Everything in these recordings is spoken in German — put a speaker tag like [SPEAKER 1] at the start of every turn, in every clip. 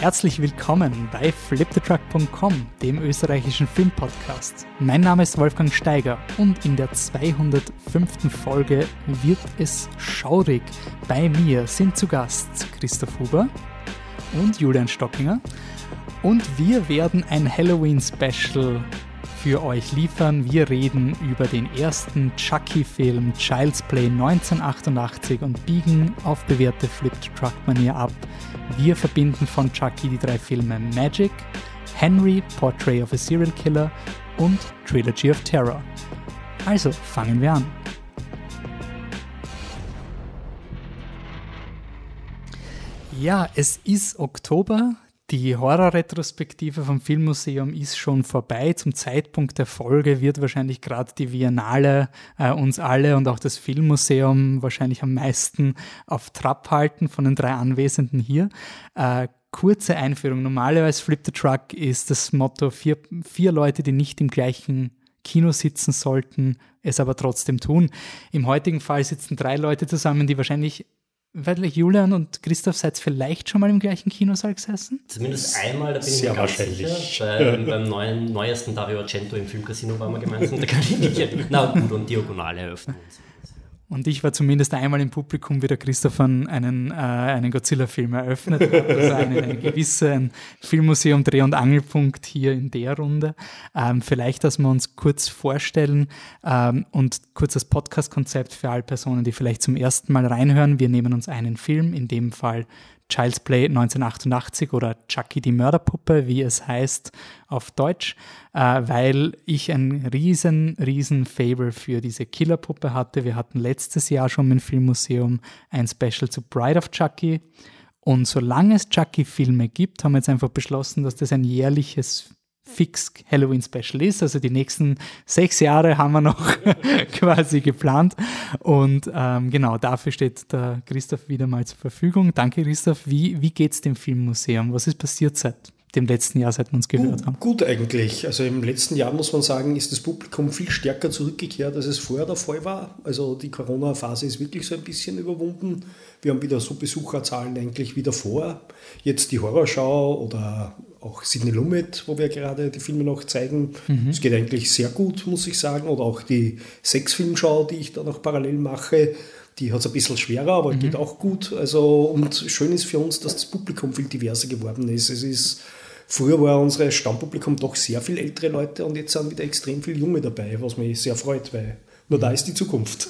[SPEAKER 1] Herzlich willkommen bei fliptetruck.com, dem österreichischen Filmpodcast. Mein Name ist Wolfgang Steiger und in der 205. Folge wird es schaurig. Bei mir sind zu Gast Christoph Huber und Julian Stockinger und wir werden ein Halloween-Special für euch liefern. Wir reden über den ersten Chucky-Film Child's Play 1988 und biegen auf bewährte Flipped Truck-Manier ab. Wir verbinden von Chucky die drei Filme Magic, Henry, Portrait of a Serial Killer und Trilogy of Terror. Also fangen wir an. Ja, es ist Oktober. Die Horrorretrospektive vom Filmmuseum ist schon vorbei. Zum Zeitpunkt der Folge wird wahrscheinlich gerade die Biennale äh, uns alle und auch das Filmmuseum wahrscheinlich am meisten auf Trab halten von den drei Anwesenden hier. Äh, kurze Einführung. Normalerweise Flip the Truck ist das Motto vier, vier Leute, die nicht im gleichen Kino sitzen sollten, es aber trotzdem tun. Im heutigen Fall sitzen drei Leute zusammen, die wahrscheinlich weil Julian und Christoph seid vielleicht schon mal im gleichen Kinosaal gesessen?
[SPEAKER 2] Zumindest einmal, da bin ich
[SPEAKER 3] mir
[SPEAKER 2] ganz sicher. Bei, beim neuen, neuesten Dario Argento im Filmcasino waren wir gemeinsam. Da kann ich mich Na gut, und Diagonale eröffnen.
[SPEAKER 1] Und ich war zumindest einmal im Publikum, wie der Christoph einen, äh, einen Godzilla-Film eröffnet hat. Also eine, eine gewisse ein Filmmuseum Dreh- und Angelpunkt hier in der Runde. Ähm, vielleicht, dass wir uns kurz vorstellen ähm, und kurz das Podcast-Konzept für alle Personen, die vielleicht zum ersten Mal reinhören. Wir nehmen uns einen Film, in dem Fall Child's Play 1988 oder Chucky die Mörderpuppe, wie es heißt auf Deutsch, äh, weil ich ein riesen, riesen Favor für diese Killerpuppe hatte. Wir hatten letztes Jahr schon im Filmmuseum ein Special zu Bride of Chucky. Und solange es Chucky-Filme gibt, haben wir jetzt einfach beschlossen, dass das ein jährliches fix Halloween Special ist. Also die nächsten sechs Jahre haben wir noch quasi geplant. Und ähm, genau, dafür steht der Christoph wieder mal zur Verfügung. Danke, Christoph. Wie, wie geht es dem Filmmuseum? Was ist passiert seit dem letzten Jahr, seit wir uns gehört haben?
[SPEAKER 3] Gut eigentlich. Also im letzten Jahr muss man sagen, ist das Publikum viel stärker zurückgekehrt, als es vorher der Fall war. Also die Corona-Phase ist wirklich so ein bisschen überwunden. Wir haben wieder so Besucherzahlen eigentlich wie davor. Jetzt die Horrorschau oder auch Sidney Lumet, wo wir gerade die Filme noch zeigen. Mhm. Es mhm. geht eigentlich sehr gut, muss ich sagen. Oder auch die Sexfilmschau, die ich da noch parallel mache. Die hat es ein bisschen schwerer, aber mhm. geht auch gut. Also, und schön ist für uns, dass das Publikum viel diverser geworden ist. Es ist Früher war unser Stammpublikum doch sehr viel ältere Leute und jetzt sind wieder extrem viele Junge dabei, was mich sehr freut, weil nur da ist die Zukunft.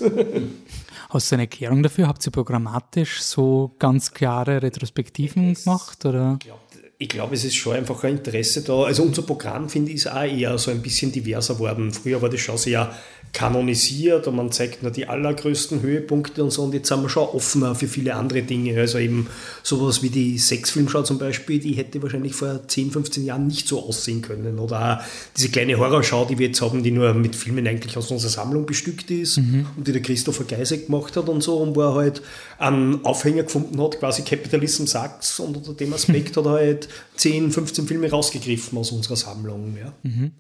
[SPEAKER 1] Hast du eine Erklärung dafür? Habt ihr programmatisch so ganz klare Retrospektiven gemacht? Oder?
[SPEAKER 3] Ja, ich glaube, es ist schon einfach ein Interesse da. Also unser Programm, finde ich, ist auch eher so ein bisschen diverser worden. Früher war das schon sehr kanonisiert und man zeigt nur die allergrößten Höhepunkte und so. Und jetzt sind wir schon offener für viele andere Dinge. Also eben sowas wie die Sexfilmschau zum Beispiel, die hätte wahrscheinlich vor 10, 15 Jahren nicht so aussehen können. Oder auch diese kleine Horrorschau, die wir jetzt haben, die nur mit Filmen eigentlich aus unserer Sammlung bestückt ist mhm. und die der Christopher Geise gemacht hat und so. Und wo er halt einen Aufhänger gefunden hat, quasi Capitalism Sucks und unter dem Aspekt hat er halt 10, 15 Filme rausgegriffen aus unserer Sammlung. Ja. Mhm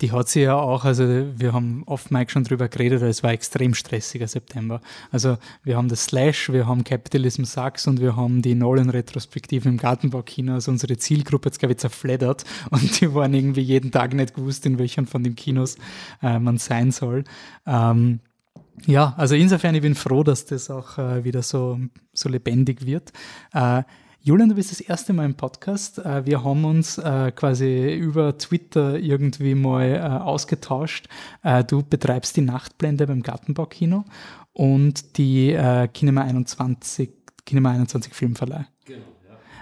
[SPEAKER 1] die hat sie ja auch, also wir haben oft Mike schon drüber geredet, es war extrem stressiger September. Also wir haben das Slash, wir haben Capitalism Sucks und wir haben die Nolan-Retrospektive im Gartenbaukino. Also unsere Zielgruppe jetzt, glaube ich, zerfleddert und die waren irgendwie jeden Tag nicht gewusst, in welchen von den Kinos äh, man sein soll. Ähm, ja, also insofern, ich bin froh, dass das auch äh, wieder so, so lebendig wird. Äh, Julian, du bist das erste Mal im Podcast. Äh, wir haben uns äh, quasi über Twitter irgendwie mal äh, ausgetauscht. Du betreibst die Nachtblende beim Gartenbaukino und die Kinema 21, Kinema 21 Filmverleih. Genau.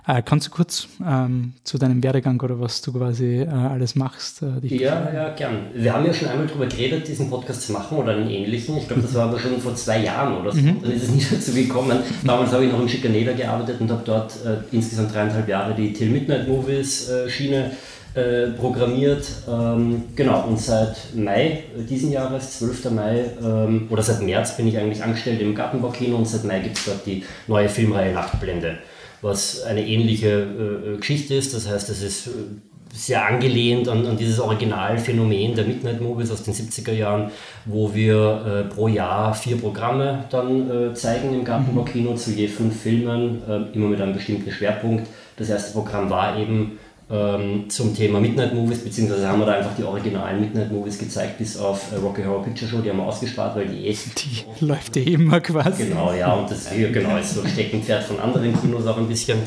[SPEAKER 1] Äh, kannst du kurz ähm, zu deinem Werdegang oder was du quasi äh, alles machst?
[SPEAKER 2] Äh, ja, ja, gern. Wir haben ja schon einmal darüber geredet, diesen Podcast zu machen oder einen ähnlichen. Ich glaube, das war aber schon vor zwei Jahren oder so. Mhm. Dann ist es nicht dazu gekommen. Damals habe ich noch in Schikaneda gearbeitet und habe dort äh, insgesamt dreieinhalb Jahre die Till Midnight Movies äh, Schiene äh, programmiert. Ähm, genau, und seit Mai diesen Jahres, 12. Mai, ähm, oder seit März bin ich eigentlich angestellt im Gartenbaukino und seit Mai gibt es dort die neue Filmreihe Nachtblende was eine ähnliche äh, Geschichte ist. Das heißt, es ist äh, sehr angelehnt an, an dieses Originalphänomen der Midnight Movies aus den 70er Jahren, wo wir äh, pro Jahr vier Programme dann äh, zeigen im Gartenbaukino zu je fünf Filmen, äh, immer mit einem bestimmten Schwerpunkt. Das erste Programm war eben ähm, zum Thema Midnight Movies, beziehungsweise haben wir da einfach die originalen Midnight Movies gezeigt, bis auf äh, Rocky Horror Picture Show, die haben wir ausgespart, weil die eh.
[SPEAKER 1] Die läuft eh immer quasi.
[SPEAKER 2] Genau, ja, und das genau, ist so ein Steckenpferd von anderen Kinos auch ein bisschen.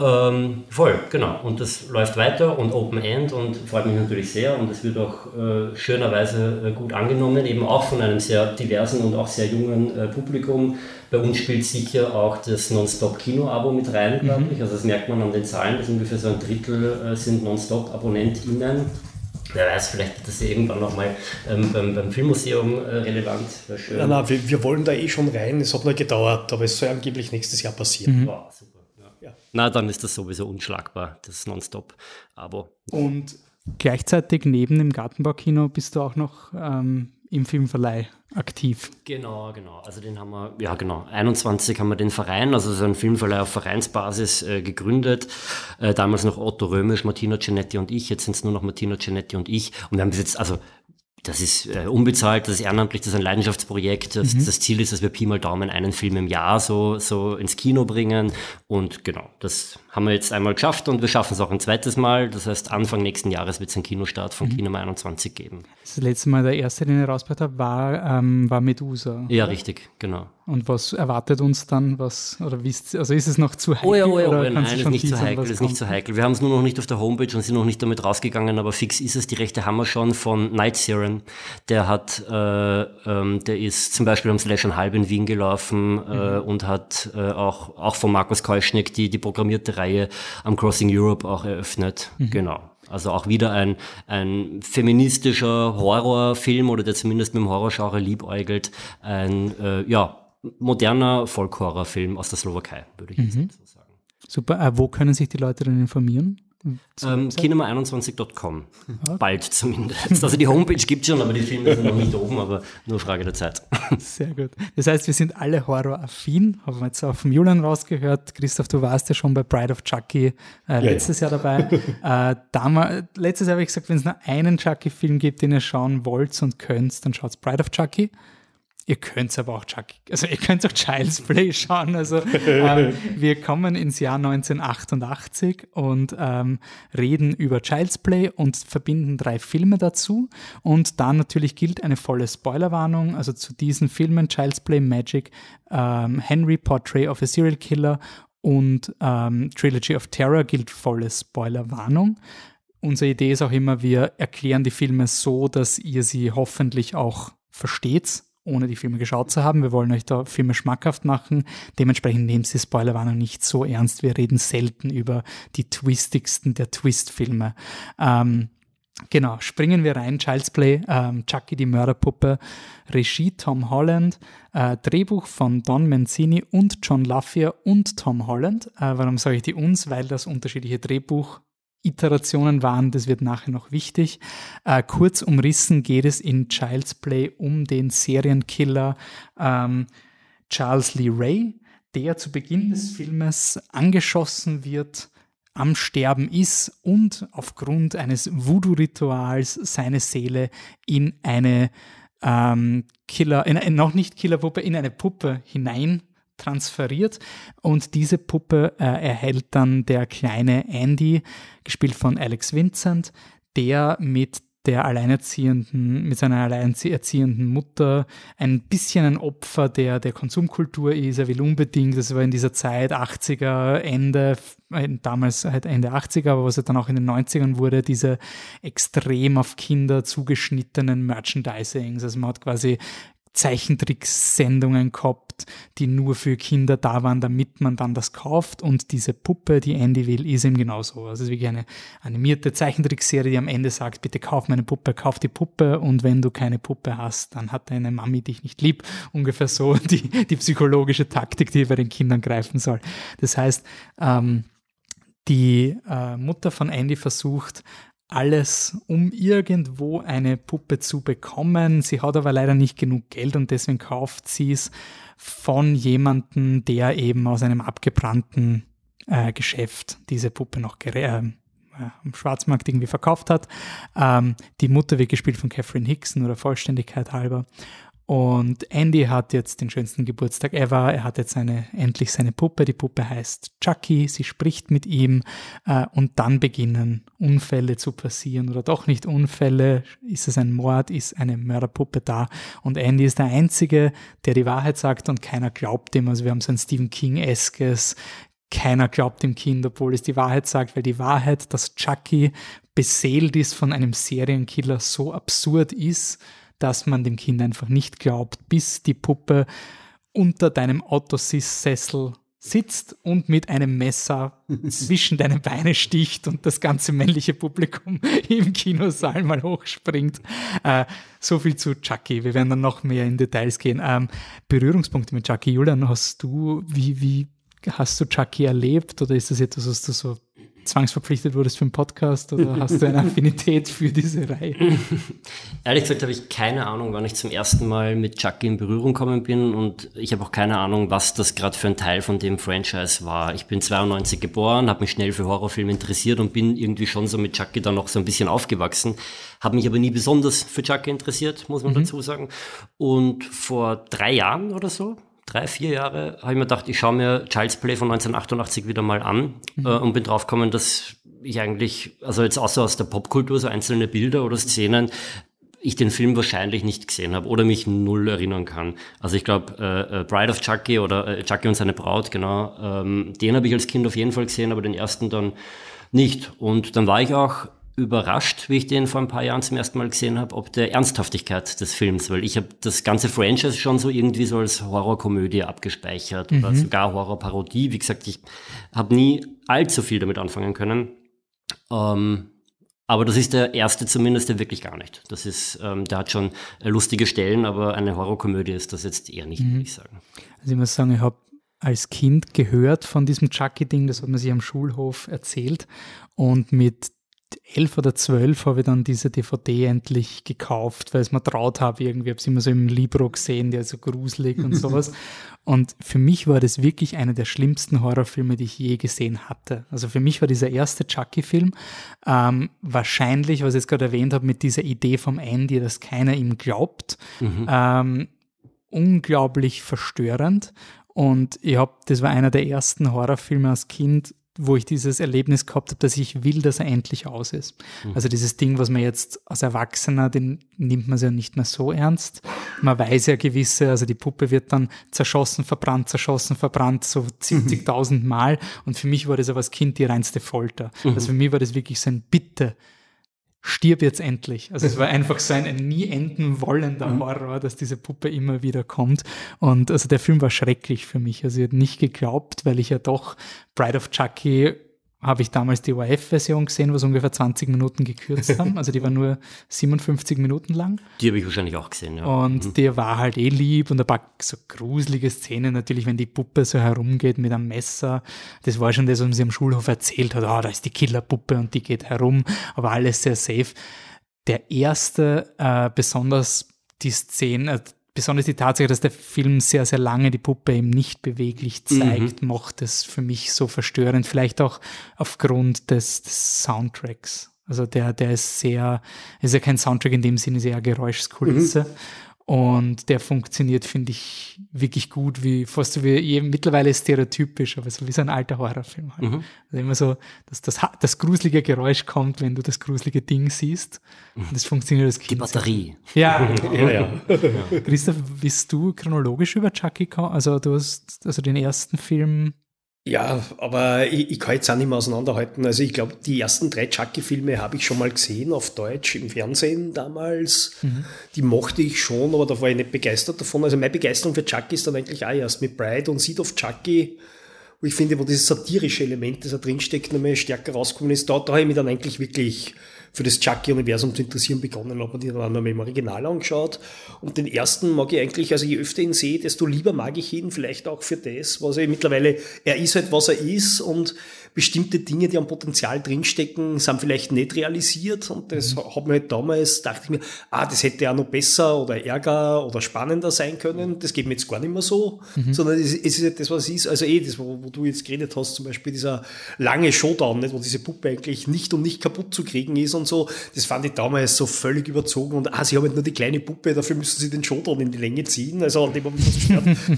[SPEAKER 2] Ähm, voll, genau. Und das läuft weiter und Open End und freut mich natürlich sehr und es wird auch äh, schönerweise äh, gut angenommen, eben auch von einem sehr diversen und auch sehr jungen äh, Publikum. Bei uns spielt sicher auch das Non-Stop-Kino-Abo mit rein, glaube mhm. ich. Also das merkt man an den Zahlen, dass ungefähr so ein Drittel äh, sind Non-Stop-AbonnentInnen. Wer weiß, vielleicht wird das irgendwann nochmal ähm, beim, beim Filmmuseum äh, relevant.
[SPEAKER 3] Schön. Ja, na, wir, wir, wollen da eh schon rein. Es hat nur gedauert, aber es soll angeblich nächstes Jahr passieren. Mhm. Wow, super.
[SPEAKER 2] Na, dann ist das sowieso unschlagbar, das Nonstop-Abo.
[SPEAKER 1] Und gleichzeitig neben dem Gartenbaukino bist du auch noch ähm, im Filmverleih aktiv.
[SPEAKER 2] Genau, genau. Also den haben wir, ja genau, 21 haben wir den Verein, also so ein Filmverleih auf Vereinsbasis äh, gegründet. Äh, damals noch Otto Römisch, Martina Cinetti und ich, jetzt sind es nur noch Martina Cinetti und ich. Und wir haben bis jetzt, also das ist äh, unbezahlt, das ist ehrenamtlich, das ist ein Leidenschaftsprojekt. Das, mhm. das, Ziel ist, dass wir Pi mal Daumen einen Film im Jahr so, so ins Kino bringen. Und genau, das haben wir jetzt einmal geschafft und wir schaffen es auch ein zweites Mal. Das heißt, Anfang nächsten Jahres wird es einen Kinostart von mhm. Kinema 21 geben.
[SPEAKER 1] Das letzte Mal, der erste, den ich rausgebracht habe, war, ähm, war Medusa.
[SPEAKER 2] Ja, richtig, genau.
[SPEAKER 1] Und was erwartet uns dann? Was, oder wisst, also ist es noch zu heikel?
[SPEAKER 2] Oh ja, oh ja, oh ja nein, ist nicht zu heikel, ist nicht zu heikel. Wir haben es nur noch nicht auf der Homepage und sind noch nicht damit rausgegangen, aber fix ist es. Die Rechte haben wir schon von Night Siren. Der hat, äh, ähm, der ist zum Beispiel am Slash Halb in Wien gelaufen äh, mhm. und hat äh, auch, auch von Markus Keuschnick die, die programmierte Reihe am Crossing Europe auch eröffnet. Mhm. Genau. Also auch wieder ein, ein feministischer Horrorfilm oder der zumindest mit dem Horrorgenre liebäugelt. Ein, äh, ja, moderner Folk-Horrorfilm aus der Slowakei, würde ich mhm. so sagen.
[SPEAKER 1] Super. Äh, wo können sich die Leute denn informieren?
[SPEAKER 2] Ähm, Kinema21.com. Okay. Bald zumindest. Also die Homepage gibt es schon, aber die Filme sind noch nicht oben, aber nur Frage der Zeit.
[SPEAKER 1] Sehr gut. Das heißt, wir sind alle horroraffin, haben wir jetzt auch vom Julian rausgehört. Christoph, du warst ja schon bei Bride of Chucky äh, letztes ja. Jahr dabei. äh, damals, letztes Jahr habe ich gesagt, wenn es nur einen Chucky-Film gibt, den ihr schauen wollt und könnt, dann schaut Bride of Chucky. Ihr könnt aber auch Chucky, also ihr könnt auch Child's Play schauen. Also ähm, wir kommen ins Jahr 1988 und ähm, reden über Child's Play und verbinden drei Filme dazu. Und dann natürlich gilt eine volle Spoilerwarnung. Also zu diesen Filmen Child's Play, Magic, ähm, Henry Portrait of a Serial Killer und ähm, Trilogy of Terror gilt volle Spoilerwarnung. Unsere Idee ist auch immer, wir erklären die Filme so, dass ihr sie hoffentlich auch versteht ohne die Filme geschaut zu haben. Wir wollen euch da Filme schmackhaft machen. Dementsprechend nehmt die Spoilerwarnung nicht so ernst. Wir reden selten über die twistigsten der Twist-Filme. Ähm, Genau, springen wir rein. Child's Play, ähm, Chucky die Mörderpuppe, Regie Tom Holland, äh, Drehbuch von Don Mancini und John Lafia und Tom Holland. Äh, warum sage ich die uns? Weil das unterschiedliche Drehbuch Iterationen waren, das wird nachher noch wichtig. Äh, kurz umrissen geht es in Child's Play um den Serienkiller ähm, Charles Lee Ray, der zu Beginn des Filmes angeschossen wird, am Sterben ist und aufgrund eines Voodoo-Rituals seine Seele in eine ähm, Killer, in, noch nicht Killerpuppe, in eine Puppe hinein transferiert und diese Puppe äh, erhält dann der kleine Andy, gespielt von Alex Vincent, der mit der alleinerziehenden, mit seiner alleinerziehenden Mutter ein bisschen ein Opfer der, der Konsumkultur ist. Er will unbedingt, das war in dieser Zeit 80er, Ende, äh, damals halt Ende 80er, aber was er dann auch in den 90ern wurde, diese extrem auf Kinder zugeschnittenen Merchandisings. Also man hat quasi Zeichentricksendungen gehabt, die nur für Kinder da waren, damit man dann das kauft. Und diese Puppe, die Andy will, ist eben genauso. Also es ist wirklich eine animierte Zeichentrickserie, die am Ende sagt, bitte kauf meine Puppe, kauf die Puppe und wenn du keine Puppe hast, dann hat deine Mami dich nicht lieb. Ungefähr so die, die psychologische Taktik, die bei den Kindern greifen soll. Das heißt, ähm, die äh, Mutter von Andy versucht, alles, um irgendwo eine Puppe zu bekommen. Sie hat aber leider nicht genug Geld und deswegen kauft sie es von jemandem, der eben aus einem abgebrannten äh, Geschäft diese Puppe noch äh, am Schwarzmarkt irgendwie verkauft hat. Ähm, die Mutter wird gespielt von Catherine Hickson oder Vollständigkeit halber. Und Andy hat jetzt den schönsten Geburtstag ever. Er hat jetzt seine, endlich seine Puppe. Die Puppe heißt Chucky. Sie spricht mit ihm. Äh, und dann beginnen Unfälle zu passieren oder doch nicht Unfälle. Ist es ein Mord? Ist eine Mörderpuppe da? Und Andy ist der Einzige, der die Wahrheit sagt und keiner glaubt ihm. Also wir haben so ein Stephen King-eskes. Keiner glaubt dem Kind, obwohl es die Wahrheit sagt, weil die Wahrheit, dass Chucky beseelt ist von einem Serienkiller, so absurd ist, dass man dem Kind einfach nicht glaubt, bis die Puppe unter deinem Autosessel sitzt und mit einem Messer zwischen deine Beine sticht und das ganze männliche Publikum im Kinosaal mal hochspringt. Äh, so viel zu Chucky. Wir werden dann noch mehr in Details gehen. Ähm, Berührungspunkte mit Chucky. Julian, hast du, wie, wie hast du Chucky erlebt oder ist das etwas, was du so zwangsverpflichtet wurdest für einen Podcast oder hast du eine Affinität für diese Reihe?
[SPEAKER 2] Ehrlich gesagt habe ich keine Ahnung, wann ich zum ersten Mal mit Chucky in Berührung gekommen bin und ich habe auch keine Ahnung, was das gerade für ein Teil von dem Franchise war. Ich bin 92 geboren, habe mich schnell für Horrorfilme interessiert und bin irgendwie schon so mit Chucky dann noch so ein bisschen aufgewachsen, habe mich aber nie besonders für Chucky interessiert, muss man mhm. dazu sagen. Und vor drei Jahren oder so, drei, vier Jahre habe ich mir gedacht, ich schaue mir Child's Play von 1988 wieder mal an mhm. äh, und bin draufgekommen, dass ich eigentlich, also jetzt außer aus der Popkultur, so einzelne Bilder oder Szenen, ich den Film wahrscheinlich nicht gesehen habe oder mich null erinnern kann. Also ich glaube, äh, äh, Bride of Chucky oder äh, Chucky und seine Braut, genau, ähm, den habe ich als Kind auf jeden Fall gesehen, aber den ersten dann nicht. Und dann war ich auch überrascht, wie ich den vor ein paar Jahren zum ersten Mal gesehen habe, ob der Ernsthaftigkeit des Films, weil ich habe das ganze Franchise schon so irgendwie so als Horrorkomödie abgespeichert mhm. oder sogar Horrorparodie. Wie gesagt, ich habe nie allzu viel damit anfangen können. Ähm, aber das ist der erste zumindest, der wirklich gar nicht. Das ist, ähm, der hat schon lustige Stellen, aber eine Horrorkomödie ist das jetzt eher nicht, mhm. würde ich sagen.
[SPEAKER 1] Also ich muss sagen, ich habe als Kind gehört von diesem Chucky-Ding, das hat man sich am Schulhof erzählt. Und mit elf oder zwölf habe ich dann diese DVD endlich gekauft, weil ich es mir traut habe irgendwie. habe es immer so im Libro gesehen, der ist so gruselig und sowas. und für mich war das wirklich einer der schlimmsten Horrorfilme, die ich je gesehen hatte. Also für mich war dieser erste Chucky-Film ähm, wahrscheinlich, was ich jetzt gerade erwähnt habe, mit dieser Idee vom Andy, dass keiner ihm glaubt, mhm. ähm, unglaublich verstörend. Und ich habe, das war einer der ersten Horrorfilme als Kind, wo ich dieses Erlebnis gehabt habe, dass ich will, dass er endlich aus ist. Mhm. Also dieses Ding, was man jetzt als Erwachsener, den nimmt man ja nicht mehr so ernst. Man weiß ja gewisse, also die Puppe wird dann zerschossen, verbrannt, zerschossen, verbrannt, so 70.000 mhm. Mal. Und für mich war das aber als Kind die reinste Folter. Mhm. Also für mich war das wirklich so ein Bitte, stirb jetzt endlich. Also es war einfach so ein, ein nie enden wollender. Horror, dass diese Puppe immer wieder kommt. Und also der Film war schrecklich für mich. Also ich habe nicht geglaubt, weil ich ja doch Bride of Chucky habe ich damals die ORF-Version gesehen, was ungefähr 20 Minuten gekürzt haben. Also die war nur 57 Minuten lang.
[SPEAKER 2] Die habe ich wahrscheinlich auch gesehen, ja.
[SPEAKER 1] Und mhm. der war halt eh lieb und ein paar so gruselige Szenen natürlich, wenn die Puppe so herumgeht mit einem Messer. Das war schon das, was sie am Schulhof erzählt hat. Ah, oh, da ist die Killerpuppe und die geht herum, aber alles sehr safe. Der erste, äh, besonders die Szene, besonders die Tatsache, dass der Film sehr, sehr lange die Puppe eben nicht beweglich zeigt, mhm. macht es für mich so verstörend. Vielleicht auch aufgrund des, des Soundtracks. Also der, der ist sehr, ist ja kein Soundtrack in dem Sinne, sehr Geräuschkulisse. Mhm. Und der funktioniert, finde ich, wirklich gut, wie fast wie mittlerweile stereotypisch, aber so wie so ein alter Horrorfilm halt. Mhm. Also immer so, dass das, das gruselige Geräusch kommt, wenn du das gruselige Ding siehst. Und das funktioniert als
[SPEAKER 2] Kind. Die Batterie.
[SPEAKER 1] Ja, ja, ja. ja. Christoph, bist du chronologisch über Chucky gekommen? Also du hast also den ersten Film
[SPEAKER 3] ja, aber ich, ich kann jetzt auch nicht mehr auseinanderhalten. Also ich glaube, die ersten drei Chucky-Filme habe ich schon mal gesehen auf Deutsch im Fernsehen damals. Mhm. Die mochte ich schon, aber da war ich nicht begeistert davon. Also meine Begeisterung für Chucky ist dann eigentlich auch erst mit Bride und Seed of Chucky, wo ich finde, wo dieses satirische Element, das da drinsteckt, nochmal stärker rausgekommen ist. Da, da habe ich mich dann eigentlich wirklich für das Chucky-Universum zu interessieren begonnen, habe die dann einmal im Original angeschaut. Und den ersten mag ich eigentlich, also je öfter ihn sehe, desto lieber mag ich ihn, vielleicht auch für das, was er mittlerweile, er ist halt, was er ist und bestimmte Dinge, die am Potenzial drinstecken, sind vielleicht nicht realisiert. Und das mhm. hat mir halt damals, dachte ich mir, ah, das hätte ja noch besser oder ärger oder spannender sein können. Das geht mir jetzt gar nicht mehr so, mhm. sondern es, es ist halt das, was es ist. Also eh, das, wo, wo, du jetzt geredet hast, zum Beispiel dieser lange Showdown, nicht, wo diese Puppe eigentlich nicht und nicht kaputt zu kriegen ist und so, das fand ich damals so völlig überzogen. Und ah, sie haben halt nur die kleine Puppe, dafür müssen sie den Showdown in die Länge ziehen. Also an dem Moment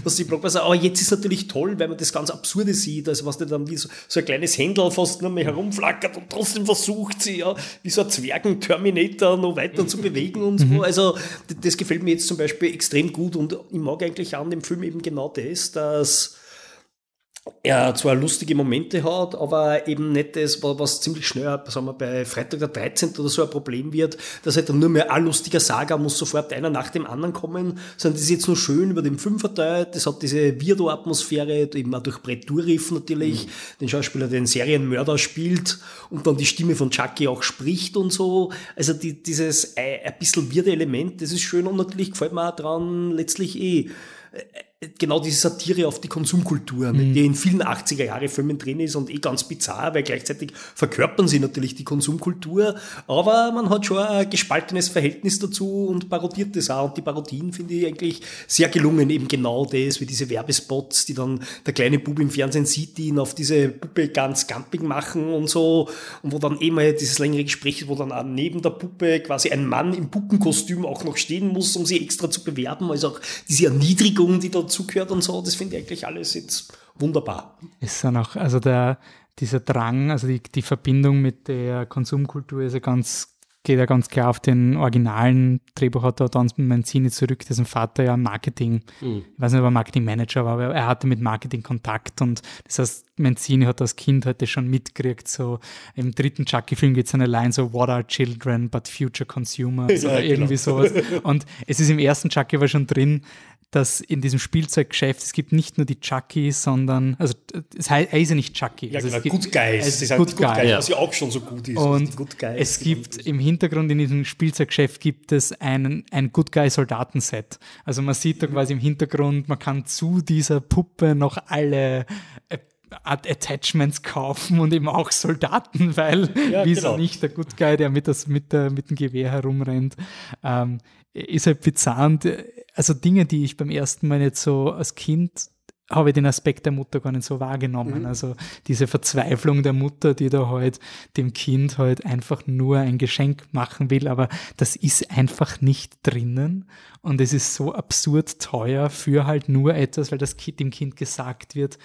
[SPEAKER 3] was die Blockbuster. Aber jetzt ist natürlich toll, weil man das ganz Absurde sieht. Also was nicht dann wie so, so ein kleines Händel fast nur mehr herumflackert und trotzdem versucht sie ja, wie so ein Zwergen-Terminator noch weiter zu bewegen und so. Mhm. Also das gefällt mir jetzt zum Beispiel extrem gut und ich mag eigentlich an dem Film eben genau das, dass er zwar lustige Momente hat, aber eben nicht das, was ziemlich schnell, sagen wir, bei Freitag der 13. oder so ein Problem wird, dass halt dann nur mehr ein lustiger Saga muss sofort einer nach dem anderen kommen, sondern das ist jetzt nur schön über den Film verteilt, das hat diese Weirdo-Atmosphäre, eben auch durch Brett Dourif natürlich, mhm. den Schauspieler, den Serienmörder spielt und dann die Stimme von Chucky auch spricht und so. Also die, dieses äh, ein bisschen weirde Element, das ist schön und natürlich gefällt mir auch dran letztlich eh genau diese Satire auf die Konsumkultur, mhm. die in vielen 80er-Jahre-Filmen drin ist und eh ganz bizarr, weil gleichzeitig verkörpern sie natürlich die Konsumkultur, aber man hat schon ein gespaltenes Verhältnis dazu und parodiert das auch. Und die Parodien finde ich eigentlich sehr gelungen, eben genau das, wie diese Werbespots, die dann der kleine Bub im Fernsehen sieht, die ihn auf diese Puppe ganz gampig machen und so, und wo dann eben mal dieses längere Gespräch wo dann auch neben der Puppe quasi ein Mann im Puppenkostüm auch noch stehen muss, um sie extra zu bewerben, also auch diese Erniedrigung, die da dazugehört und so. Das finde ich eigentlich alles jetzt wunderbar.
[SPEAKER 1] Ist dann auch, also der, dieser Drang, also die, die Verbindung mit der Konsumkultur ist ja ganz, geht ja ganz klar auf den originalen Drehbuchautor Don Mancini zurück, dessen Vater ja Marketing, mhm. ich weiß nicht, ob er Marketingmanager war, aber er hatte mit Marketing Kontakt und das heißt, Mancini hat als Kind heute schon mitgekriegt, so im dritten Chucky-Film geht es eine Line so, what are children but future consumers ja, oder genau. irgendwie sowas. Und es ist im ersten Chucky aber schon drin, dass in diesem Spielzeuggeschäft, es gibt nicht nur die Chucky, sondern, also es heißt, er ist ja nicht Chucky.
[SPEAKER 3] Ja,
[SPEAKER 1] also
[SPEAKER 3] genau, es gibt, Good Guys. Es ist Good, Good Guys, Guys, was ja auch schon so gut ist.
[SPEAKER 1] Und es gibt im Hintergrund in diesem Spielzeuggeschäft gibt es einen, ein Good Guy Soldatenset. Also man sieht da quasi im Hintergrund, man kann zu dieser Puppe noch alle äh, Attachments kaufen und eben auch Soldaten, weil ja, wieso genau. nicht der Good Guy, der mit, das, mit, der, mit dem Gewehr herumrennt, ähm, ist halt bizarr und also Dinge, die ich beim ersten Mal jetzt so als Kind habe ich den Aspekt der Mutter gar nicht so wahrgenommen. Mhm. Also diese Verzweiflung der Mutter, die da halt dem Kind halt einfach nur ein Geschenk machen will, aber das ist einfach nicht drinnen und es ist so absurd teuer für halt nur etwas, weil das kind, dem Kind gesagt wird,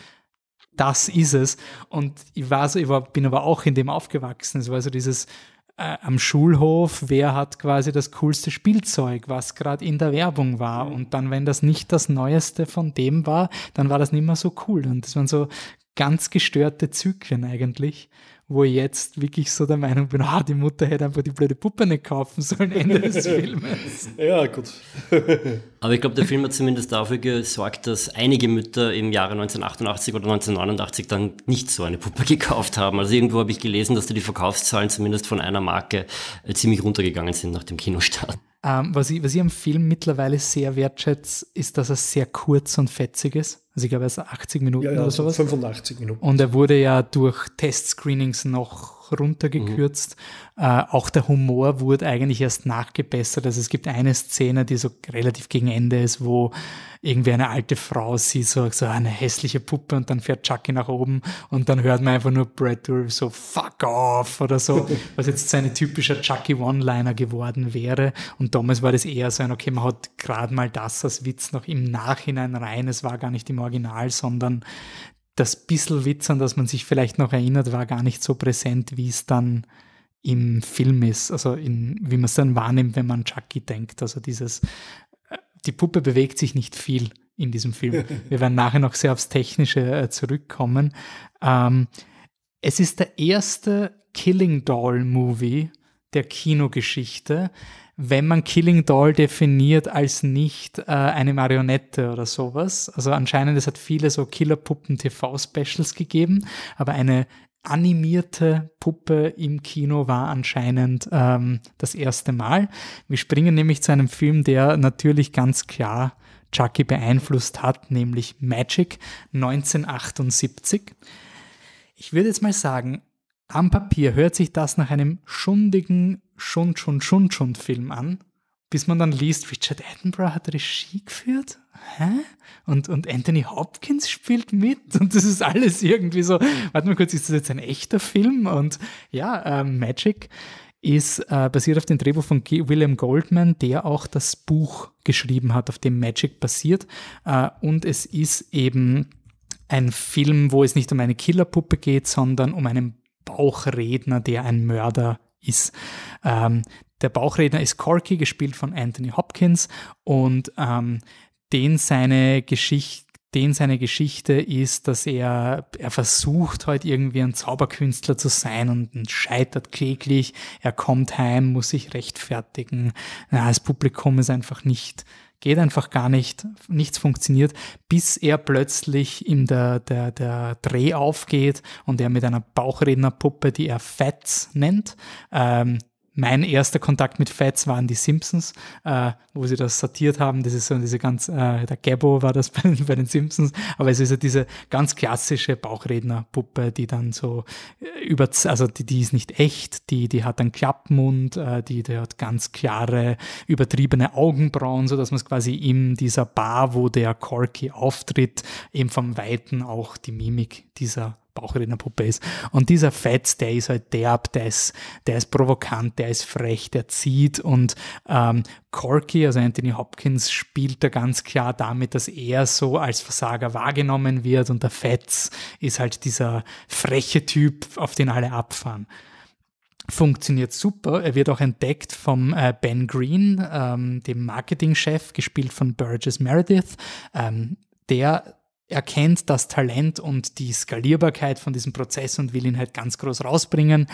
[SPEAKER 1] das ist es. Und ich war so, ich war, bin aber auch in dem aufgewachsen. Es war so dieses, äh, am Schulhof, wer hat quasi das coolste Spielzeug, was gerade in der Werbung war. Und dann, wenn das nicht das Neueste von dem war, dann war das nicht mehr so cool. Und das waren so ganz gestörte Zyklen eigentlich wo ich jetzt wirklich so der Meinung bin, ah, die Mutter hätte einfach die blöde Puppe nicht kaufen sollen, Ende des Filmes.
[SPEAKER 3] ja, gut.
[SPEAKER 2] Aber ich glaube, der Film hat zumindest dafür gesorgt, dass einige Mütter im Jahre 1988 oder 1989 dann nicht so eine Puppe gekauft haben. Also irgendwo habe ich gelesen, dass da die Verkaufszahlen zumindest von einer Marke äh, ziemlich runtergegangen sind nach dem Kinostart.
[SPEAKER 1] Ähm, was, ich, was ich am Film mittlerweile sehr wertschätze, ist, dass er sehr kurz und fetzig ist. Also ich glaube, er ist 80 Minuten ja, ja, oder sowas.
[SPEAKER 3] 85 Minuten.
[SPEAKER 1] Und er wurde ja durch Testscreenings noch runtergekürzt. Mhm. Äh, auch der Humor wurde eigentlich erst nachgebessert. Also es gibt eine Szene, die so relativ gegen Ende ist, wo irgendwie eine alte Frau sieht, so, so eine hässliche Puppe und dann fährt Chucky nach oben und dann hört man einfach nur Brad Dourif so fuck off oder so, was jetzt seine typischer Chucky One-Liner geworden wäre. Und damals war das eher so ein, okay, man hat gerade mal das als Witz noch im Nachhinein rein. Es war gar nicht im Original, sondern das bisschen Witz, an das man sich vielleicht noch erinnert, war gar nicht so präsent, wie es dann im Film ist, also in, wie man es dann wahrnimmt, wenn man Chucky denkt. Also dieses, äh, die Puppe bewegt sich nicht viel in diesem Film. Wir werden nachher noch sehr aufs Technische äh, zurückkommen. Ähm, es ist der erste Killing Doll Movie der Kinogeschichte, wenn man Killing Doll definiert als nicht äh, eine Marionette oder sowas. Also anscheinend, es hat viele so Killerpuppen-TV-Specials gegeben, aber eine animierte Puppe im Kino war anscheinend ähm, das erste Mal. Wir springen nämlich zu einem Film, der natürlich ganz klar Chucky beeinflusst hat, nämlich Magic 1978. Ich würde jetzt mal sagen, am Papier hört sich das nach einem schundigen Schund, Schund, Schund, Schund Film an, bis man dann liest, Richard Attenborough hat Regie geführt hä? Und, und Anthony Hopkins spielt mit und das ist alles irgendwie so, warte mal kurz, ist das jetzt ein echter Film? Und ja, äh, Magic ist äh, basiert auf dem Drehbuch von G William Goldman, der auch das Buch geschrieben hat, auf dem Magic basiert. Äh, und es ist eben ein Film, wo es nicht um eine Killerpuppe geht, sondern um einen Bauchredner, der ein Mörder ist. Ähm, der Bauchredner ist Corky, gespielt von Anthony Hopkins und ähm, den seine Geschichte den seine Geschichte ist, dass er, er versucht halt irgendwie ein Zauberkünstler zu sein und scheitert kläglich. Er kommt heim, muss sich rechtfertigen. Ja, das Publikum ist einfach nicht, geht einfach gar nicht, nichts funktioniert, bis er plötzlich in der, der, der Dreh aufgeht und er mit einer Bauchrednerpuppe, die er Fats nennt, ähm, mein erster Kontakt mit Fats waren die Simpsons, äh, wo sie das sortiert haben. Das ist so diese ganz, äh, der Gabbo war das bei, bei, den Simpsons, aber es ist ja diese ganz klassische Bauchrednerpuppe, die dann so äh, über, also die, die ist nicht echt, die, die hat einen Klappmund, äh, die, die hat ganz klare, übertriebene Augenbrauen, so dass man es quasi in dieser Bar, wo der Corky auftritt, eben vom Weiten auch die Mimik dieser Bauchrednerpuppe ist. Und dieser Fetz, der ist halt derb, der ist, der ist provokant, der ist frech, der zieht und ähm, Corky, also Anthony Hopkins, spielt da ganz klar damit, dass er so als Versager wahrgenommen wird und der Fetz ist halt dieser freche Typ, auf den alle abfahren funktioniert super. Er wird auch entdeckt vom äh, Ben Green, ähm, dem Marketingchef, gespielt von Burgess Meredith. Ähm, der erkennt das Talent und die Skalierbarkeit von diesem Prozess und will ihn halt ganz groß rausbringen.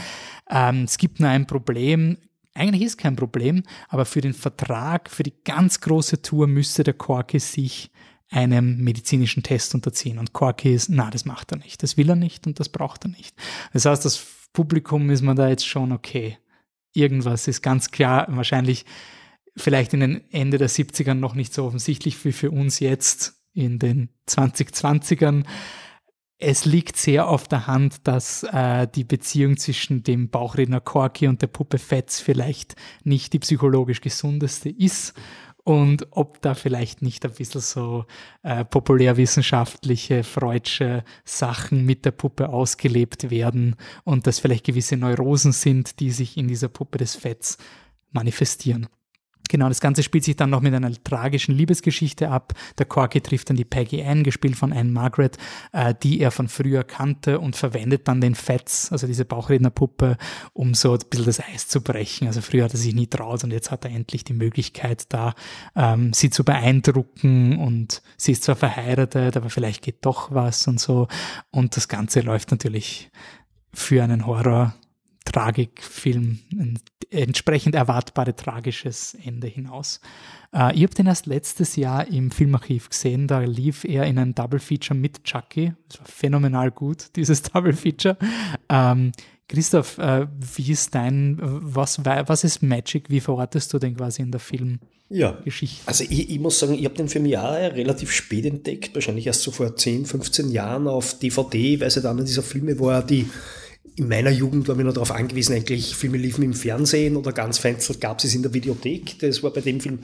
[SPEAKER 1] Ähm, es gibt nur ein Problem. Eigentlich ist kein Problem, aber für den Vertrag, für die ganz große Tour müsste der Corky sich einem medizinischen Test unterziehen. Und Corky ist, na, das macht er nicht. Das will er nicht und das braucht er nicht. Das heißt, das Publikum ist man da jetzt schon okay. Irgendwas ist ganz klar, wahrscheinlich vielleicht in den Ende der 70ern noch nicht so offensichtlich wie für uns jetzt in den 2020ern. Es liegt sehr auf der Hand, dass äh, die Beziehung zwischen dem Bauchredner Corky und der Puppe Fetz vielleicht nicht die psychologisch gesundeste ist und ob da vielleicht nicht ein bisschen so äh, populärwissenschaftliche, freudsche Sachen mit der Puppe ausgelebt werden und dass vielleicht gewisse Neurosen sind, die sich in dieser Puppe des Fetts manifestieren. Genau, das Ganze spielt sich dann noch mit einer tragischen Liebesgeschichte ab. Der Corky trifft dann die Peggy Ann, gespielt von Anne Margaret, äh, die er von früher kannte und verwendet dann den Fetz, also diese Bauchrednerpuppe, um so ein bisschen das Eis zu brechen. Also früher hat er sich nie traut und jetzt hat er endlich die Möglichkeit da, ähm, sie zu beeindrucken und sie ist zwar verheiratet, aber vielleicht geht doch was und so. Und das Ganze läuft natürlich für einen Horror Tragikfilm, ein entsprechend erwartbare tragisches Ende hinaus. Äh, ich habe den erst letztes Jahr im Filmarchiv gesehen, da lief er in einem Double Feature mit Chucky. Das war phänomenal gut, dieses Double Feature. Ähm, Christoph, äh, wie ist dein, was, was ist Magic? Wie verortest du denn quasi in der Filmgeschichte?
[SPEAKER 3] Ja, also ich, ich muss sagen, ich habe den Film ja relativ spät entdeckt, wahrscheinlich erst so vor 10, 15 Jahren auf DVD, weil es ja dann in dieser Filme war, die in meiner Jugend war ich noch darauf angewiesen, eigentlich Filme liefen im Fernsehen oder ganz vereinzelt gab es es in der Videothek. Das war bei dem Film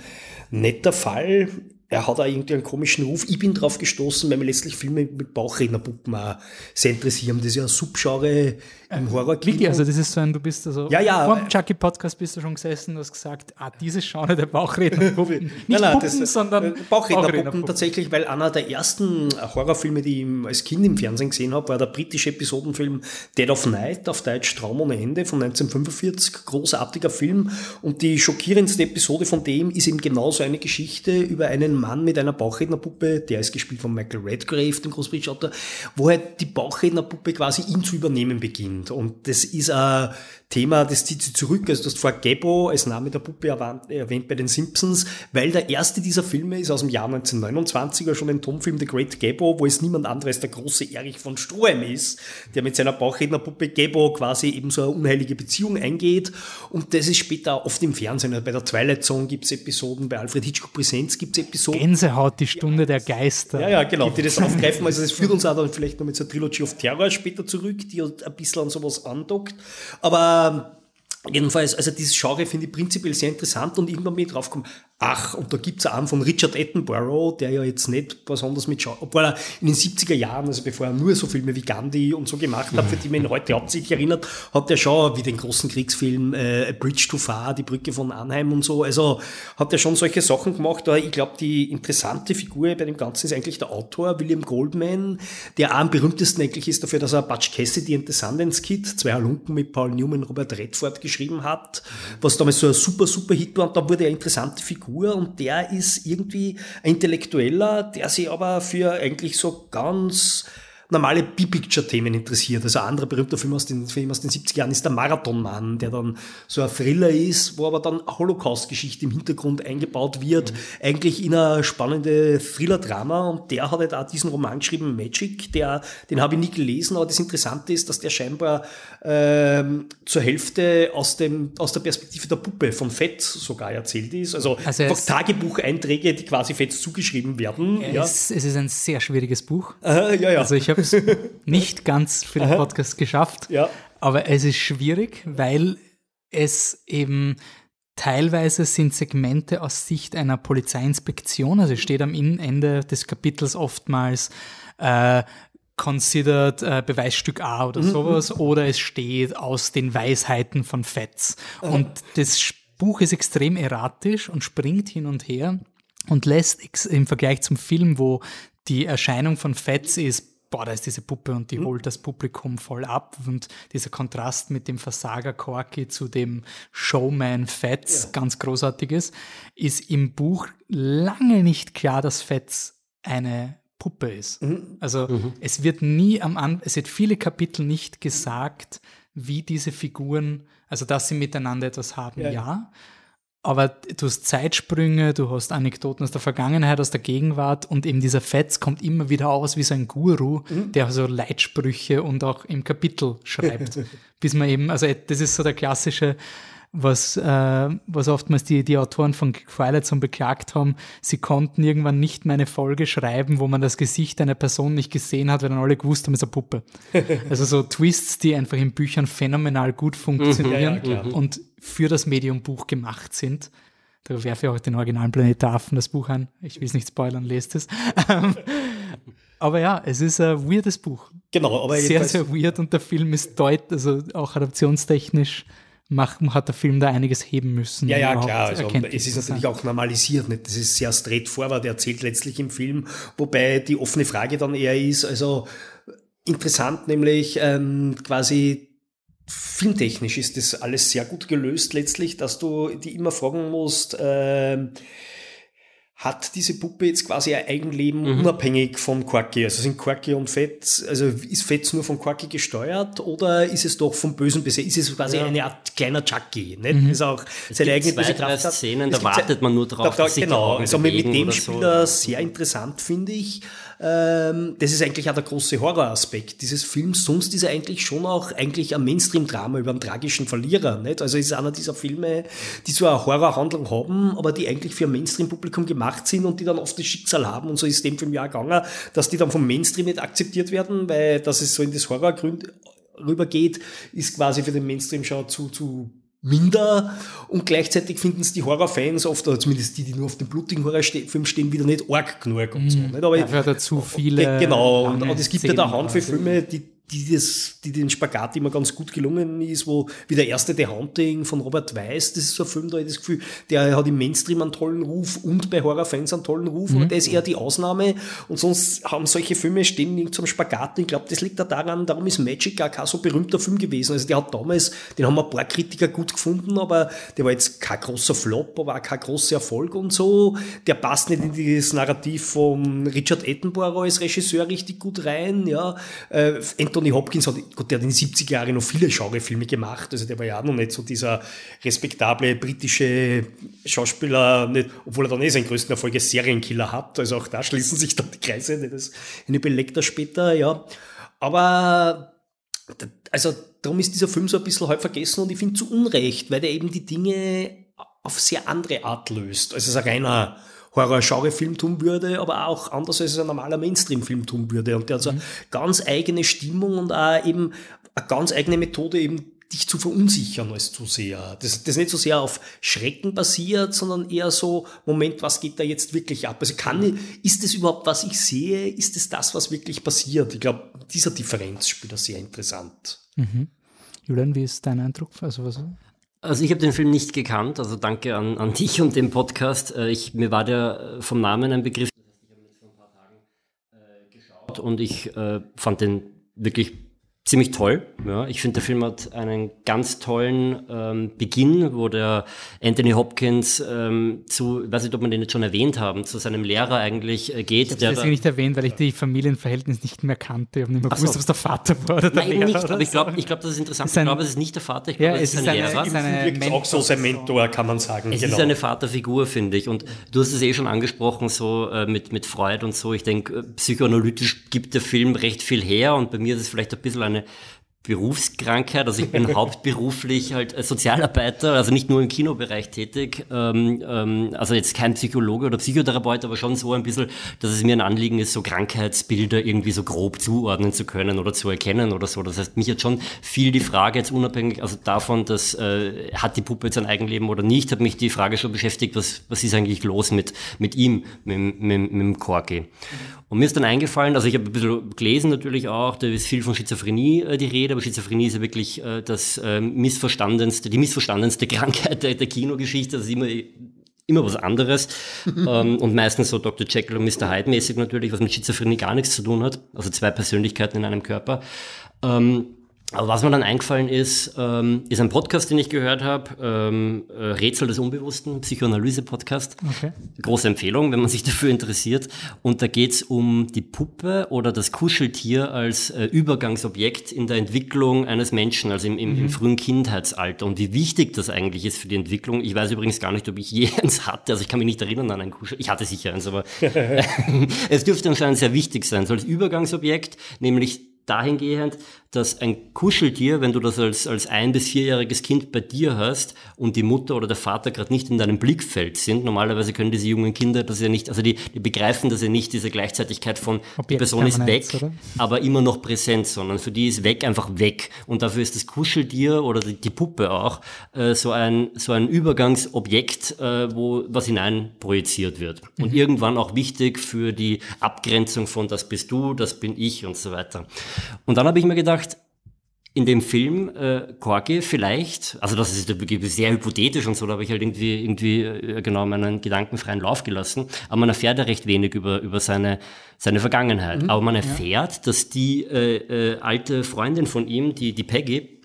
[SPEAKER 3] nicht der Fall er hat auch irgendwie einen komischen Ruf. Ich bin drauf gestoßen, weil mir letztlich Filme mit Bauchrednerpuppen auch sehr interessieren. Das ist ja ein Subgenre im horror
[SPEAKER 1] Wirklich, also das ist so ein, du bist also,
[SPEAKER 3] ja, ja,
[SPEAKER 1] vor dem Chucky Podcast bist du schon gesessen und hast gesagt, ah, dieses Genre der Bauchrednerpuppen. Nicht nein, nein, Puppen, das, sondern
[SPEAKER 3] äh, Bauchrednerpuppen, Bauchrednerpuppen tatsächlich, weil einer der ersten Horrorfilme, die ich als Kind im Fernsehen gesehen habe, war der britische Episodenfilm Dead of Night, auf Deutsch Traum ohne Ende von 1945. Großartiger Film und die schockierendste Episode von dem ist eben genauso eine Geschichte über einen Mann mit einer Bauchrednerpuppe, der ist gespielt von Michael Redgrave, dem Großbritannien, wo halt die Bauchrednerpuppe quasi ihn zu übernehmen beginnt. Und das ist ein Thema, das zieht sich zurück. Also du hast vor Gabo als Name der Puppe erwähnt bei den Simpsons, weil der erste dieser Filme ist aus dem Jahr 1929er, schon ein Tonfilm The Great Gabo, wo es niemand anderes als der große Erich von Stroheim ist, der mit seiner Bauchrednerpuppe Gabo quasi eben so eine unheilige Beziehung eingeht. Und das ist später oft im Fernsehen. Also bei der Twilight Zone gibt es Episoden, bei Alfred Hitchcock Präsenz gibt es Episoden.
[SPEAKER 1] Gänsehaut, die Stunde der Geister.
[SPEAKER 3] Ja, ja, genau, die das aufgreifen. Also das führt uns auch dann vielleicht noch mit so einer Trilogy of Terror später zurück, die ein bisschen an sowas andockt. Aber Jedenfalls, also dieses Genre finde ich prinzipiell sehr interessant und irgendwann bin ich draufgekommen, Ach, und da gibt's einen von Richard Attenborough, der ja jetzt nicht besonders mit Schau obwohl er in den 70er Jahren, also bevor er nur so Filme wie Gandhi und so gemacht hat, für die man ihn heute hauptsächlich erinnert, hat er schon wie den großen Kriegsfilm äh, A Bridge to Far, die Brücke von Anheim und so, also hat er schon solche Sachen gemacht, aber ich glaube, die interessante Figur bei dem Ganzen ist eigentlich der Autor, William Goldman, der auch am berühmtesten eigentlich ist dafür, dass er Butch Cassidy and the Sundance Kid, zwei Halunken mit Paul Newman, Robert Redford geschrieben hat, was damals so ein super, super Hit war und da wurde eine interessante Figur Figur und der ist irgendwie ein Intellektueller, der sich aber für eigentlich so ganz normale B-Picture-Themen interessiert. Also ein anderer berühmter Film aus den, Film aus den 70er Jahren ist der Marathonmann, der dann so ein Thriller ist, wo aber dann Holocaust-Geschichte im Hintergrund eingebaut wird. Mhm. Eigentlich in eine spannende Thriller-Drama und der hat halt auch diesen Roman geschrieben, Magic, der, den habe ich nie gelesen, aber das Interessante ist, dass der scheinbar ähm, zur Hälfte aus, dem, aus der Perspektive der Puppe von Fett sogar erzählt ist. Also, also Tagebucheinträge, die quasi Fett zugeschrieben werden.
[SPEAKER 1] Es, ja. es ist ein sehr schwieriges Buch.
[SPEAKER 3] Aha, ja, ja.
[SPEAKER 1] Also ich habe es nicht ganz für den Podcast geschafft,
[SPEAKER 3] ja.
[SPEAKER 1] aber es ist schwierig, weil es eben teilweise sind Segmente aus Sicht einer Polizeiinspektion, also steht am Ende des Kapitels oftmals äh, considered äh, Beweisstück A oder mhm. sowas, oder es steht aus den Weisheiten von Fetz. Und das Buch ist extrem erratisch und springt hin und her und lässt im Vergleich zum Film, wo die Erscheinung von Fetz ist boah, da ist diese Puppe und die mhm. holt das Publikum voll ab. Und dieser Kontrast mit dem Versager Corky zu dem Showman Fetz, ja. ganz großartiges, ist im Buch lange nicht klar, dass Fetz eine Puppe ist. Mhm. Also mhm. es wird nie am Anfang, es wird viele Kapitel nicht gesagt, wie diese Figuren, also dass sie miteinander etwas haben, ja. ja aber du hast Zeitsprünge, du hast Anekdoten aus der Vergangenheit, aus der Gegenwart und eben dieser Fetz kommt immer wieder aus wie so ein Guru, mhm. der so Leitsprüche und auch im Kapitel schreibt. bis man eben, also das ist so der klassische, was, äh, was oftmals die, die Autoren von Twilight Zone beklagt haben, sie konnten irgendwann nicht mehr eine Folge schreiben, wo man das Gesicht einer Person nicht gesehen hat, weil dann alle gewusst haben, es ist eine Puppe. also so Twists, die einfach in Büchern phänomenal gut funktionieren ja, ja, und für das Medium Buch gemacht sind. Da werfe ich auch den originalen Planet Affen das Buch an. Ich will es nicht spoilern, lest es. aber ja, es ist ein weirdes Buch.
[SPEAKER 3] Genau,
[SPEAKER 1] aber sehr, sehr weird und der Film ist deutlich, also auch adaptionstechnisch macht, hat der Film da einiges heben müssen.
[SPEAKER 3] Ja, ja, klar. Also, es ist natürlich auch normalisiert. Nicht? Das ist sehr straightforward erzählt letztlich im Film, wobei die offene Frage dann eher ist, also interessant nämlich ähm, quasi filmtechnisch ist das alles sehr gut gelöst letztlich, dass du die immer fragen musst, äh, hat diese Puppe jetzt quasi ein Eigenleben mhm. unabhängig von Quacky? Also sind Quacky und Fett, also ist Fett nur von Quacky gesteuert oder ist es doch vom Bösen besetzt? Ist es quasi ja. eine Art kleiner Chucky? Nicht? Mhm. Ist auch
[SPEAKER 2] es seine eigene zwei, Kraft hat. Szenen, da wartet man nur drauf,
[SPEAKER 3] da, da, dass Genau, also mit dem Spieler so. sehr interessant, finde ich. Ähm, das ist eigentlich auch der große Horroraspekt dieses Films. Sonst ist er eigentlich schon auch eigentlich ein Mainstream-Drama über einen tragischen Verlierer. Nicht? Also es ist einer dieser Filme, die so eine Horrorhandlung haben, aber die eigentlich für ein Mainstream-Publikum gemacht sind und die dann oft das Schicksal haben. Und so ist dem Film ja gegangen, dass die dann vom Mainstream nicht akzeptiert werden, weil dass es so in das Horrorgrund rübergeht, ist quasi für den Mainstream schon zu, zu minder und gleichzeitig finden es die Horrorfans oft, oder zumindest die, die nur auf dem blutigen Horrorfilm stehen, wieder nicht arg genug und so.
[SPEAKER 1] Mhm. Nicht? Aber
[SPEAKER 3] Dafür
[SPEAKER 1] hat er zu viele.
[SPEAKER 3] Genau, und, und es gibt ja da Handvoll Filme, die die, das, die den Spagat immer ganz gut gelungen ist, wo wie der erste The Haunting von Robert Weiss, das ist so ein Film, da habe ich das Gefühl, der hat im Mainstream einen tollen Ruf und bei Horrorfans einen tollen Ruf, mhm. aber der ist eher die Ausnahme und sonst haben solche Filme stehen zum Spagat. Ich glaube, das liegt da daran, darum ist Magic gar kein so berühmter Film gewesen. Also der hat damals, den haben ein paar Kritiker gut gefunden, aber der war jetzt kein großer Flop, aber auch kein großer Erfolg und so. Der passt nicht in dieses Narrativ von Richard Attenborough als Regisseur richtig gut rein, ja. Äh, Anthony Hopkins hat, Gott, der hat in den 70er Jahren noch viele Genrefilme gemacht, also der war ja auch noch nicht so dieser respektable britische Schauspieler, nicht, obwohl er dann eh seinen größten Erfolg als Serienkiller hat, also auch da schließen sich dann die Kreise, das eine Belegter später, ja. Aber, also, darum ist dieser Film so ein bisschen halb vergessen und ich finde zu Unrecht, weil der eben die Dinge auf sehr andere Art löst, als es ein reiner Horror-Genre-Film tun würde, aber auch anders als ein normaler Mainstream-Film tun würde. Und der hat so eine ganz eigene Stimmung und auch eben eine ganz eigene Methode, eben dich zu verunsichern als Zuseher. Das, das nicht so sehr auf Schrecken basiert, sondern eher so, Moment, was geht da jetzt wirklich ab? Also kann ich, ist das überhaupt, was ich sehe? Ist es das, was wirklich passiert? Ich glaube, dieser Differenz spielt er sehr interessant.
[SPEAKER 1] Mhm. Julian, wie ist dein Eindruck? Also was?
[SPEAKER 2] Also ich habe den Film nicht gekannt, also danke an, an dich und den Podcast. Äh, ich, mir war der vom Namen ein Begriff. Ich habe ihn vor ein paar Tagen äh, geschaut und ich äh, fand den wirklich ziemlich toll. Ja, ich finde, der Film hat einen ganz tollen ähm, Beginn, wo der Anthony Hopkins ähm, zu, ich weiß nicht, ob man den jetzt schon erwähnt haben, zu seinem Lehrer eigentlich äh, geht.
[SPEAKER 1] Ich habe deswegen nicht erwähnt, weil ich die Familienverhältnis nicht mehr kannte. Ich habe nicht mehr gewusst, so. ob es der Vater war oder der
[SPEAKER 2] Nein,
[SPEAKER 1] Lehrer.
[SPEAKER 2] Nicht, aber ich glaube, ich glaub, das ist interessant.
[SPEAKER 1] Ist ein,
[SPEAKER 2] ich glaube, es ist nicht der Vater, ich glaube,
[SPEAKER 1] ja,
[SPEAKER 2] es ist ein
[SPEAKER 1] eine,
[SPEAKER 2] Lehrer.
[SPEAKER 1] Ist eine
[SPEAKER 3] auch so sein Mentor, kann man sagen.
[SPEAKER 2] Es genau. ist eine Vaterfigur, finde ich. Und du hast es eh schon angesprochen, so äh, mit, mit Freud und so. Ich denke, äh, psychoanalytisch gibt der Film recht viel her und bei mir ist es vielleicht ein bisschen eine Berufskrankheit. Also ich bin hauptberuflich halt Sozialarbeiter, also nicht nur im Kinobereich tätig. Ähm, ähm, also jetzt kein Psychologe oder Psychotherapeut, aber schon so ein bisschen, dass es mir ein Anliegen ist, so Krankheitsbilder irgendwie so grob zuordnen zu können oder zu erkennen oder so. Das heißt, mich hat schon viel die Frage jetzt unabhängig, also davon, dass äh, hat die Puppe jetzt ein Eigenleben oder nicht, hat mich die Frage schon beschäftigt, was, was ist eigentlich los mit, mit ihm, mit, mit, mit dem Corky. Und mir ist dann eingefallen, also ich habe ein bisschen gelesen natürlich auch, da ist viel von Schizophrenie äh, die Rede, aber Schizophrenie ist ja wirklich äh, das äh, missverstandenste, die missverstandenste Krankheit der, der Kinogeschichte, das ist immer immer was anderes ähm, und meistens so Dr. Jekyll und Mr. Hyde mäßig natürlich, was mit Schizophrenie gar nichts zu tun hat, also zwei Persönlichkeiten in einem Körper. Ähm, aber was mir dann eingefallen ist, ähm, ist ein Podcast, den ich gehört habe, ähm, äh, Rätsel des Unbewussten, Psychoanalyse-Podcast. Okay. Große Empfehlung, wenn man sich dafür interessiert. Und da geht's um die Puppe oder das Kuscheltier als äh, Übergangsobjekt in der Entwicklung eines Menschen, also im, im, mhm. im, frühen Kindheitsalter. Und wie wichtig das eigentlich ist für die Entwicklung. Ich weiß übrigens gar nicht, ob ich je eins hatte. Also ich kann mich nicht erinnern an ein Kuschel. Ich hatte sicher eins, aber es dürfte anscheinend sehr wichtig sein. So als Übergangsobjekt, nämlich dahingehend, dass ein Kuscheltier, wenn du das als, als ein- bis vierjähriges Kind bei dir hast und die Mutter oder der Vater gerade nicht in deinem Blickfeld sind, normalerweise können diese jungen Kinder das ja nicht, also die, die begreifen das ja nicht, diese Gleichzeitigkeit von, Ob die Person ist weg, oder? aber immer noch präsent, sondern für die ist weg einfach weg. Und dafür ist das Kuscheltier oder die, die Puppe auch äh, so, ein, so ein Übergangsobjekt, äh, wo was hinein projiziert wird. Mhm. Und irgendwann auch wichtig für die Abgrenzung von das bist du, das bin ich und so weiter. Und dann habe ich mir gedacht, in dem Film äh, Corky vielleicht, also das ist sehr hypothetisch und so, da habe ich halt irgendwie, irgendwie äh, genau meinen gedankenfreien Lauf gelassen, aber man erfährt ja recht wenig über, über seine, seine Vergangenheit. Mhm, aber man erfährt, ja. dass die äh, äh, alte Freundin von ihm, die, die Peggy,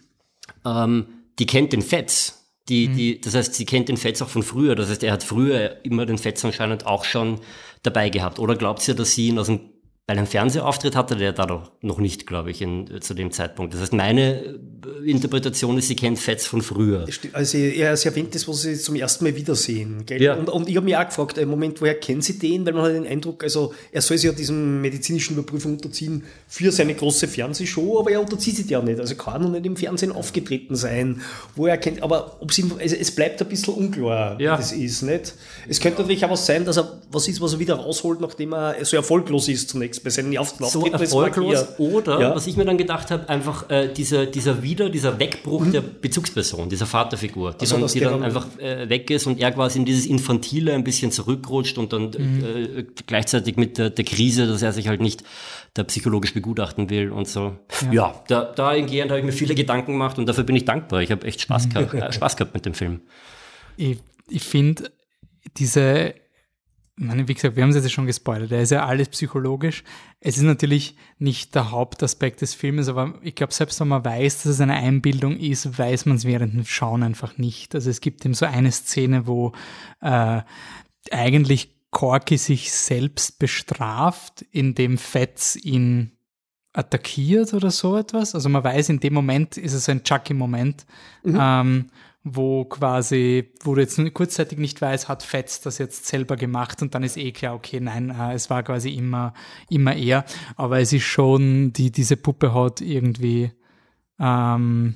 [SPEAKER 2] ähm, die kennt den Fetz. Die, mhm. die, das heißt, sie kennt den Fetz auch von früher. Das heißt, er hat früher immer den Fetz anscheinend auch schon dabei gehabt. Oder glaubt ihr, dass sie ihn aus dem weil einen Fernsehauftritt hatte der da doch noch nicht, glaube ich, in, zu dem Zeitpunkt. Das heißt, meine äh, Interpretation ist, sie kennt Fetz von früher.
[SPEAKER 3] Also er, sie erwähnt das, was sie zum ersten Mal wiedersehen. Gell? Ja. Und, und ich habe mich auch gefragt, im Moment, woher kennen Sie den? Weil man hat den Eindruck, also er soll sich ja diesem medizinischen Überprüfung unterziehen für seine große Fernsehshow, aber er unterzieht sich ja nicht. Also kann er nicht im Fernsehen aufgetreten sein, wo er kennt. Aber ob sie, also es bleibt ein bisschen unklar, ja. wie das ist. Nicht? Es könnte natürlich auch was sein, dass er was ist, was er wieder rausholt, nachdem er so erfolglos ist zunächst bei seinen
[SPEAKER 2] so erfolglos. Oder, ja. was ich mir dann gedacht habe, einfach äh, dieser, dieser wieder dieser Wegbruch mhm. der Bezugsperson, dieser Vaterfigur, die also, dann, die dann einfach äh, weg ist und er quasi in dieses Infantile ein bisschen zurückrutscht und dann mhm. äh, gleichzeitig mit der, der Krise, dass er sich halt nicht da psychologisch begutachten will und so. Ja, ja da, dahingehend habe ich mir viele Gedanken gemacht und dafür bin ich dankbar. Ich habe echt Spaß gehabt, äh, Spaß gehabt mit dem Film.
[SPEAKER 1] Ich, ich finde diese meine, wie gesagt, wir haben es jetzt schon gespoilert, da ist ja alles psychologisch. Es ist natürlich nicht der Hauptaspekt des Filmes, aber ich glaube, selbst wenn man weiß, dass es eine Einbildung ist, weiß man es während dem Schauen einfach nicht. Also es gibt eben so eine Szene, wo äh, eigentlich Corky sich selbst bestraft, indem Fetz ihn attackiert oder so etwas. Also man weiß, in dem Moment ist es ein Chucky-Moment. Mhm. Ähm, wo quasi, wo du jetzt kurzzeitig nicht weißt, hat Fetz das jetzt selber gemacht und dann ist eh klar, okay, nein, äh, es war quasi immer, immer er. Aber es ist schon, die, diese Puppe hat irgendwie, ähm,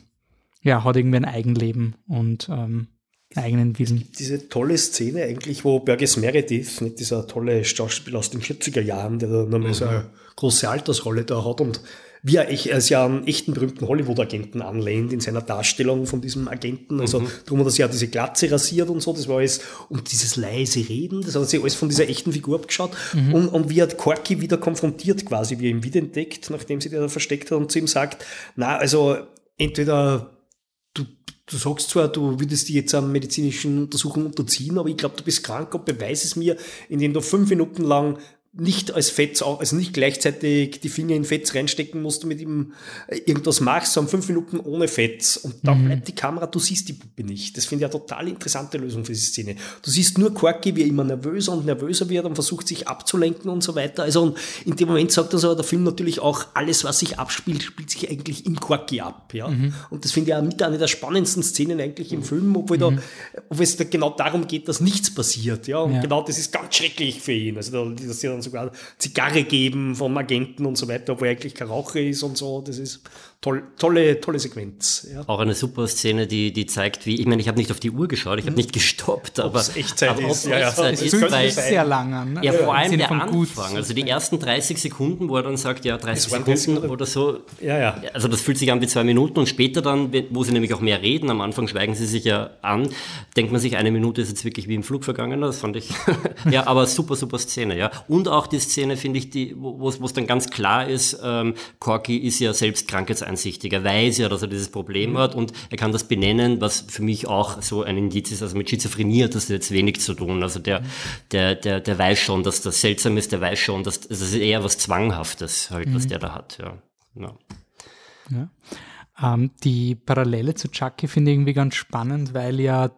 [SPEAKER 1] ja, hat irgendwie ein Eigenleben und ähm, eigenen Willen.
[SPEAKER 3] Diese tolle Szene eigentlich, wo Burgess Meredith, nicht dieser tolle Schauspieler aus den 40er Jahren, der da nochmal mhm. so eine große Altersrolle da hat und wie er, ist ja einen echten berühmten Hollywood-Agenten anlehnt in seiner Darstellung von diesem Agenten. Also mhm. darum hat er sich ja diese Glatze rasiert und so, das war alles, und dieses leise Reden, das hat er sich alles von dieser echten Figur abgeschaut. Mhm. Und, und wie er Corky wieder konfrontiert quasi, wie er ihn wiederentdeckt, nachdem sie der da versteckt hat und zu ihm sagt, na, also entweder du, du sagst zwar, du würdest dich jetzt an medizinischen Untersuchungen unterziehen, aber ich glaube, du bist krank und beweis es mir, indem du fünf Minuten lang nicht als Fett, also nicht gleichzeitig die Finger in Fett reinstecken musst du mit ihm äh, irgendwas machst, sondern fünf Minuten ohne Fett. Und dann mhm. bleibt die Kamera, du siehst die Puppe nicht. Das finde ich eine total interessante Lösung für diese Szene. Du siehst nur Corky, wie er immer nervöser und nervöser wird und versucht sich abzulenken und so weiter. Also und in dem Moment sagt also der Film natürlich auch, alles, was sich abspielt, spielt sich eigentlich im Corky ab. Ja? Mhm. Und das finde ich auch mit einer der spannendsten Szenen eigentlich im Film, obwohl, mhm. da, obwohl es da genau darum geht, dass nichts passiert. Ja? Und ja. genau das ist ganz schrecklich für ihn. Also da, dass er dann sogar Zigarre geben vom Agenten und so weiter, obwohl er eigentlich kein Raucher ist und so. Das ist toll, tolle, tolle Sequenz.
[SPEAKER 2] Ja. Auch eine super Szene, die, die zeigt, wie, ich meine, ich habe nicht auf die Uhr geschaut, ich habe mhm. nicht gestoppt, aber
[SPEAKER 3] es Echtzeit
[SPEAKER 1] aber
[SPEAKER 3] ist. Ja, ja.
[SPEAKER 1] Echtzeit ist, ist weil, sehr lang an.
[SPEAKER 2] Ne? Ja, vor allem der Anfang, gut. also die ersten 30 Sekunden, wo er dann sagt, ja, 30 Sekunden oder so. Ja, ja. Also das fühlt sich an wie zwei Minuten und später dann, wo sie nämlich auch mehr reden, am Anfang schweigen sie sich ja an, denkt man sich, eine Minute ist jetzt wirklich wie im Flug vergangen, das fand ich, ja, aber super, super Szene, ja. Und auch die Szene, finde ich, die, wo es dann ganz klar ist, ähm, Corky ist ja selbst krankheitseinsichtig, er weiß ja, dass er dieses Problem mhm. hat und er kann das benennen, was für mich auch so ein Indiz ist, also mit Schizophrenie hat das jetzt wenig zu tun, also der, mhm. der, der, der weiß schon, dass das seltsam ist, der weiß schon, dass das ist eher was Zwanghaftes halt, mhm. was der da hat, ja. ja.
[SPEAKER 1] ja. Ähm, die Parallele zu Chucky finde ich irgendwie ganz spannend, weil ja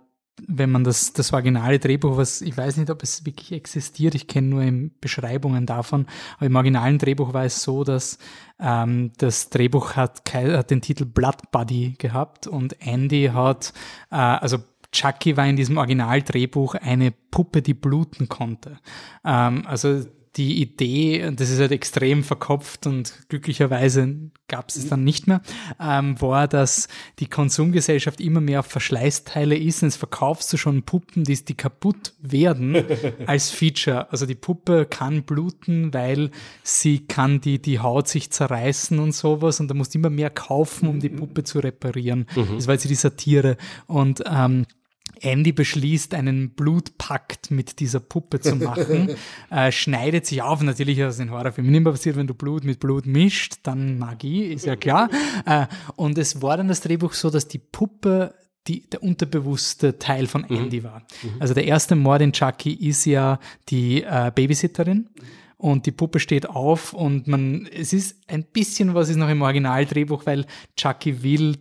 [SPEAKER 1] wenn man das, das originale Drehbuch, was ich weiß nicht, ob es wirklich existiert, ich kenne nur Beschreibungen davon, aber im originalen Drehbuch war es so, dass ähm, das Drehbuch hat, hat den Titel Blood Buddy gehabt und Andy hat, äh, also Chucky war in diesem Originaldrehbuch eine Puppe, die bluten konnte. Ähm, also die Idee, das ist halt extrem verkopft und glücklicherweise gab es es dann nicht mehr, ähm, war, dass die Konsumgesellschaft immer mehr auf Verschleißteile ist und jetzt verkaufst du schon Puppen, die, die kaputt werden, als Feature. Also die Puppe kann bluten, weil sie kann die, die Haut sich zerreißen und sowas und da musst du immer mehr kaufen, um die Puppe zu reparieren. Mhm. Das war jetzt die Satire. Und ähm, Andy beschließt, einen Blutpakt mit dieser Puppe zu machen, äh, schneidet sich auf. Natürlich aus den Horrorfilmen immer passiert, wenn du Blut mit Blut mischt, dann Magie, ist ja klar. äh, und es war dann das Drehbuch so, dass die Puppe die, der unterbewusste Teil von mhm. Andy mhm. war. Also der erste Mord in Chucky ist ja die äh, Babysitterin und die Puppe steht auf und man, es ist ein bisschen was ist noch im Originaldrehbuch, weil Chucky will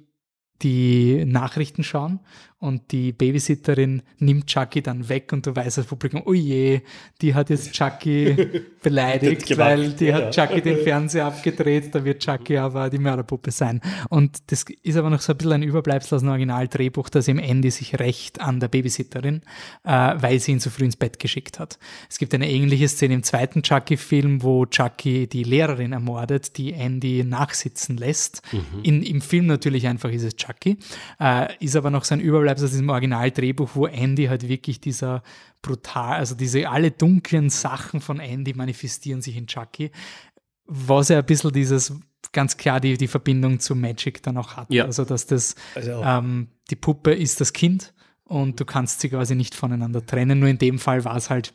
[SPEAKER 1] die Nachrichten schauen und die Babysitterin nimmt Chucky dann weg und du weißt als Publikum, oh je, die hat jetzt Chucky beleidigt, weil die hat Chucky den Fernseher abgedreht, da wird Chucky aber die Mörderpuppe sein. Und das ist aber noch so ein bisschen ein Überbleibsel aus dem Originaldrehbuch, dass im Ende sich rächt an der Babysitterin, äh, weil sie ihn zu früh ins Bett geschickt hat. Es gibt eine ähnliche Szene im zweiten Chucky-Film, wo Chucky die Lehrerin ermordet, die Andy nachsitzen lässt. Mhm. In, Im Film natürlich einfach ist es Chucky, äh, ist aber noch sein Überbleibsel bleibst aus diesem Originaldrehbuch, wo Andy halt wirklich dieser brutal, also diese alle dunklen Sachen von Andy manifestieren sich in Chucky. was ja ein bisschen dieses ganz klar die, die Verbindung zu Magic dann auch hat.
[SPEAKER 2] Ja.
[SPEAKER 1] Also dass das
[SPEAKER 3] Also-
[SPEAKER 1] ähm, die Puppe ist das Kind und du kannst sie quasi nicht voneinander trennen. Nur in dem Fall war es halt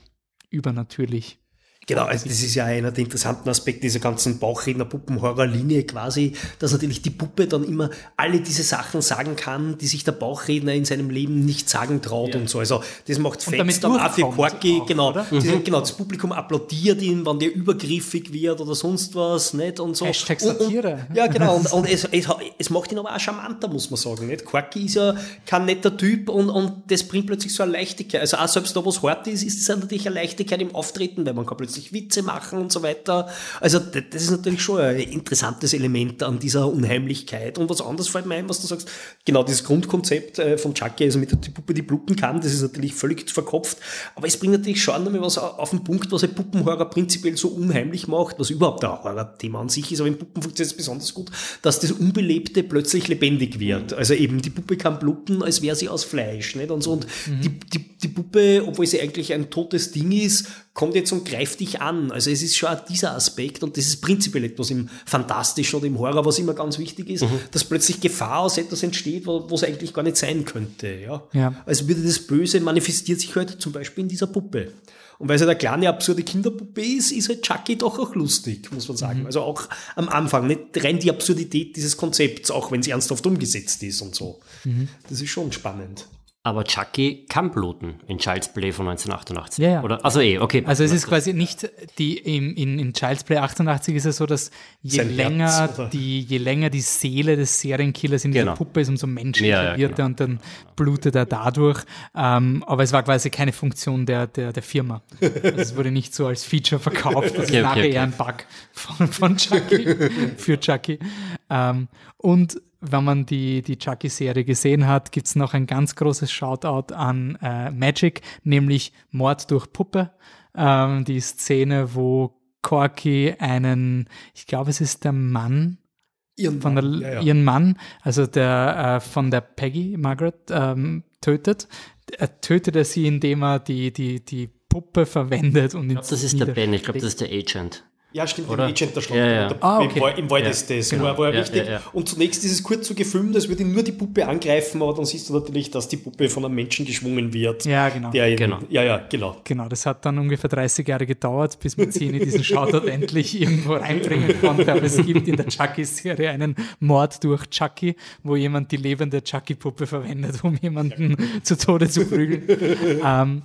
[SPEAKER 1] übernatürlich.
[SPEAKER 3] Genau, also das ist ja einer der interessanten Aspekte dieser ganzen Bauchredner-Puppen-Horror-Linie quasi, dass natürlich die Puppe dann immer alle diese Sachen sagen kann, die sich der Bauchredner in seinem Leben nicht sagen traut und so. Also das macht Fans dann auch für
[SPEAKER 1] auch,
[SPEAKER 3] genau,
[SPEAKER 1] oder?
[SPEAKER 3] diese, genau, das Publikum applaudiert ihn, wenn der übergriffig wird oder sonst was, nicht? Und so.
[SPEAKER 1] Hashtag Satire.
[SPEAKER 3] ja, genau, und, und es, es, es macht ihn aber auch charmanter, muss man sagen, nicht? Ist ja kein netter Typ und, und das bringt plötzlich so eine Leichtigkeit. Also auch selbst da, wo es hart ist, ist es natürlich eine Leichtigkeit im Auftreten, weil man kann plötzlich Witze machen und so weiter. Also das ist natürlich schon ein interessantes Element an dieser Unheimlichkeit. Und was anderes fällt mir ein, was du sagst, genau dieses Grundkonzept äh, von Chucky, also mit der Puppe, die bluten kann, das ist natürlich völlig verkopft. Aber es bringt natürlich schon einmal was auf den Punkt, was ein Puppenhorror prinzipiell so unheimlich macht, was überhaupt ein Horror-Thema an sich ist, aber im Puppen funktioniert es besonders gut, dass das Unbelebte plötzlich lebendig wird. Also eben die Puppe kann bluten, als wäre sie aus Fleisch. Nicht? Und, so. und die, die, die Puppe, obwohl sie eigentlich ein totes Ding ist, kommt jetzt und greift dich an. Also es ist schon dieser Aspekt und das ist prinzipiell etwas im Fantastischen oder im Horror, was immer ganz wichtig ist, dass plötzlich Gefahr aus etwas entsteht, wo es eigentlich gar nicht sein könnte. Ja?
[SPEAKER 1] Ja.
[SPEAKER 3] Also würde das Böse manifestiert sich halt zum Beispiel in dieser Puppe. Und weil es halt eine kleine, absurde Kinderpuppe ist, ist halt Chucky doch auch lustig, muss man sagen. Also auch am Anfang, nicht rein die Absurdität dieses Konzepts, auch wenn es ernsthaft umgesetzt ist und so. Das ist schon spannend.
[SPEAKER 2] Aber Chucky kann bluten in Child's Play von 1988.
[SPEAKER 1] Ja, ja.
[SPEAKER 2] Oder? Also eh, okay.
[SPEAKER 1] Also es ist quasi nicht die im, in, in Child's Play 88 ist es so, dass je
[SPEAKER 3] Sein Herz,
[SPEAKER 1] länger
[SPEAKER 3] oder?
[SPEAKER 1] die je länger die Seele des Serienkillers in dieser
[SPEAKER 2] Genau.
[SPEAKER 1] Puppe ist, umso menschlicher
[SPEAKER 2] Ja, ja,
[SPEAKER 1] wird er und dann blutet er dadurch. Ähm, aber es war quasi keine Funktion der, der, der Firma. Also es wurde nicht so als Feature verkauft. Das
[SPEAKER 2] Okay,
[SPEAKER 1] ist nachher
[SPEAKER 2] okay, okay.
[SPEAKER 1] eher ein Bug von, von Chucky für Chucky. Ähm, und wenn man die, die Chucky-Serie gesehen hat, gibt's noch ein ganz großes Shoutout an äh, Magic, nämlich Mord durch Puppe. Ähm, die Szene, wo Corky einen, ich glaube, es ist der Mann,
[SPEAKER 3] Ihren
[SPEAKER 1] von der,
[SPEAKER 3] Mann, ja, ja.
[SPEAKER 1] ihren Mann, also der äh, von der Peggy Margaret ähm, tötet. Er tötet er sie, indem er die, die, die Puppe verwendet und
[SPEAKER 2] Ich glaube, das ist der Ben, ich glaube, das ist der Agent.
[SPEAKER 3] Ja, stimmt,
[SPEAKER 2] Oder?
[SPEAKER 3] im Agent der Schlacht.
[SPEAKER 2] Ja, ja.
[SPEAKER 3] Der-
[SPEAKER 1] Ah,
[SPEAKER 3] Im
[SPEAKER 1] okay.
[SPEAKER 3] Wald- Im Wald
[SPEAKER 2] Ja,
[SPEAKER 3] ist das,
[SPEAKER 2] genau.
[SPEAKER 3] richtig.
[SPEAKER 2] ja, ja.
[SPEAKER 3] Und zunächst ist es kurz so gefilmt, als würde ihn nur die Puppe angreifen, aber dann siehst du natürlich, dass die Puppe von einem Menschen geschwungen wird.
[SPEAKER 1] Ja, genau.
[SPEAKER 3] Der ihn,
[SPEAKER 2] Genau.
[SPEAKER 3] Ja, ja, genau.
[SPEAKER 1] Genau, das hat dann ungefähr 30 Jahre gedauert, bis Mazzini diesen Shoutout endlich irgendwo reinbringen konnte. Aber es gibt in der Chucky-Serie einen Mord durch Chucky, wo jemand die lebende Chucky-Puppe verwendet, um jemanden zu Tode zu prügeln. ähm,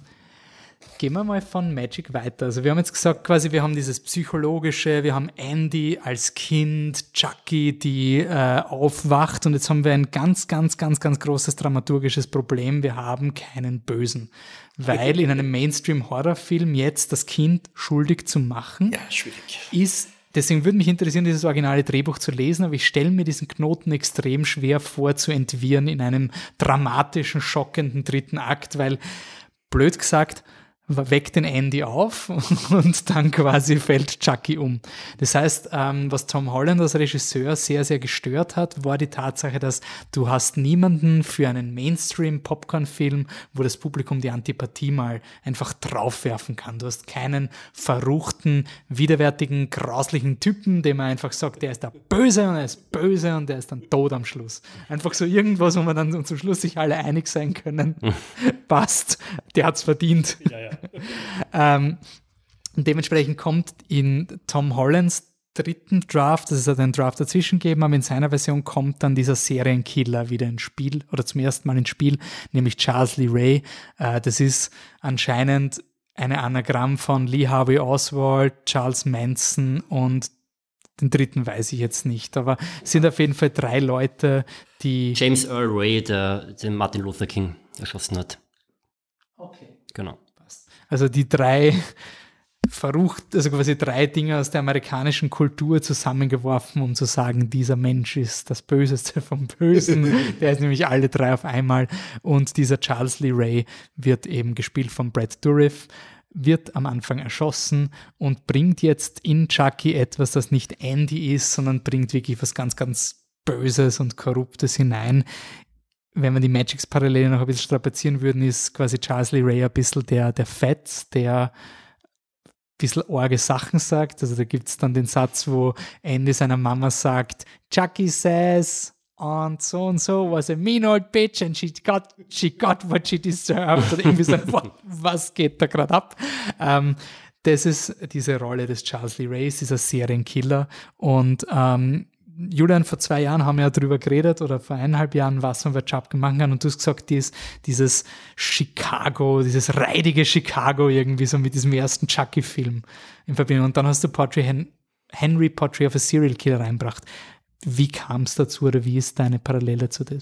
[SPEAKER 1] Gehen wir mal von Magic weiter. Also wir haben jetzt gesagt, quasi, wir haben dieses psychologische, wir haben Andy als Kind, Chucky, die äh, aufwacht und jetzt haben wir ein ganz, ganz, ganz, ganz großes dramaturgisches Problem. Wir haben keinen Bösen. Weil in einem Mainstream-Horrorfilm jetzt das Kind schuldig zu machen,
[SPEAKER 3] Ja, schwierig.
[SPEAKER 1] ist, deswegen würde mich interessieren, dieses originale Drehbuch zu lesen, aber ich stelle mir diesen Knoten extrem schwer vor zu entwirren in einem dramatischen, schockenden dritten Akt, weil, blöd gesagt, weckt den Andy auf und dann quasi fällt Chucky um. Das heißt, ähm, was Tom Holland als Regisseur sehr, sehr gestört hat, war die Tatsache, dass du hast niemanden für einen Mainstream-Popcorn-Film, wo das Publikum die Antipathie mal einfach draufwerfen kann. Du hast keinen verruchten, widerwärtigen, grauslichen Typen, dem man einfach sagt, der ist der Böse und er ist böse und der ist dann tot am Schluss. Einfach so irgendwas, wo man dann zum Schluss sich alle einig sein können. Passt, der hat's verdient.
[SPEAKER 3] Ja, ja.
[SPEAKER 1] Ähm, und dementsprechend kommt in Tom Hollands dritten Draft, das ist halt ein Draft dazwischen gegeben, aber in seiner Version kommt dann dieser Serienkiller wieder ins Spiel oder zum ersten Mal ins Spiel, nämlich Charles Lee Ray. Äh, das ist anscheinend eine Anagramm von Lee Harvey Oswald, Charles Manson und den dritten weiß ich jetzt nicht, aber es sind auf jeden Fall drei Leute, die
[SPEAKER 2] James Earl Ray, der den Martin Luther King erschossen hat.
[SPEAKER 1] okay.
[SPEAKER 2] Genau.
[SPEAKER 1] Also die drei verrucht, also quasi drei Dinge aus der amerikanischen Kultur zusammengeworfen, um zu sagen, dieser Mensch ist das Böseste vom Bösen. Der ist nämlich alle drei auf einmal. Und dieser Charles Lee Ray wird eben gespielt von Brad Dourif, wird am Anfang erschossen und bringt jetzt in Chucky etwas, das nicht Andy ist, sondern bringt wirklich was ganz, ganz Böses und Korruptes hinein wenn wir die Magics-Parallele noch ein bisschen strapazieren würden, ist quasi Charles Lee Ray ein bisschen der, der Fett, der bisschen arge Sachen sagt. Also da gibt es dann den Satz, wo Andy seiner Mama sagt, Chucky says, und so und so was a mean old bitch and she got, she got what she deserved. Oder irgendwie so, was geht da gerade ab? Ähm, das ist diese Rolle des Charles Lee Rays, dieser Serienkiller. Und ähm, Julian, vor zwei Jahren haben wir ja drüber geredet oder vor eineinhalb Jahren, was man bei Chubb machen kann. Und du hast gesagt, dies, dieses Chicago, dieses reidige Chicago irgendwie so mit diesem ersten Chucky-Film in Verbindung. Und dann hast du Portrait Hen Henry Portrait of a Serial Killer reinbracht. Wie kam es dazu oder wie ist deine Parallele zu dem?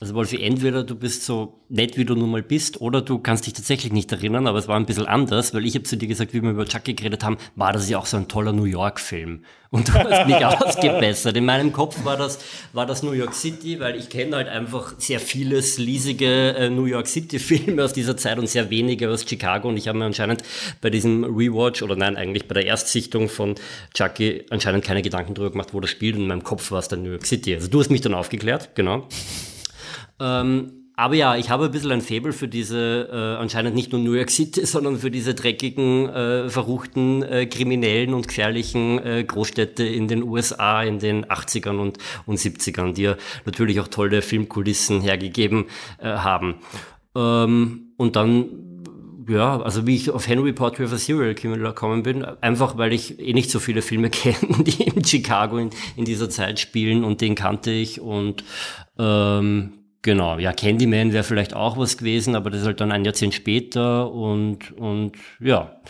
[SPEAKER 2] Also Wolfi, entweder du bist so nett, wie du nun mal bist, oder du kannst dich tatsächlich nicht erinnern, aber es war ein bisschen anders, weil ich habe zu dir gesagt, wie wir über Chucky geredet haben, war das ja auch so ein toller New York-Film. Und du hast mich ausgebessert. In meinem Kopf war das, war das New York City, weil ich kenne halt einfach sehr viele sleasige äh, New York City-Filme aus dieser Zeit und sehr wenige aus Chicago. Und ich habe mir anscheinend bei diesem Rewatch, oder nein, eigentlich bei der Erstsichtung von Chucky anscheinend keine Gedanken darüber gemacht, wo das spielt. Und in meinem Kopf war es dann New York City. Also du hast mich dann aufgeklärt, genau. Ähm, aber ja, ich habe ein bisschen ein Faible für diese äh, anscheinend nicht nur New York City, sondern für diese dreckigen, äh, verruchten, äh, kriminellen und gefährlichen äh, Großstädte in den USA in den 80ern und, und 70ern, die ja natürlich auch tolle Filmkulissen hergegeben äh, haben. Ähm, und dann ja, also wie ich auf Henry Portrait of a Serial Killer gekommen bin, einfach weil ich eh nicht so viele Filme kenne, die in Chicago in, in dieser Zeit spielen und den kannte ich und ähm, Genau, ja, Candyman wäre vielleicht auch was gewesen, aber das ist halt dann ein Jahrzehnt später und, und ja.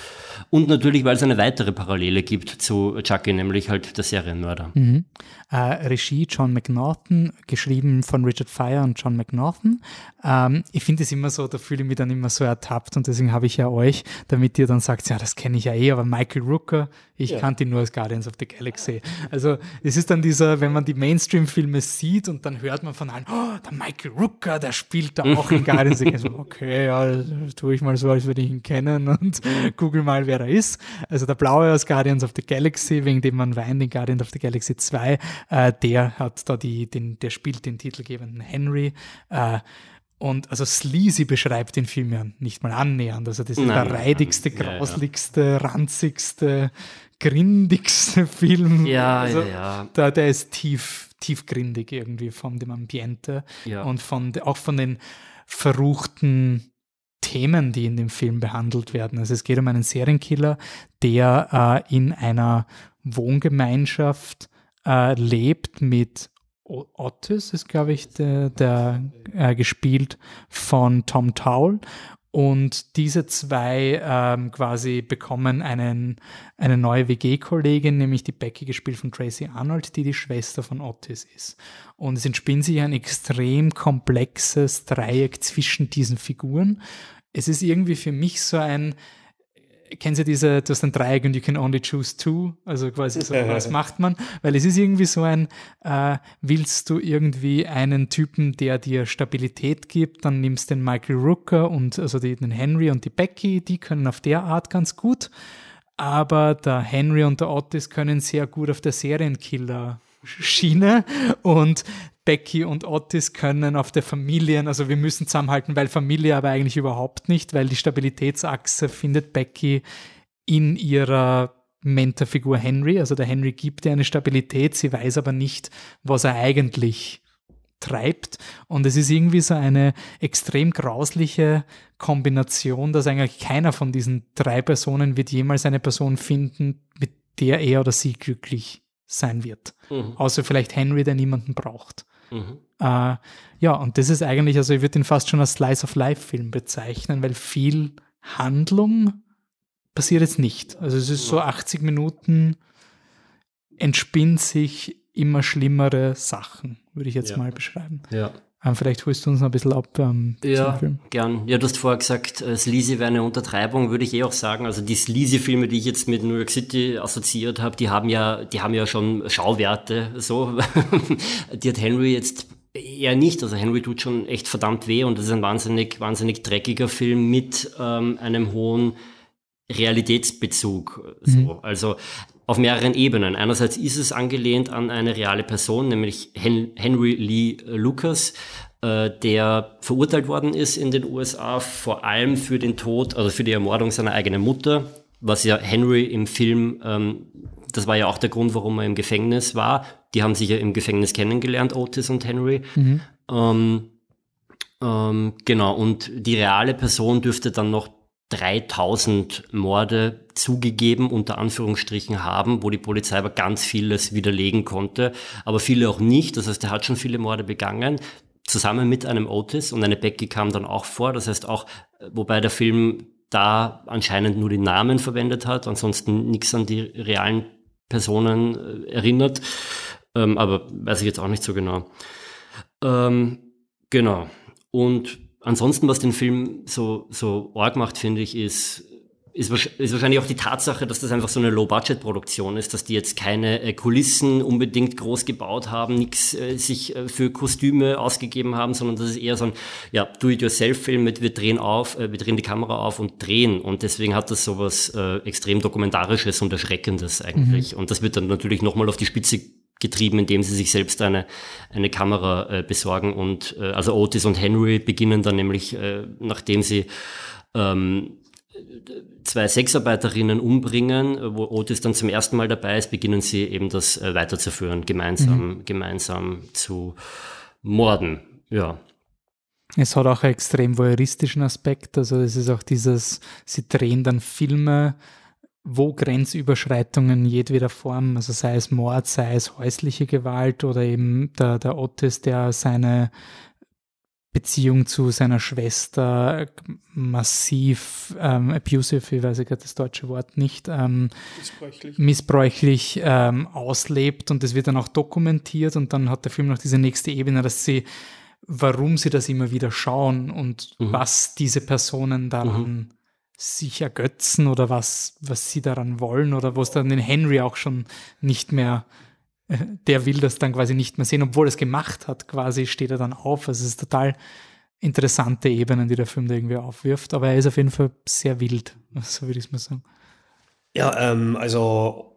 [SPEAKER 2] Und natürlich, weil es eine weitere Parallele gibt zu Chucky, nämlich halt der Serienmörder.
[SPEAKER 1] Mhm. Äh, Regie John McNaughton, geschrieben von Richard Fire und John McNaughton. Ähm, ich finde es immer so, da fühle ich mich dann immer so ertappt und deswegen habe ich ja euch, damit ihr dann sagt, ja, das kenne ich ja eh, aber Michael Rooker, ich ja. kannte ihn nur als Guardians of the Galaxy. Also es ist dann dieser, wenn man die Mainstream-Filme sieht und dann hört man von allen, oh, der Michael Rooker, der spielt da auch in Guardians of the Galaxy. Okay, ja, tue ich mal so, als würde ich ihn kennen und google mal, wer er ist. Also der Blaue aus Guardians of the Galaxy, wegen dem man weint in Guardians of the Galaxy 2, äh, der hat da die, den, der spielt den titelgebenden Henry. Äh, und also Sleazy beschreibt den Film ja nicht mal annähernd. Also das ist nein, der reidigste, grausligste, ja, ja. ranzigste, grindigste Film.
[SPEAKER 2] Ja,
[SPEAKER 1] also,
[SPEAKER 2] ja, ja.
[SPEAKER 1] Der, der ist tief, tiefgrindig irgendwie von dem Ambiente ja. und von, auch von den verruchten Themen, die in dem Film behandelt werden. Also es geht um einen Serienkiller, der äh, in einer Wohngemeinschaft äh, lebt mit Otis, ist glaube ich der, der äh, gespielt von Tom Towle. Und diese zwei ähm, quasi bekommen einen, eine neue WG-Kollegin, nämlich die Becky, gespielt von Tracy Arnold, die die Schwester von Otis ist. Und es entspinnt sich ein extrem komplexes Dreieck zwischen diesen Figuren. Es ist irgendwie für mich so ein, kennen Sie diese, du hast ein Dreieck und you can only choose two, also quasi so, was macht man? Weil es ist irgendwie so ein, äh, willst du irgendwie einen Typen, der dir Stabilität gibt, dann nimmst du den Michael Rooker und also den Henry und die Becky, die können auf der Art ganz gut, aber der Henry und der Otis können sehr gut auf der Serienkiller Schiene und Becky und Otis können auf der Familien, also wir müssen zusammenhalten, weil Familie aber eigentlich überhaupt nicht, weil die Stabilitätsachse findet Becky in ihrer Mentorfigur Henry. Also der Henry gibt ihr eine Stabilität, sie weiß aber nicht, was er eigentlich treibt. Und es ist irgendwie so eine extrem grausliche Kombination, dass eigentlich keiner von diesen drei Personen wird jemals eine Person finden, mit der er oder sie glücklich sein wird. Mhm. Außer vielleicht Henry, der niemanden braucht. Mhm. Äh, ja, und das ist eigentlich, also ich würde ihn fast schon als Slice of Life-Film bezeichnen, weil viel Handlung passiert jetzt nicht. Also es ist so 80 Minuten entspinnt sich immer schlimmere Sachen, würde ich jetzt ja. mal beschreiben.
[SPEAKER 2] Ja.
[SPEAKER 1] Ähm, vielleicht holst du uns noch ein bisschen ab
[SPEAKER 2] ähm, ja, Film. gern. Ja, du hast vorher gesagt, äh, Sleazy wäre eine Untertreibung, würde ich eh auch sagen. Also die Sleazy-Filme, die ich jetzt mit New York City assoziiert habe, die haben ja, die haben ja schon Schauwerte. So, die hat Henry jetzt eher nicht. Also Henry tut schon echt verdammt weh und das ist ein wahnsinnig, wahnsinnig dreckiger Film mit ähm, einem hohen Realitätsbezug. So. Mhm. Also auf mehreren Ebenen. Einerseits ist es angelehnt an eine reale Person, nämlich Henry Lee Lucas, äh, der verurteilt worden ist in den USA, vor allem für den Tod, also für die Ermordung seiner eigenen Mutter was ja Henry im Film, ähm, das war ja auch der Grund, warum er im Gefängnis war. Die haben sich ja im Gefängnis kennengelernt, Otis und Henry. Mhm. Ähm, ähm, genau, und die reale Person dürfte dann noch 3000 Morde zugegeben, unter Anführungsstrichen haben, wo die Polizei aber ganz vieles widerlegen konnte, aber viele auch nicht. Das heißt, er hat schon viele Morde begangen, zusammen mit einem Otis und eine Becky kam dann auch vor. Das heißt auch, wobei der Film da anscheinend nur die Namen verwendet hat, ansonsten nichts an die realen Personen äh, erinnert, ähm, aber weiß ich jetzt auch nicht so genau. Ähm, genau. Und ansonsten, was den Film so, so arg macht, finde ich, ist, ist, ist wahrscheinlich auch die Tatsache, dass das einfach so eine Low-Budget-Produktion ist, dass die jetzt keine äh, Kulissen unbedingt groß gebaut haben, nichts äh, sich äh, für Kostüme ausgegeben haben, sondern das ist eher so ein ja, Do-it-yourself-Film mit wir drehen auf, wir drehen die Kamera auf und drehen und deswegen hat das sowas äh, extrem Dokumentarisches und Erschreckendes eigentlich. Mhm. Und das wird dann natürlich nochmal auf die Spitze getrieben, indem sie sich selbst eine, eine Kamera äh, besorgen. Und äh, also Otis und Henry beginnen dann nämlich, äh, nachdem sie ähm, zwei Sexarbeiterinnen umbringen, wo Otis dann zum ersten Mal dabei ist, beginnen sie eben das äh, weiterzuführen, gemeinsam, mhm. gemeinsam zu morden. Ja.
[SPEAKER 1] Es hat auch einen extrem voyeuristischen Aspekt. Also es ist auch dieses, sie drehen dann Filme wo Grenzüberschreitungen jedweder Form, also sei es Mord, sei es häusliche Gewalt oder eben der, der Otis, der seine Beziehung zu seiner Schwester massiv ähm, abusive, ich weiß gerade das deutsche Wort nicht, ähm, missbräuchlich, missbräuchlich ähm, auslebt und das wird dann auch dokumentiert und dann hat der Film noch diese nächste Ebene, dass sie, warum sie das immer wieder schauen und mhm. was diese Personen daran mhm sich ergötzen oder was, was sie daran wollen oder wo es dann den Henry auch schon nicht mehr, äh, der will das dann quasi nicht mehr sehen, obwohl er es gemacht hat, quasi steht er dann auf. Also es ist total interessante Ebenen, die der Film da irgendwie aufwirft, aber er ist auf jeden Fall sehr wild, so würde ich es mal sagen.
[SPEAKER 3] Ja, ähm, also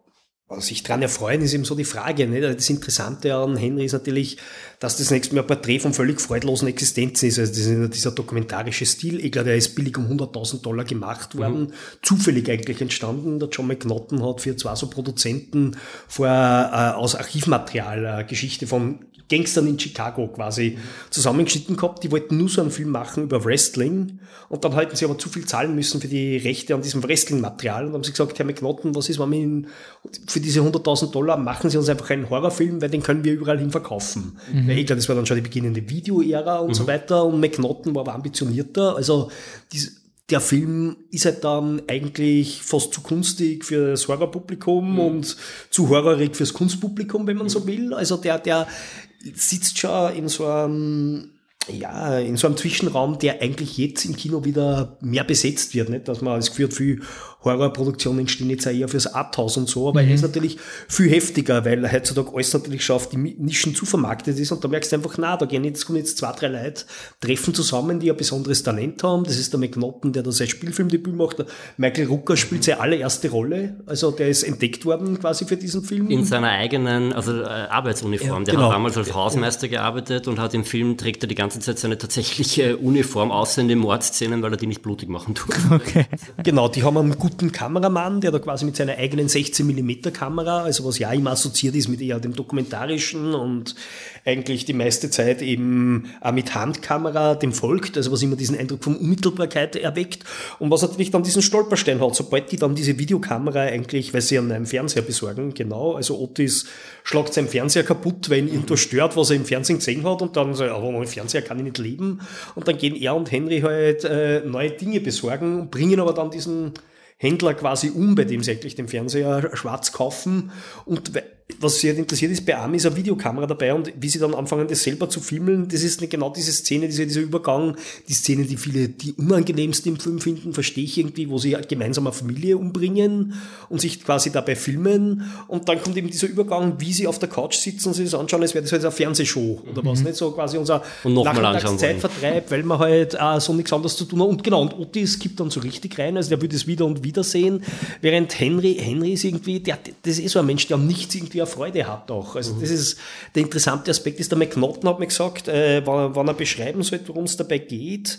[SPEAKER 3] sich daran erfreuen, ist eben so die Frage. Ne? Das Interessante an Henry ist natürlich, dass das nächste Mal ein Porträt von völlig freudlosen Existenzen ist. Also das ist dieser dokumentarische Stil. Ich glaube, der ist billig um 100.000 Dollar gemacht worden, mhm. zufällig eigentlich entstanden. Der John McNaughton hat für zwei so Produzenten vor, äh, aus Archivmaterial eine Geschichte von Gangstern in Chicago quasi zusammengeschnitten gehabt. Die wollten nur so einen Film machen über Wrestling und dann hätten sie aber zu viel zahlen müssen für die Rechte an diesem Wrestling-Material und haben sie gesagt, Herr McNaughton, was ist, wenn wir ihn, für diese 100.000 Dollar machen Sie uns einfach einen Horrorfilm, weil den können wir überall hin verkaufen. Mhm. Weil ich glaube, das war dann schon die beginnende Video-Ära und mhm. so weiter und McNaughton war aber ambitionierter. Also diese, der Film ist halt dann eigentlich fast zu kunstig für das Horrorpublikum mhm. und zu horrorig fürs Kunstpublikum, wenn man so will. Also der, der sitzt schon in so einem ja, in so einem Zwischenraum, der eigentlich jetzt im Kino wieder mehr besetzt wird, nicht? Dass man das Gefühl hat, viel Horrorproduktionen entstehen jetzt auch eher fürs Arthouse und so, aber mhm. er ist natürlich viel heftiger, weil heutzutage alles natürlich schon auf die Nischen zu vermarktet ist und da merkst du einfach, na, da gehen jetzt, kommen jetzt zwei, drei Leute, treffen zusammen, die ein besonderes Talent haben. Das ist der McNaughton, der da sein Spielfilmdebüt macht. Der Michael Rucker spielt seine allererste Rolle, also der ist entdeckt worden quasi für diesen Film.
[SPEAKER 2] In seiner eigenen, also äh, Arbeitsuniform. Ja, der genau. hat damals als Hausmeister gearbeitet und hat im Film, trägt er die ganze Zeit seine tatsächliche Uniform, außer in den Mordszenen, weil er die nicht blutig machen tut.
[SPEAKER 3] Okay. Genau, die haben einen guten guten Kameramann, der da quasi mit seiner eigenen 16 mm Kamera, also was ja immer assoziiert ist mit eher dem dokumentarischen und eigentlich die meiste Zeit eben auch mit Handkamera dem folgt, also was immer diesen Eindruck von Unmittelbarkeit erweckt. Und was natürlich dann diesen Stolperstein hat, sobald die dann diese Videokamera eigentlich, weil sie an einem Fernseher besorgen, genau, also Otis schlagt seinen Fernseher kaputt, weil ihn irgendwas stört, was er im Fernsehen gesehen hat und dann so, aber ohne Fernseher kann ich nicht leben. Und dann gehen er und Henry halt äh, neue Dinge besorgen, bringen aber dann diesen Händler quasi um, bei dem Fernseher schwarz kaufen und was sehr interessiert ist, bei Arm ist eine Videokamera dabei und wie sie dann anfangen, das selber zu filmen, das ist genau diese Szene, dieser, dieser Übergang, die Szene, die viele die unangenehmste im Film finden, verstehe ich irgendwie, wo sie gemeinsam eine Familie umbringen und sich quasi dabei filmen. Und dann kommt eben dieser Übergang, wie sie auf der Couch sitzen und sich das anschauen, als wäre das halt eine Fernsehshow oder mhm. was, nicht? So quasi unser Zeitvertreib, weil man halt äh, so nichts anderes zu tun hat. Und genau, und Otis gibt dann so richtig rein, also der würde es wieder und wieder sehen, während Henry, Henry ist irgendwie, der, das ist so ein Mensch, der nichts irgendwie ja Freude hat auch. Also mhm. das ist der interessante Aspekt ist, der McNaughton hat mir gesagt, äh, wann, wann er beschreiben sollte, worum es dabei geht,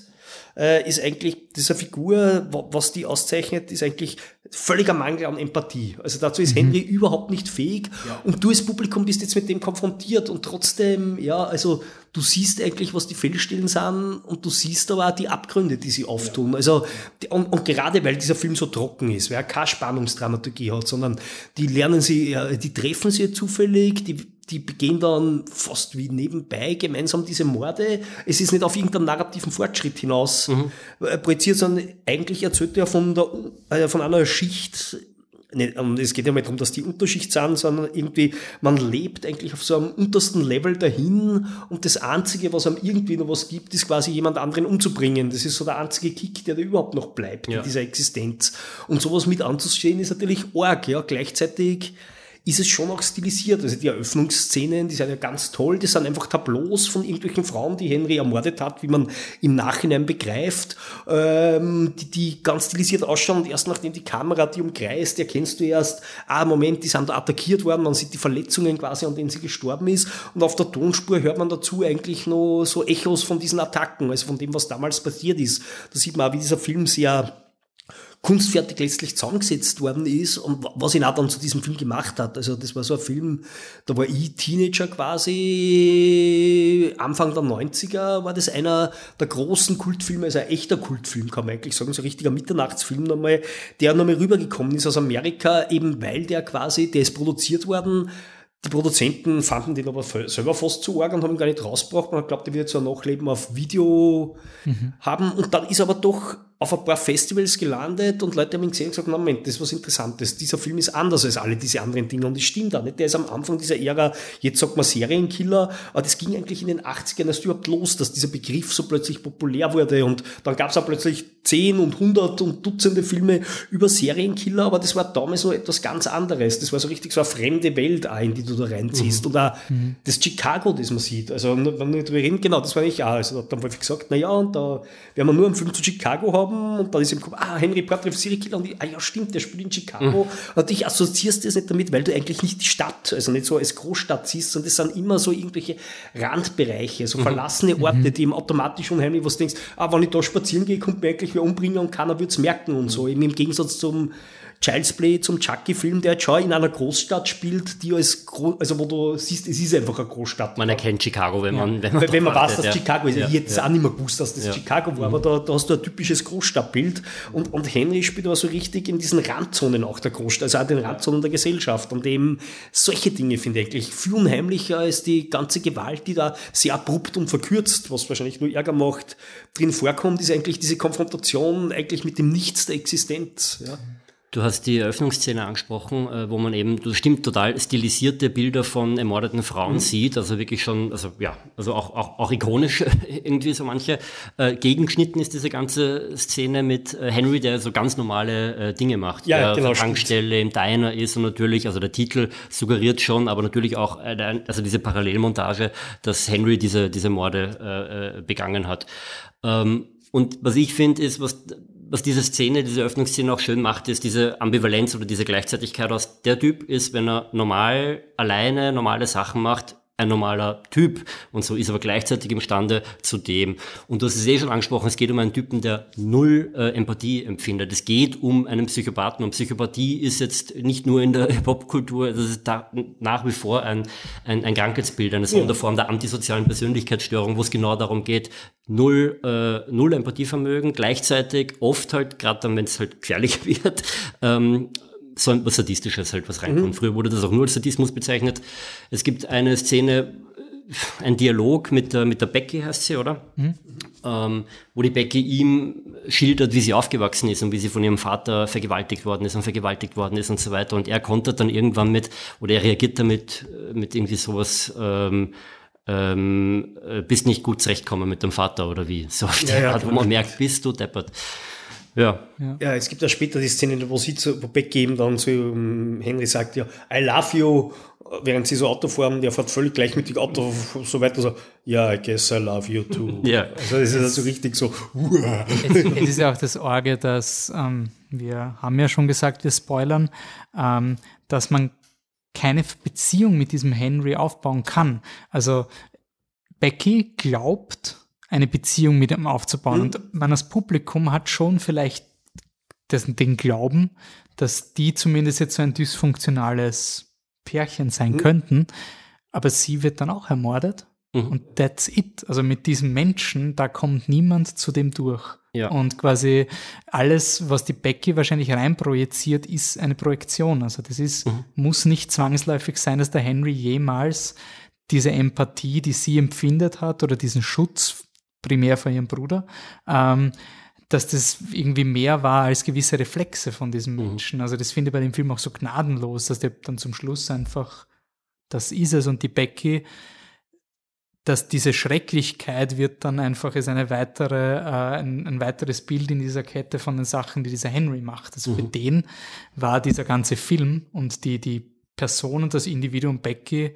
[SPEAKER 3] äh, ist eigentlich diese Figur, was die auszeichnet, ist eigentlich völliger Mangel an Empathie. Also dazu ist mhm. Henry überhaupt nicht fähig ja. und du als Publikum bist jetzt mit dem konfrontiert und trotzdem, ja, also du siehst eigentlich, was die Fehlstellen sind und du siehst aber auch die Abgründe, die sie auftun. Ja. Also, und, und, gerade weil dieser Film so trocken ist, weil er keine Spannungsdramaturgie hat, sondern die lernen sie, die treffen sie zufällig, die die begehen dann fast wie nebenbei gemeinsam diese Morde. Es ist nicht auf irgendeinen narrativen Fortschritt hinaus mhm. Äh, projiziert, sondern eigentlich erzählt er von, der, äh, von einer Schicht, nicht, und es geht ja nicht darum, dass die Unterschicht sind, sondern irgendwie, man lebt eigentlich auf so einem untersten Level dahin und das Einzige, was einem irgendwie noch was gibt, ist quasi jemand anderen umzubringen. Das ist so der einzige Kick, der da überhaupt noch bleibt ja. in dieser Existenz. Und sowas mit anzusehen ist natürlich arg, ja. Gleichzeitig ist es schon auch stilisiert. Also die Eröffnungsszenen, die sind ja ganz toll. Das sind einfach Tableaus von irgendwelchen Frauen, die Henry ermordet hat, wie man im Nachhinein begreift, ähm, die, die ganz stilisiert ausschauen. Und erst nachdem die Kamera die umkreist, erkennst du erst, ah, Moment, die sind da attackiert worden, man sieht die Verletzungen quasi, an denen sie gestorben ist. Und auf der Tonspur hört man dazu eigentlich nur so Echos von diesen Attacken, also von dem, was damals passiert ist. Da sieht man auch, wie dieser Film sehr kunstfertig letztlich zusammengesetzt worden ist und was ihn auch dann zu diesem Film gemacht hat. Also das war so ein Film, da war ich Teenager quasi, Anfang der 90er war das einer der großen Kultfilme, also ein echter Kultfilm, kann man eigentlich sagen, so ein richtiger Mitternachtsfilm nochmal, der nochmal rübergekommen ist aus Amerika, eben weil der quasi, der ist produziert worden die Produzenten fanden den aber selber fast zu arg und haben ihn gar nicht rausgebracht. Man hat glaubt, der wird so ein Nachleben auf Video mhm. haben. Und dann ist aber doch auf ein paar Festivals gelandet und Leute haben ihn gesehen und gesagt, na Moment, das ist was Interessantes. Dieser Film ist anders als alle diese anderen Dinge und das stimmt auch nicht. Der ist am Anfang dieser Ära, jetzt sagt man Serienkiller, aber das ging eigentlich in den 80ern erst überhaupt los, dass dieser Begriff so plötzlich populär wurde und dann gab es auch plötzlich 10 und 100 und Dutzende Filme über Serienkiller, aber das war damals so etwas ganz anderes. Das war so richtig so eine fremde Welt auch, in die du da reinziehst. Mhm. Und auch mhm. das Chicago, das man sieht. Also, wenn wir darüber reden, genau, das war ich auch. Also, da hat dann häufig gesagt, na ja, und da werden wir nur einen Film zu Chicago haben, haben und dann ist im Kopf, ah, Henry Portrait of Serial Killer und ich, ah ja, stimmt, der spielt in Chicago. Mhm. Und ich assoziierst das nicht damit, weil du eigentlich nicht die Stadt, also nicht so als Großstadt siehst, sondern das sind immer so irgendwelche Randbereiche, so mhm. verlassene Orte, mhm. die eben automatisch unheimlich was denkst, ah, wenn ich da spazieren gehe, kommt mir eigentlich wer umbringen und keiner wird's merken und so. Eben im Gegensatz zum Child's Play zum Chucky-Film, der jetzt schon in einer Großstadt spielt, die als, Gro also wo du siehst, es ist einfach eine Großstadt.
[SPEAKER 2] Man erkennt Chicago, wenn man,
[SPEAKER 3] ja. wenn man, wenn man weiß, dass ja. Chicago ist. Ja. Ich hätte es auch nicht mehr gewusst, dass das Chicago war, aber da, da, hast du ein typisches Großstadtbild und, und Henry spielt aber so richtig in diesen Randzonen auch der Großstadt, also auch den Randzonen der Gesellschaft und eben solche Dinge finde ich eigentlich viel unheimlicher als die ganze Gewalt, die da sehr abrupt und verkürzt, was wahrscheinlich nur Ärger macht, drin vorkommt, ist eigentlich diese Konfrontation eigentlich mit dem Nichts der Existenz. Ja.
[SPEAKER 2] Du hast die Eröffnungsszene angesprochen, äh, wo man eben, du stimmt total, stilisierte Bilder von ermordeten Frauen mhm. sieht, also wirklich schon, also ja, also auch, auch, auch ikonisch irgendwie so manche. Äh, gegengeschnitten ist diese ganze Szene mit äh, Henry, der so ganz normale äh, Dinge macht.
[SPEAKER 3] Ja, der
[SPEAKER 2] genau, auf der Tankstelle im Diner ist und natürlich, also der Titel suggeriert schon, aber natürlich auch, äh, also diese Parallelmontage, dass Henry diese, diese Morde äh, begangen hat. Ähm, und was ich finde, ist, was was diese Szene, diese Öffnungsszene auch schön macht, ist diese Ambivalenz oder diese Gleichzeitigkeit aus. Der Typ ist, wenn er normal alleine normale Sachen macht, ein normaler Typ und so ist aber gleichzeitig imstande zu dem. Und du hast es eh schon angesprochen, es geht um einen Typen, der null äh, Empathie empfindet. Es geht um einen Psychopathen und Psychopathie ist jetzt nicht nur in der Popkultur, das ist da nach wie vor ein, ein, ein Krankheitsbild, eine Sonderform der antisozialen Persönlichkeitsstörung, wo es genau darum geht, null, äh, null Empathievermögen, gleichzeitig oft halt, gerade dann, wenn es halt gefährlich wird, ähm, so ein was Sadistisches halt was reinkommt. Mhm. Früher wurde das auch nur als Sadismus bezeichnet. Es gibt eine Szene, ein Dialog mit der, mit der Becky heißt sie, oder? Mhm. Ähm, wo die Becky ihm schildert, wie sie aufgewachsen ist und wie sie von ihrem Vater vergewaltigt worden ist und vergewaltigt worden ist und so weiter. Und er kontert dann irgendwann mit, oder er reagiert damit äh, mit irgendwie sowas, ähm, ähm, äh, bist nicht gut zurechtkommen mit dem Vater oder wie. So auf ja, ja, Art, wo man merkt, bist du deppert.
[SPEAKER 3] Ja. ja. Ja, es gibt ja später die Szene, wo sie zu, wo Becky eben dann zu um, Henry sagt, ja, I love you, während sie so Auto fahren, der fährt völlig gleichmütig Auto so weiter, so, ja, yeah, I guess I love you too.
[SPEAKER 2] ja.
[SPEAKER 3] Also es ist also richtig so,
[SPEAKER 1] es, es, ist ja auch das Orge, dass, ähm, wir haben ja schon gesagt, wir spoilern, ähm, dass man keine Beziehung mit diesem Henry aufbauen kann. Also Becky glaubt, eine Beziehung mit ihm aufzubauen. Mhm. Und man als Publikum hat schon vielleicht das, den Glauben, dass die zumindest jetzt so ein dysfunktionales Pärchen sein mhm. könnten, aber sie wird dann auch ermordet. Mhm. Und that's it. Also mit diesem Menschen, da kommt niemand zu dem durch. Ja. Und quasi alles, was die Becky wahrscheinlich reinprojiziert, ist eine Projektion. Also das ist, mhm. muss nicht zwangsläufig sein, dass der Henry jemals diese Empathie, die sie empfindet hat, oder diesen Schutz primär vor ihrem Bruder, ähm, dass das irgendwie mehr war als gewisse Reflexe von diesem mhm. Menschen. Also das finde ich bei dem Film auch so gnadenlos, dass der dann zum Schluss einfach, das ist es und die Becky dass diese Schrecklichkeit wird dann einfach als eine weitere, äh, ein, ein, weiteres Bild in dieser Kette von den Sachen, die dieser Henry macht. Also mhm. für den war dieser ganze Film und die, die Person und das Individuum Becky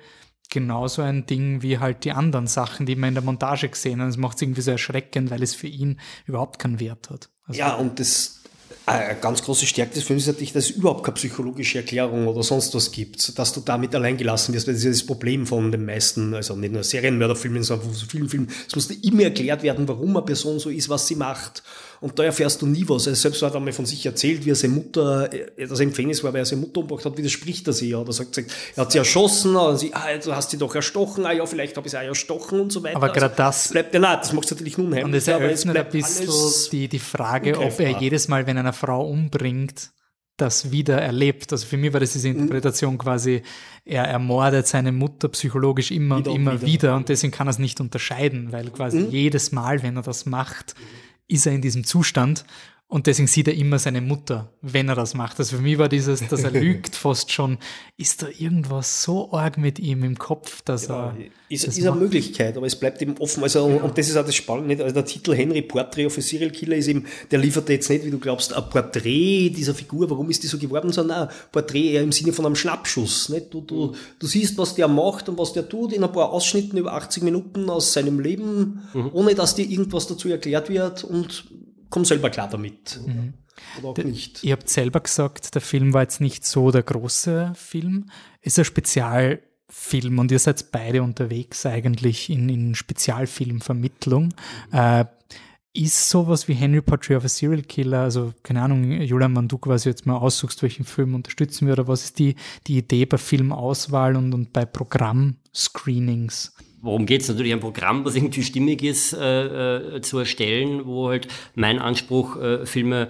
[SPEAKER 1] genauso ein Ding wie halt die anderen Sachen, die man in der Montage gesehen hat. Das macht es irgendwie so erschreckend, weil es für ihn überhaupt keinen Wert hat.
[SPEAKER 3] Also ja, und das, eine ganz große Stärke des Films ist natürlich, dass es überhaupt keine psychologische Erklärung oder sonst was gibt, dass du damit allein gelassen wirst, weil das ist das Problem von den meisten, also nicht nur Serienmörderfilmen, sondern von so vielen Filmen. Es muss immer erklärt werden, warum eine Person so ist, was sie macht und da erfährst du nie was. Also selbst hat er einmal von sich erzählt, wie er seine Mutter, äh, dass er im Gefängnis war, weil er seine Mutter umgebracht hat, widerspricht er sie. Oder sagt, er hat sie erschossen, und sie, ah, du hast sie doch erstochen, ah ja, vielleicht habe ich sie auch erstochen und so weiter.
[SPEAKER 1] Aber gerade also, das.
[SPEAKER 3] Bleibt, ja, nein, das macht es natürlich nun
[SPEAKER 1] Und es eröffnet ein bisschen die, die Frage, ob er jedes Mal, wenn er eine Frau umbringt, das wieder erlebt. Also für mich war das diese mhm. Interpretation mhm. quasi, er ermordet seine Mutter psychologisch immer wieder und immer wieder. wieder. und deswegen kann er es nicht unterscheiden, weil quasi mhm. jedes Mal, wenn er das macht, ist er in diesem Zustand und deswegen sieht er immer seine Mutter, wenn er das macht. Also für mich war dieses, dass er lügt fast schon, ist da irgendwas so arg mit ihm im Kopf, dass ja, er.
[SPEAKER 3] Ist, ist eine Möglichkeit, aber es bleibt eben offen. Also, ja. und das ist auch das Spannende. Also der Titel Henry Portrait of a Serial Killer ist eben, der liefert jetzt nicht, wie du glaubst, ein Porträt dieser Figur, warum ist die so geworden, sondern ein Porträt eher im Sinne von einem Schnappschuss. Nicht? Du, du, du siehst, was der macht und was der tut in ein paar Ausschnitten über 80 Minuten aus seinem Leben, mhm. ohne dass dir irgendwas dazu erklärt wird und komm selber klar damit. Mhm.
[SPEAKER 1] Oder auch nicht. Ihr habt selber gesagt, der Film war jetzt nicht so der große Film. Ist ein Spezialfilm und ihr seid beide unterwegs eigentlich in, in Spezialfilmvermittlung. Mhm. Äh, ist sowas wie Henry Portrait of a Serial Killer, also keine Ahnung, Julian, wenn du quasi jetzt mal aussuchst, welchen Film unterstützen wir oder was ist die, die Idee bei Filmauswahl und, und bei Programmscreenings?
[SPEAKER 2] Worum geht es? Natürlich ein Programm, was irgendwie stimmig ist, äh, äh, zu erstellen, wo halt mein Anspruch, äh, Filme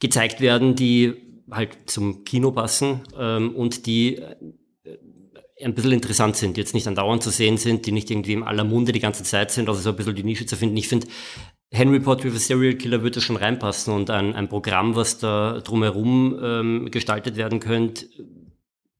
[SPEAKER 2] gezeigt werden, die halt zum Kino passen ähm, und die äh, ein bisschen interessant sind, die jetzt nicht andauernd zu sehen sind, die nicht irgendwie im aller Munde die ganze Zeit sind, also so ein bisschen die Nische zu finden. Ich finde, Henry Potter with a Serial Killer würde schon reinpassen und ein, ein Programm, was da drumherum ähm, gestaltet werden könnte,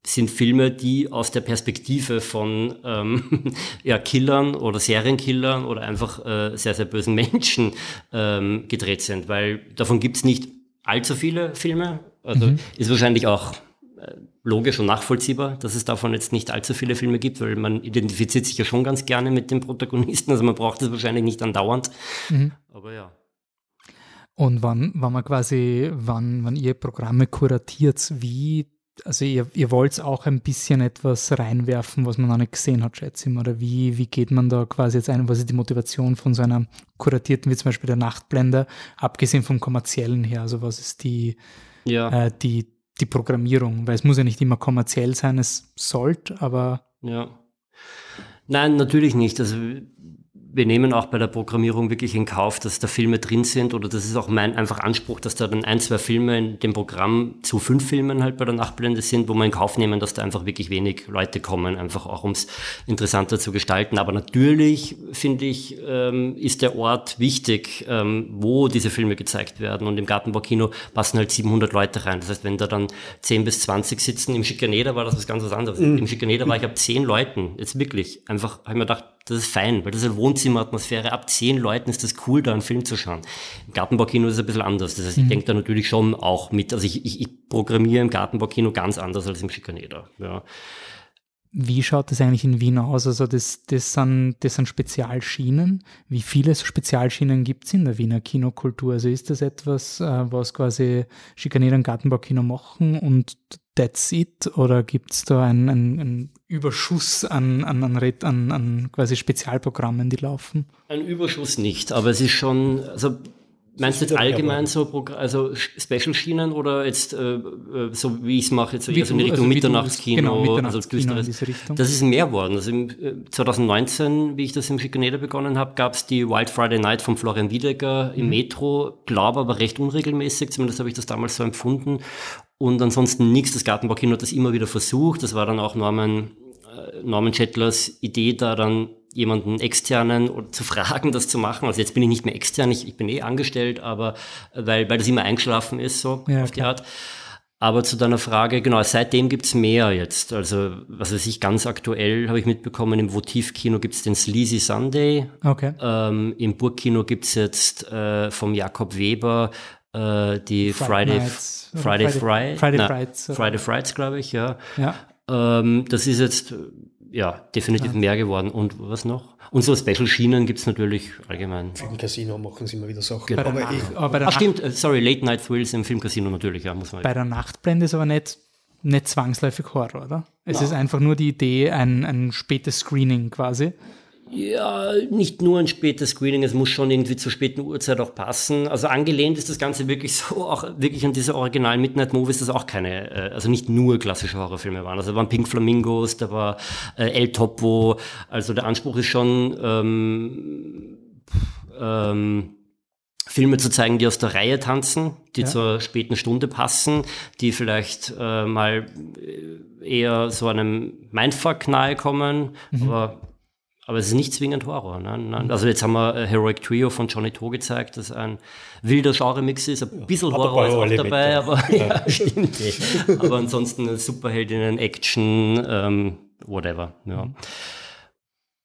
[SPEAKER 2] sind Filme, die aus der Perspektive von ähm, ja, Killern oder Serienkillern oder einfach äh, sehr, sehr bösen Menschen ähm, gedreht sind, weil davon gibt's nicht allzu viele Filme. Also mhm. ist wahrscheinlich auch äh, logisch und nachvollziehbar, dass es davon jetzt nicht allzu viele Filme gibt, weil man identifiziert sich ja schon ganz gerne mit dem Protagonisten, also man braucht es wahrscheinlich nicht andauernd. Mhm. Aber ja.
[SPEAKER 1] Und wann, wann man quasi, wann, wann ihr Programme kuratiert, wie also ihr, ihr wollt auch ein bisschen etwas reinwerfen, was man noch nicht gesehen hat, schätze ich mal. Oder wie, wie geht man da quasi jetzt ein? Was ist die Motivation von so einer kuratierten, wie zum Beispiel der Nachtblende, abgesehen vom kommerziellen her? Also was ist die, ja. äh, die, die Programmierung? Weil es muss ja nicht immer kommerziell sein, es sollte, aber.
[SPEAKER 2] Ja. Nein, natürlich nicht. Also wir nehmen auch bei der Programmierung wirklich in Kauf, dass da Filme drin sind oder das ist auch mein einfach Anspruch, dass da dann ein, zwei Filme in dem Programm zu fünf Filmen halt bei der Nachtblende sind, wo wir in Kauf nehmen, dass da einfach wirklich wenig Leute kommen, einfach auch um es interessanter zu gestalten. Aber natürlich, finde ich, ähm, ist der Ort wichtig, ähm, wo diese Filme gezeigt werden und im Gartenbaukino passen halt 700 Leute rein. Das heißt, wenn da dann 10 bis 20 sitzen, im Schikaneder war das was ganz anderes. Mhm. Im Schikaneder war ich ab 10 Leuten, jetzt wirklich, einfach, habe ich mir gedacht, das ist fein, weil das ist eine Wohnzimmeratmosphäre. Ab zehn Leuten ist das cool, da einen Film zu schauen. Im Gartenbaukino ist es ein bisschen anders. Das heißt, ich mhm. denke da natürlich schon auch mit. Also ich, ich, ich programmiere im Gartenbaukino ganz anders als im Schikaneder. Ja.
[SPEAKER 1] Wie schaut das eigentlich in Wien aus? Also das, das, sind, das sind Spezialschienen. Wie viele Spezialschienen gibt es in der Wiener Kinokultur? Also ist das etwas, äh, was quasi Schikaner und Gartenbaukino machen und that's it? Oder gibt es da einen, einen, Überschuss an, an, an, an, an quasi Spezialprogrammen, die laufen?
[SPEAKER 2] Ein Überschuss nicht, aber es ist schon, also Meinst du jetzt allgemein so also Special-Schienen oder jetzt äh, äh so wie ich es mache, jetzt wie also in Richtung also Mitternachtskino, genau, Mitternachtskino also düsteres. Das ist mehr worden. Also im, 2019, äh, wie ich das im Schikaneder begonnen habe, gab es die Wild Friday Night von Florian Wiedecker im mhm. Metro, glaube aber recht unregelmäßig, zumindest habe ich das damals so empfunden. Und ansonsten nichts. Das Gartenbaukino hat das immer wieder versucht. Das war dann auch Norman, äh, Norman Chettlers Idee, da dann jemanden externen zu fragen, das zu machen. Also jetzt bin ich nicht mehr extern, ich, ich bin eh angestellt, aber weil, weil das immer eingeschlafen ist, so ja, auf die Art. Aber zu deiner Frage, genau, seitdem gibt's mehr jetzt. Also, was weiß ich, ganz aktuell habe ich mitbekommen, im Votivkino gibt's den Sleazy Sunday.
[SPEAKER 1] Okay.
[SPEAKER 2] Ähm, Im Burgkino gibt's jetzt äh, vom Jakob Weber äh, die Friday, Friday, Friday, Friday, Friday, Friday, Friday Fridays, glaube ich, ja.
[SPEAKER 1] ja.
[SPEAKER 2] Ähm, das ist jetzt ja, definitiv ja. mehr geworden. Und was noch? Und so Special-Schienen gibt es natürlich allgemein.
[SPEAKER 3] Filmcasino machen sie immer wieder Sachen.
[SPEAKER 2] Genau. Aber, ich, aber bei der Ach, stimmt, äh, sorry, Late Night Thrills im Filmcasino natürlich, ja, muss man.
[SPEAKER 1] Bei der Nachtblende ist aber nicht, nicht zwangsläufig Horror, oder? Es ja. ist einfach nur die Idee, ein, ein spätes Screening quasi.
[SPEAKER 2] Ja, nicht nur ein spätes Screening, es muss schon irgendwie zur späten Uhrzeit auch passen. Also angelehnt ist das Ganze wirklich so, auch wirklich an diese originalen Midnight Movies, das auch keine, äh, also nicht nur klassische Horrorfilme waren. Also da waren Pink Flamingos, da war äh, El Topo. Also der Anspruch ist schon, ähm, ähm, Filme zu zeigen, die aus der Reihe tanzen, die ja. zur späten Stunde passen, die vielleicht äh, mal äh, eher so einem Mindfuck nahe kommen, mhm. aber aber es ist nicht zwingend Horror. Nein, nein. Also jetzt haben wir äh, Heroic Trio von Johnny To gezeigt, das ein wilder Genre-Mix ist. Ein bisschen Horror ist auch dabei, aber ja, stimmt. aber ansonsten Superheldinnen, Action, ähm, whatever. Ja. Mhm.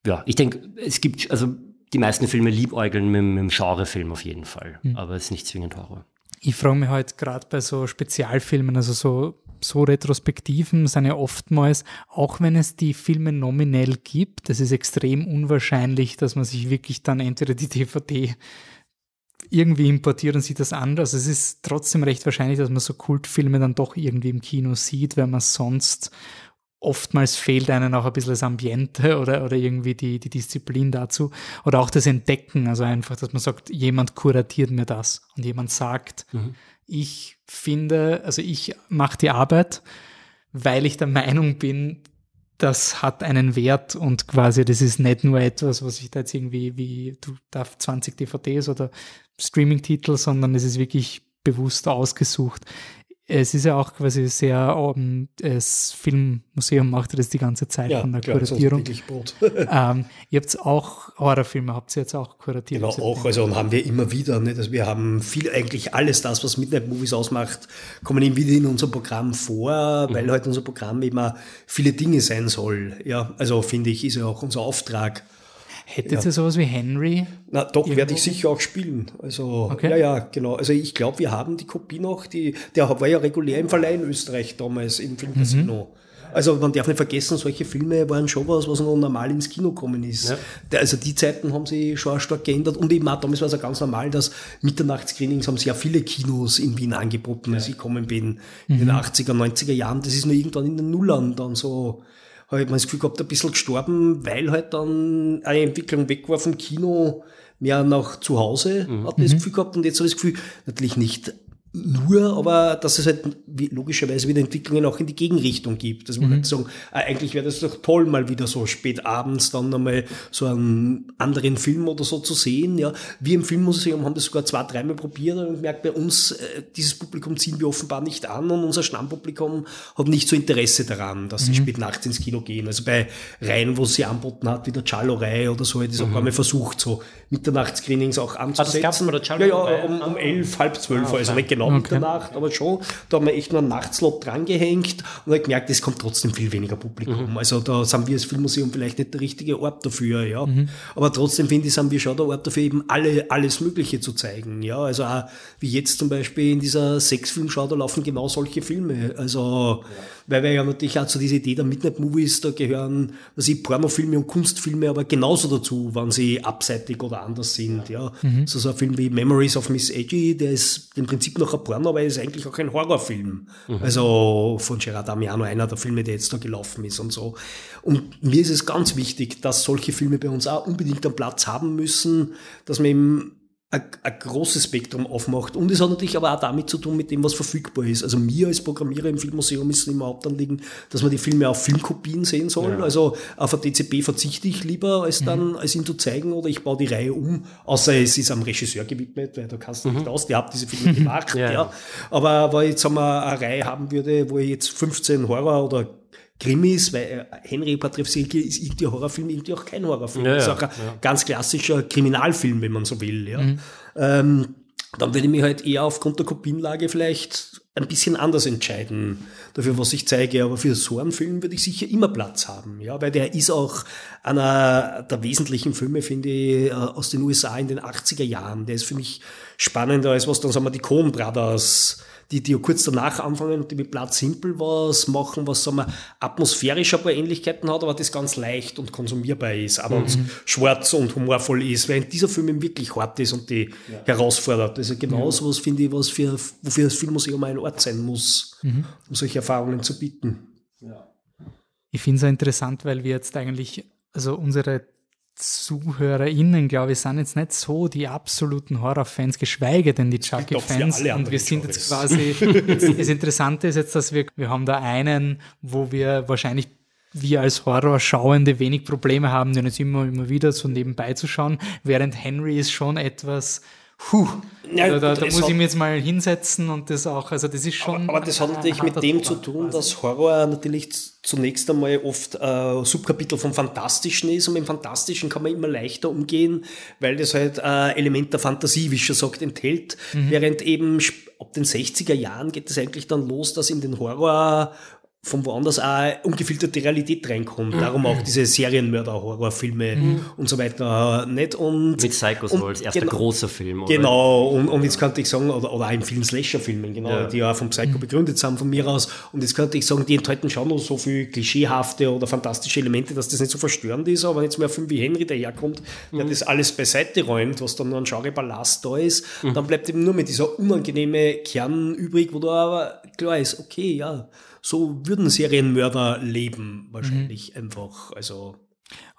[SPEAKER 2] ja, ich denke, es gibt, also die meisten Filme liebäugeln mit, mit dem Genrefilm auf jeden Fall, mhm. aber es ist nicht zwingend Horror.
[SPEAKER 1] Ich frage mich halt gerade bei so Spezialfilmen, also so so Retrospektiven sind ja oftmals, auch wenn es die Filme nominell gibt, das ist extrem unwahrscheinlich, dass man sich wirklich dann entweder die DVD irgendwie importiert und sieht das an. Also es ist trotzdem recht wahrscheinlich, dass man so Kultfilme dann doch irgendwie im Kino sieht, wenn man sonst oftmals fehlt einem auch ein bisschen das Ambiente oder, oder irgendwie die, die Disziplin dazu. Oder auch das Entdecken, also einfach, dass man sagt, jemand kuratiert mir das und jemand sagt, mhm ich finde, also ich mache die Arbeit, weil ich der Meinung bin, das hat einen Wert und quasi das ist nicht nur etwas, was ich da jetzt irgendwie wie du darfst 20 DVDs oder Streaming-Titel, sondern es ist wirklich bewusst ausgesucht es ist ja auch quasi sehr, um, das Filmmuseum macht das die ganze Zeit ja, von der klar, Kuratierung. ähm, ihr habt auch Horrorfilme, habt ihr jetzt auch kuratiert?
[SPEAKER 3] Genau, auch, also und haben wir immer wieder, nicht? Also wir haben viel, eigentlich alles das, was Midnight Movies ausmacht, kommen immer wieder in unser Programm vor, mhm. weil halt unser Programm immer viele Dinge sein soll. Ja, also finde ich, ist ja auch unser Auftrag,
[SPEAKER 1] Hättet ja. ihr sowas wie Henry?
[SPEAKER 3] Na, doch, werde ich sicher auch spielen. Also, okay. ja, ja, genau. Also, ich glaube, wir haben die Kopie noch, die, der war ja regulär im Verleih in Österreich damals im Filmcasino. Mhm. Also man darf nicht vergessen, solche Filme waren schon was, was noch normal ins Kino gekommen ist. Ja. Also die Zeiten haben sich schon stark geändert und eben auch damals war es ja ganz normal, dass Mitternachtsscreenings haben sehr viele Kinos in Wien angeboten, ja. als ich gekommen bin, in den 80er, mhm. 90er Jahren. Das ist nur irgendwann in den Nullern dann so habe ich mir das Gefühl gehabt, ein bisschen gestorben, weil halt dann eine Entwicklung weg war vom Kino mehr nach zu Hause, mhm. hat das mhm. Gefühl gehabt und jetzt habe ich das Gefühl, natürlich nicht nur, aber dass es halt logischerweise wieder Entwicklungen auch in die Gegenrichtung gibt. Dass man mhm. halt sagen, ah, eigentlich wäre das doch toll, mal wieder so spät abends dann nochmal so einen anderen Film oder so zu sehen. Ja, wir im Filmmuseum haben das sogar zwei, dreimal probiert und merkt bei uns, äh, dieses Publikum ziehen wir offenbar nicht an und unser Stammpublikum hat nicht so Interesse daran, dass sie mhm. spät nachts ins Kino gehen. Also bei Reihen, wo sie anboten hat, wie der Charlo-Reihe oder so, hat es mhm. auch mal versucht, so Mitternachtsscreenings auch anzusetzen. Ah, das
[SPEAKER 2] gab's mal der
[SPEAKER 3] Ja, ja, um, um elf, halb zwölf, ah, also nicht genau genau okay. Mitternacht, aber schon, da haben wir echt nur einen Nachtslot drangehängt und habe gemerkt, es kommt trotzdem viel weniger Publikum. Mhm. Also da sind wir als Filmmuseum vielleicht nicht der richtige Ort dafür, ja. Mhm. Aber trotzdem finde ich, sind wir schon der Ort dafür, eben alle, alles Mögliche zu zeigen, ja. Also auch, wie jetzt zum Beispiel in dieser Sexfilmschau, da laufen genau solche Filme. Also, ja. Weil wir ja natürlich auch zu dieser Idee der Midnight Movies, da gehören, was ich, Pornofilme und Kunstfilme aber genauso dazu, wenn sie abseitig oder anders sind, ja. Mhm. So, so ein Film wie Memories of Miss Edgy, der ist im Prinzip noch ein Porno, aber er ist eigentlich auch ein Horrorfilm. Mhm. Also von Gerard Damiano, einer der Filme, der jetzt da gelaufen ist und so. Und mir ist es ganz wichtig, dass solche Filme bei uns auch unbedingt einen Platz haben müssen, dass man eben ein, großes Spektrum aufmacht. Und es hat natürlich aber auch damit zu tun, mit dem, was verfügbar ist. Also mir als Programmierer im Filmmuseum ist es immer Hauptanliegen, dass man die Filme auf Filmkopien sehen soll. Ja. Also auf ein DCP verzichte ich lieber, als dann, mhm. als ihn zu zeigen, oder ich baue die Reihe um, außer es ist am Regisseur gewidmet, weil da kannst du mhm. nicht aus, der hat diese Filme gemacht, ja. ja. Aber weil jetzt sagen wir, eine Reihe haben würde, wo ich jetzt 15 Horror oder Krimis, weil äh, Henry Patrick ist irgendwie Horrorfilm, irgendwie auch kein Horrorfilm. Ja, ist auch ein ja. ganz klassischer Kriminalfilm, wenn man so will. Ja. Mhm. Ähm, dann würde ich mich halt eher aufgrund der Kopienlage vielleicht ein bisschen anders entscheiden dafür, was ich zeige. Aber für so einen Film würde ich sicher immer Platz haben, ja, weil der ist auch einer der wesentlichen Filme, finde ich, äh, aus den USA in den 80er Jahren. Der ist für mich spannender als was dann, sagen wir, die Coen Brothers die, die kurz danach anfangen und die mit Platz Simpel was machen, was sagen wir, atmosphärisch ein paar Ähnlichkeiten hat, aber das ganz leicht und konsumierbar ist, aber mhm. schwarz und humorvoll ist, weil dieser Film eben wirklich hart ist und die ja. herausfordert. Also genau ja. sowas finde ich, was für, wofür das Filmmuseum ein Ort sein muss, mhm. um solche Erfahrungen zu bieten. Ja.
[SPEAKER 1] Ich finde es interessant, weil wir jetzt eigentlich, also unsere ZuhörerInnen, glaube ich, sind jetzt nicht so die absoluten Horrorfans, geschweige denn die Chucky-Fans. Und wir sind jetzt quasi, das Interessante ist jetzt, dass wir, wir haben da einen, wo wir wahrscheinlich wir als Horrorschauende wenig Probleme haben, den jetzt immer, immer wieder so nebenbei zu schauen, während Henry ist schon etwas, Puh, ja, da, da, da muss ich mir jetzt mal hinsetzen und das auch, also das ist schon.
[SPEAKER 3] Aber, aber das hat natürlich mit dem zu tun, quasi. dass Horror natürlich zunächst einmal oft äh, Subkapitel vom Fantastischen ist und mit dem Fantastischen kann man immer leichter umgehen, weil das halt äh, Element der Fantasie, wie schon sagt, enthält, mhm. während eben ab den 60er Jahren geht es eigentlich dann los, dass in den Horror von woanders auch ungefilterte Realität reinkommt. Darum auch diese Serienmörder-Horrorfilme mhm. und so weiter. Nicht? Und,
[SPEAKER 2] Mit Psycho so als erster genau, großer Film.
[SPEAKER 3] Oder? Genau, und, und jetzt könnte ich sagen, oder, oder auch in vielen Slasher-Filmen, genau, ja. die ja vom Psycho mhm. begründet sind von mir aus. Und jetzt könnte ich sagen, die enthalten schon noch so viel klischeehafte oder fantastische Elemente, dass das nicht so verstörend ist. Aber wenn jetzt mal ein Film wie Henry daherkommt, mhm. der das alles beiseite räumt, was dann nur ein Genre-Ballast da ist, mhm. dann bleibt eben nur mit dieser unangenehme Kern übrig, wo da aber klar ist, okay, ja, so würden Serienmörder leben, wahrscheinlich mhm. einfach. Also.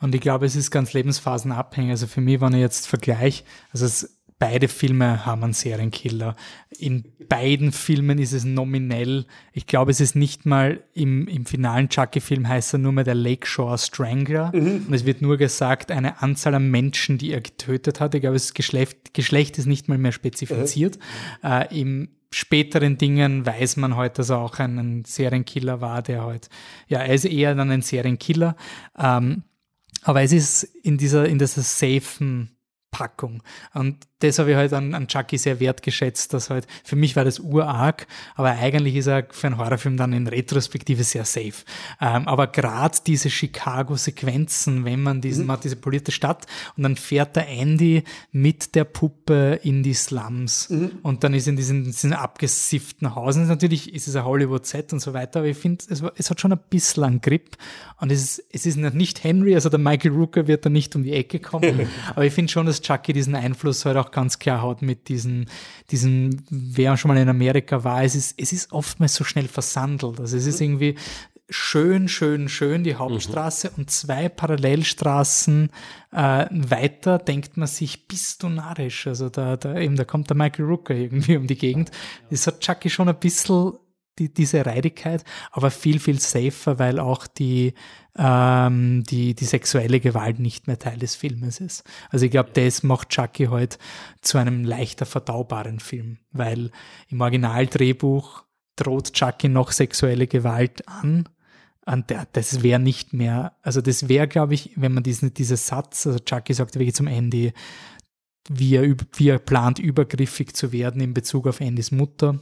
[SPEAKER 1] Und ich glaube, es ist ganz lebensphasenabhängig. Also für mich, wenn ich jetzt vergleiche, also es, beide Filme haben einen Serienkiller. In beiden Filmen ist es nominell. Ich glaube, es ist nicht mal im, im finalen Chucky-Film heißt er nur mehr der Lakeshore Strangler. Mhm. Und es wird nur gesagt, eine Anzahl an Menschen, die er getötet hat. Ich glaube, das Geschlecht, Geschlecht ist nicht mal mehr spezifiziert. Mhm. Äh, Im späteren Dingen weiß man heute, dass er auch ein, ein Serienkiller war, der halt, ja, er ist eher dann ein Serienkiller. Ähm, aber es ist in dieser, in dieser safen Packung. Und das habe ich halt an, an Chucky sehr wertgeschätzt, dass halt, für mich war das urarg, aber eigentlich ist er für einen Horrorfilm dann in Retrospektive sehr safe. Ähm, aber gerade diese Chicago-Sequenzen, wenn man diesen, mhm. man hat diese polierte Stadt und dann fährt der Andy mit der Puppe in die Slums mhm. und dann ist in diesen, diesen abgesifften Hausen, natürlich ist es ein Hollywood-Set und so weiter, aber ich finde, es, es hat schon ein bisschen einen Grip und es ist, es ist nicht Henry, also der Michael Rooker wird da nicht um die Ecke kommen, aber ich finde schon, dass Chucky diesen Einfluss halt auch ganz klar hat mit diesen, diesen, wer schon mal in Amerika war, es ist, es ist oftmals so schnell versandelt. Also es ist mhm. irgendwie schön, schön, schön die Hauptstraße mhm. und zwei Parallelstraßen äh, weiter denkt man sich, bist du narrisch? Also da, da eben, da kommt der Michael Rooker irgendwie um die Gegend. Das hat Chucky schon ein bisschen die, diese Reidigkeit, aber viel, viel safer, weil auch die, ähm, die, die sexuelle Gewalt nicht mehr Teil des Filmes ist. Also ich glaube, das macht Chucky heute zu einem leichter verdaubaren Film, weil im Originaldrehbuch droht Chucky noch sexuelle Gewalt an. Und das wäre nicht mehr, also das wäre, glaube ich, wenn man diesen, dieser Satz, also Chucky sagt wirklich zum Ende, wie er, wie er plant, übergriffig zu werden in Bezug auf Andys Mutter.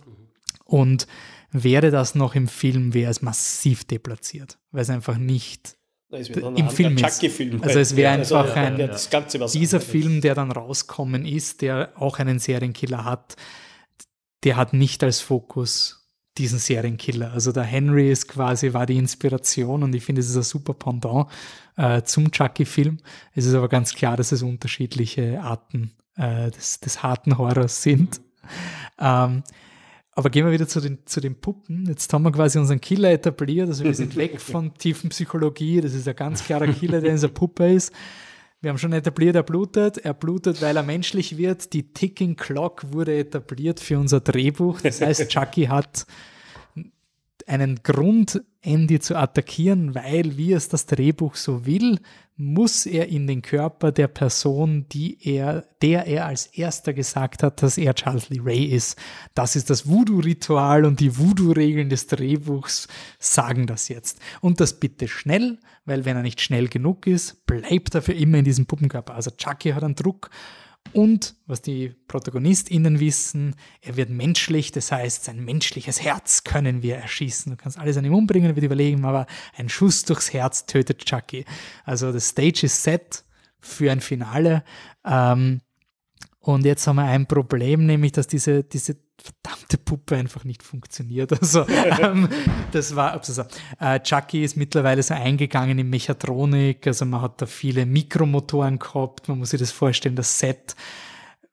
[SPEAKER 1] Und wäre das noch im Film, wäre es massiv deplatziert, weil es einfach nicht im Film ist.
[SPEAKER 3] Film
[SPEAKER 1] also es wäre also, einfach ein, ja, dieser Film, der dann rauskommen ist, der auch einen Serienkiller hat, der hat nicht als Fokus diesen Serienkiller. Also der Henry ist quasi, war die Inspiration und ich finde, es ist ein super Pendant äh, zum Chucky-Film. Es ist aber ganz klar, dass es unterschiedliche Arten äh, des, des harten Horrors sind. Ähm, aber gehen wir wieder zu den, zu den Puppen. Jetzt haben wir quasi unseren Killer etabliert. Also wir sind weg von tiefen Psychologie. Das ist ein ganz klarer Killer, der in dieser Puppe ist. Wir haben schon etabliert, er blutet. Er blutet, weil er menschlich wird. Die Ticking Clock wurde etabliert für unser Drehbuch. Das heißt, Chucky hat einen Grund, Andy zu attackieren, weil, wie es das Drehbuch so will, muss er in den Körper der Person, die er, der er als erster gesagt hat, dass er Charles Lee Ray ist. Das ist das Voodoo-Ritual und die Voodoo-Regeln des Drehbuchs sagen das jetzt. Und das bitte schnell, weil wenn er nicht schnell genug ist, bleibt er für immer in diesem Puppenkörper. Also Chucky hat einen Druck und was die ProtagonistInnen wissen, er wird menschlich, das heißt, sein menschliches Herz können wir erschießen. Du kannst alles an ihm umbringen, wird überlegen, aber ein Schuss durchs Herz tötet Chucky. Also das Stage ist set für ein Finale. Ähm, und jetzt haben wir ein Problem, nämlich, dass diese, diese verdammte Puppe einfach nicht funktioniert. Also ähm, das war, also, äh, Chucky ist mittlerweile so eingegangen in Mechatronik, also man hat da viele Mikromotoren gehabt, man muss sich das vorstellen, das Set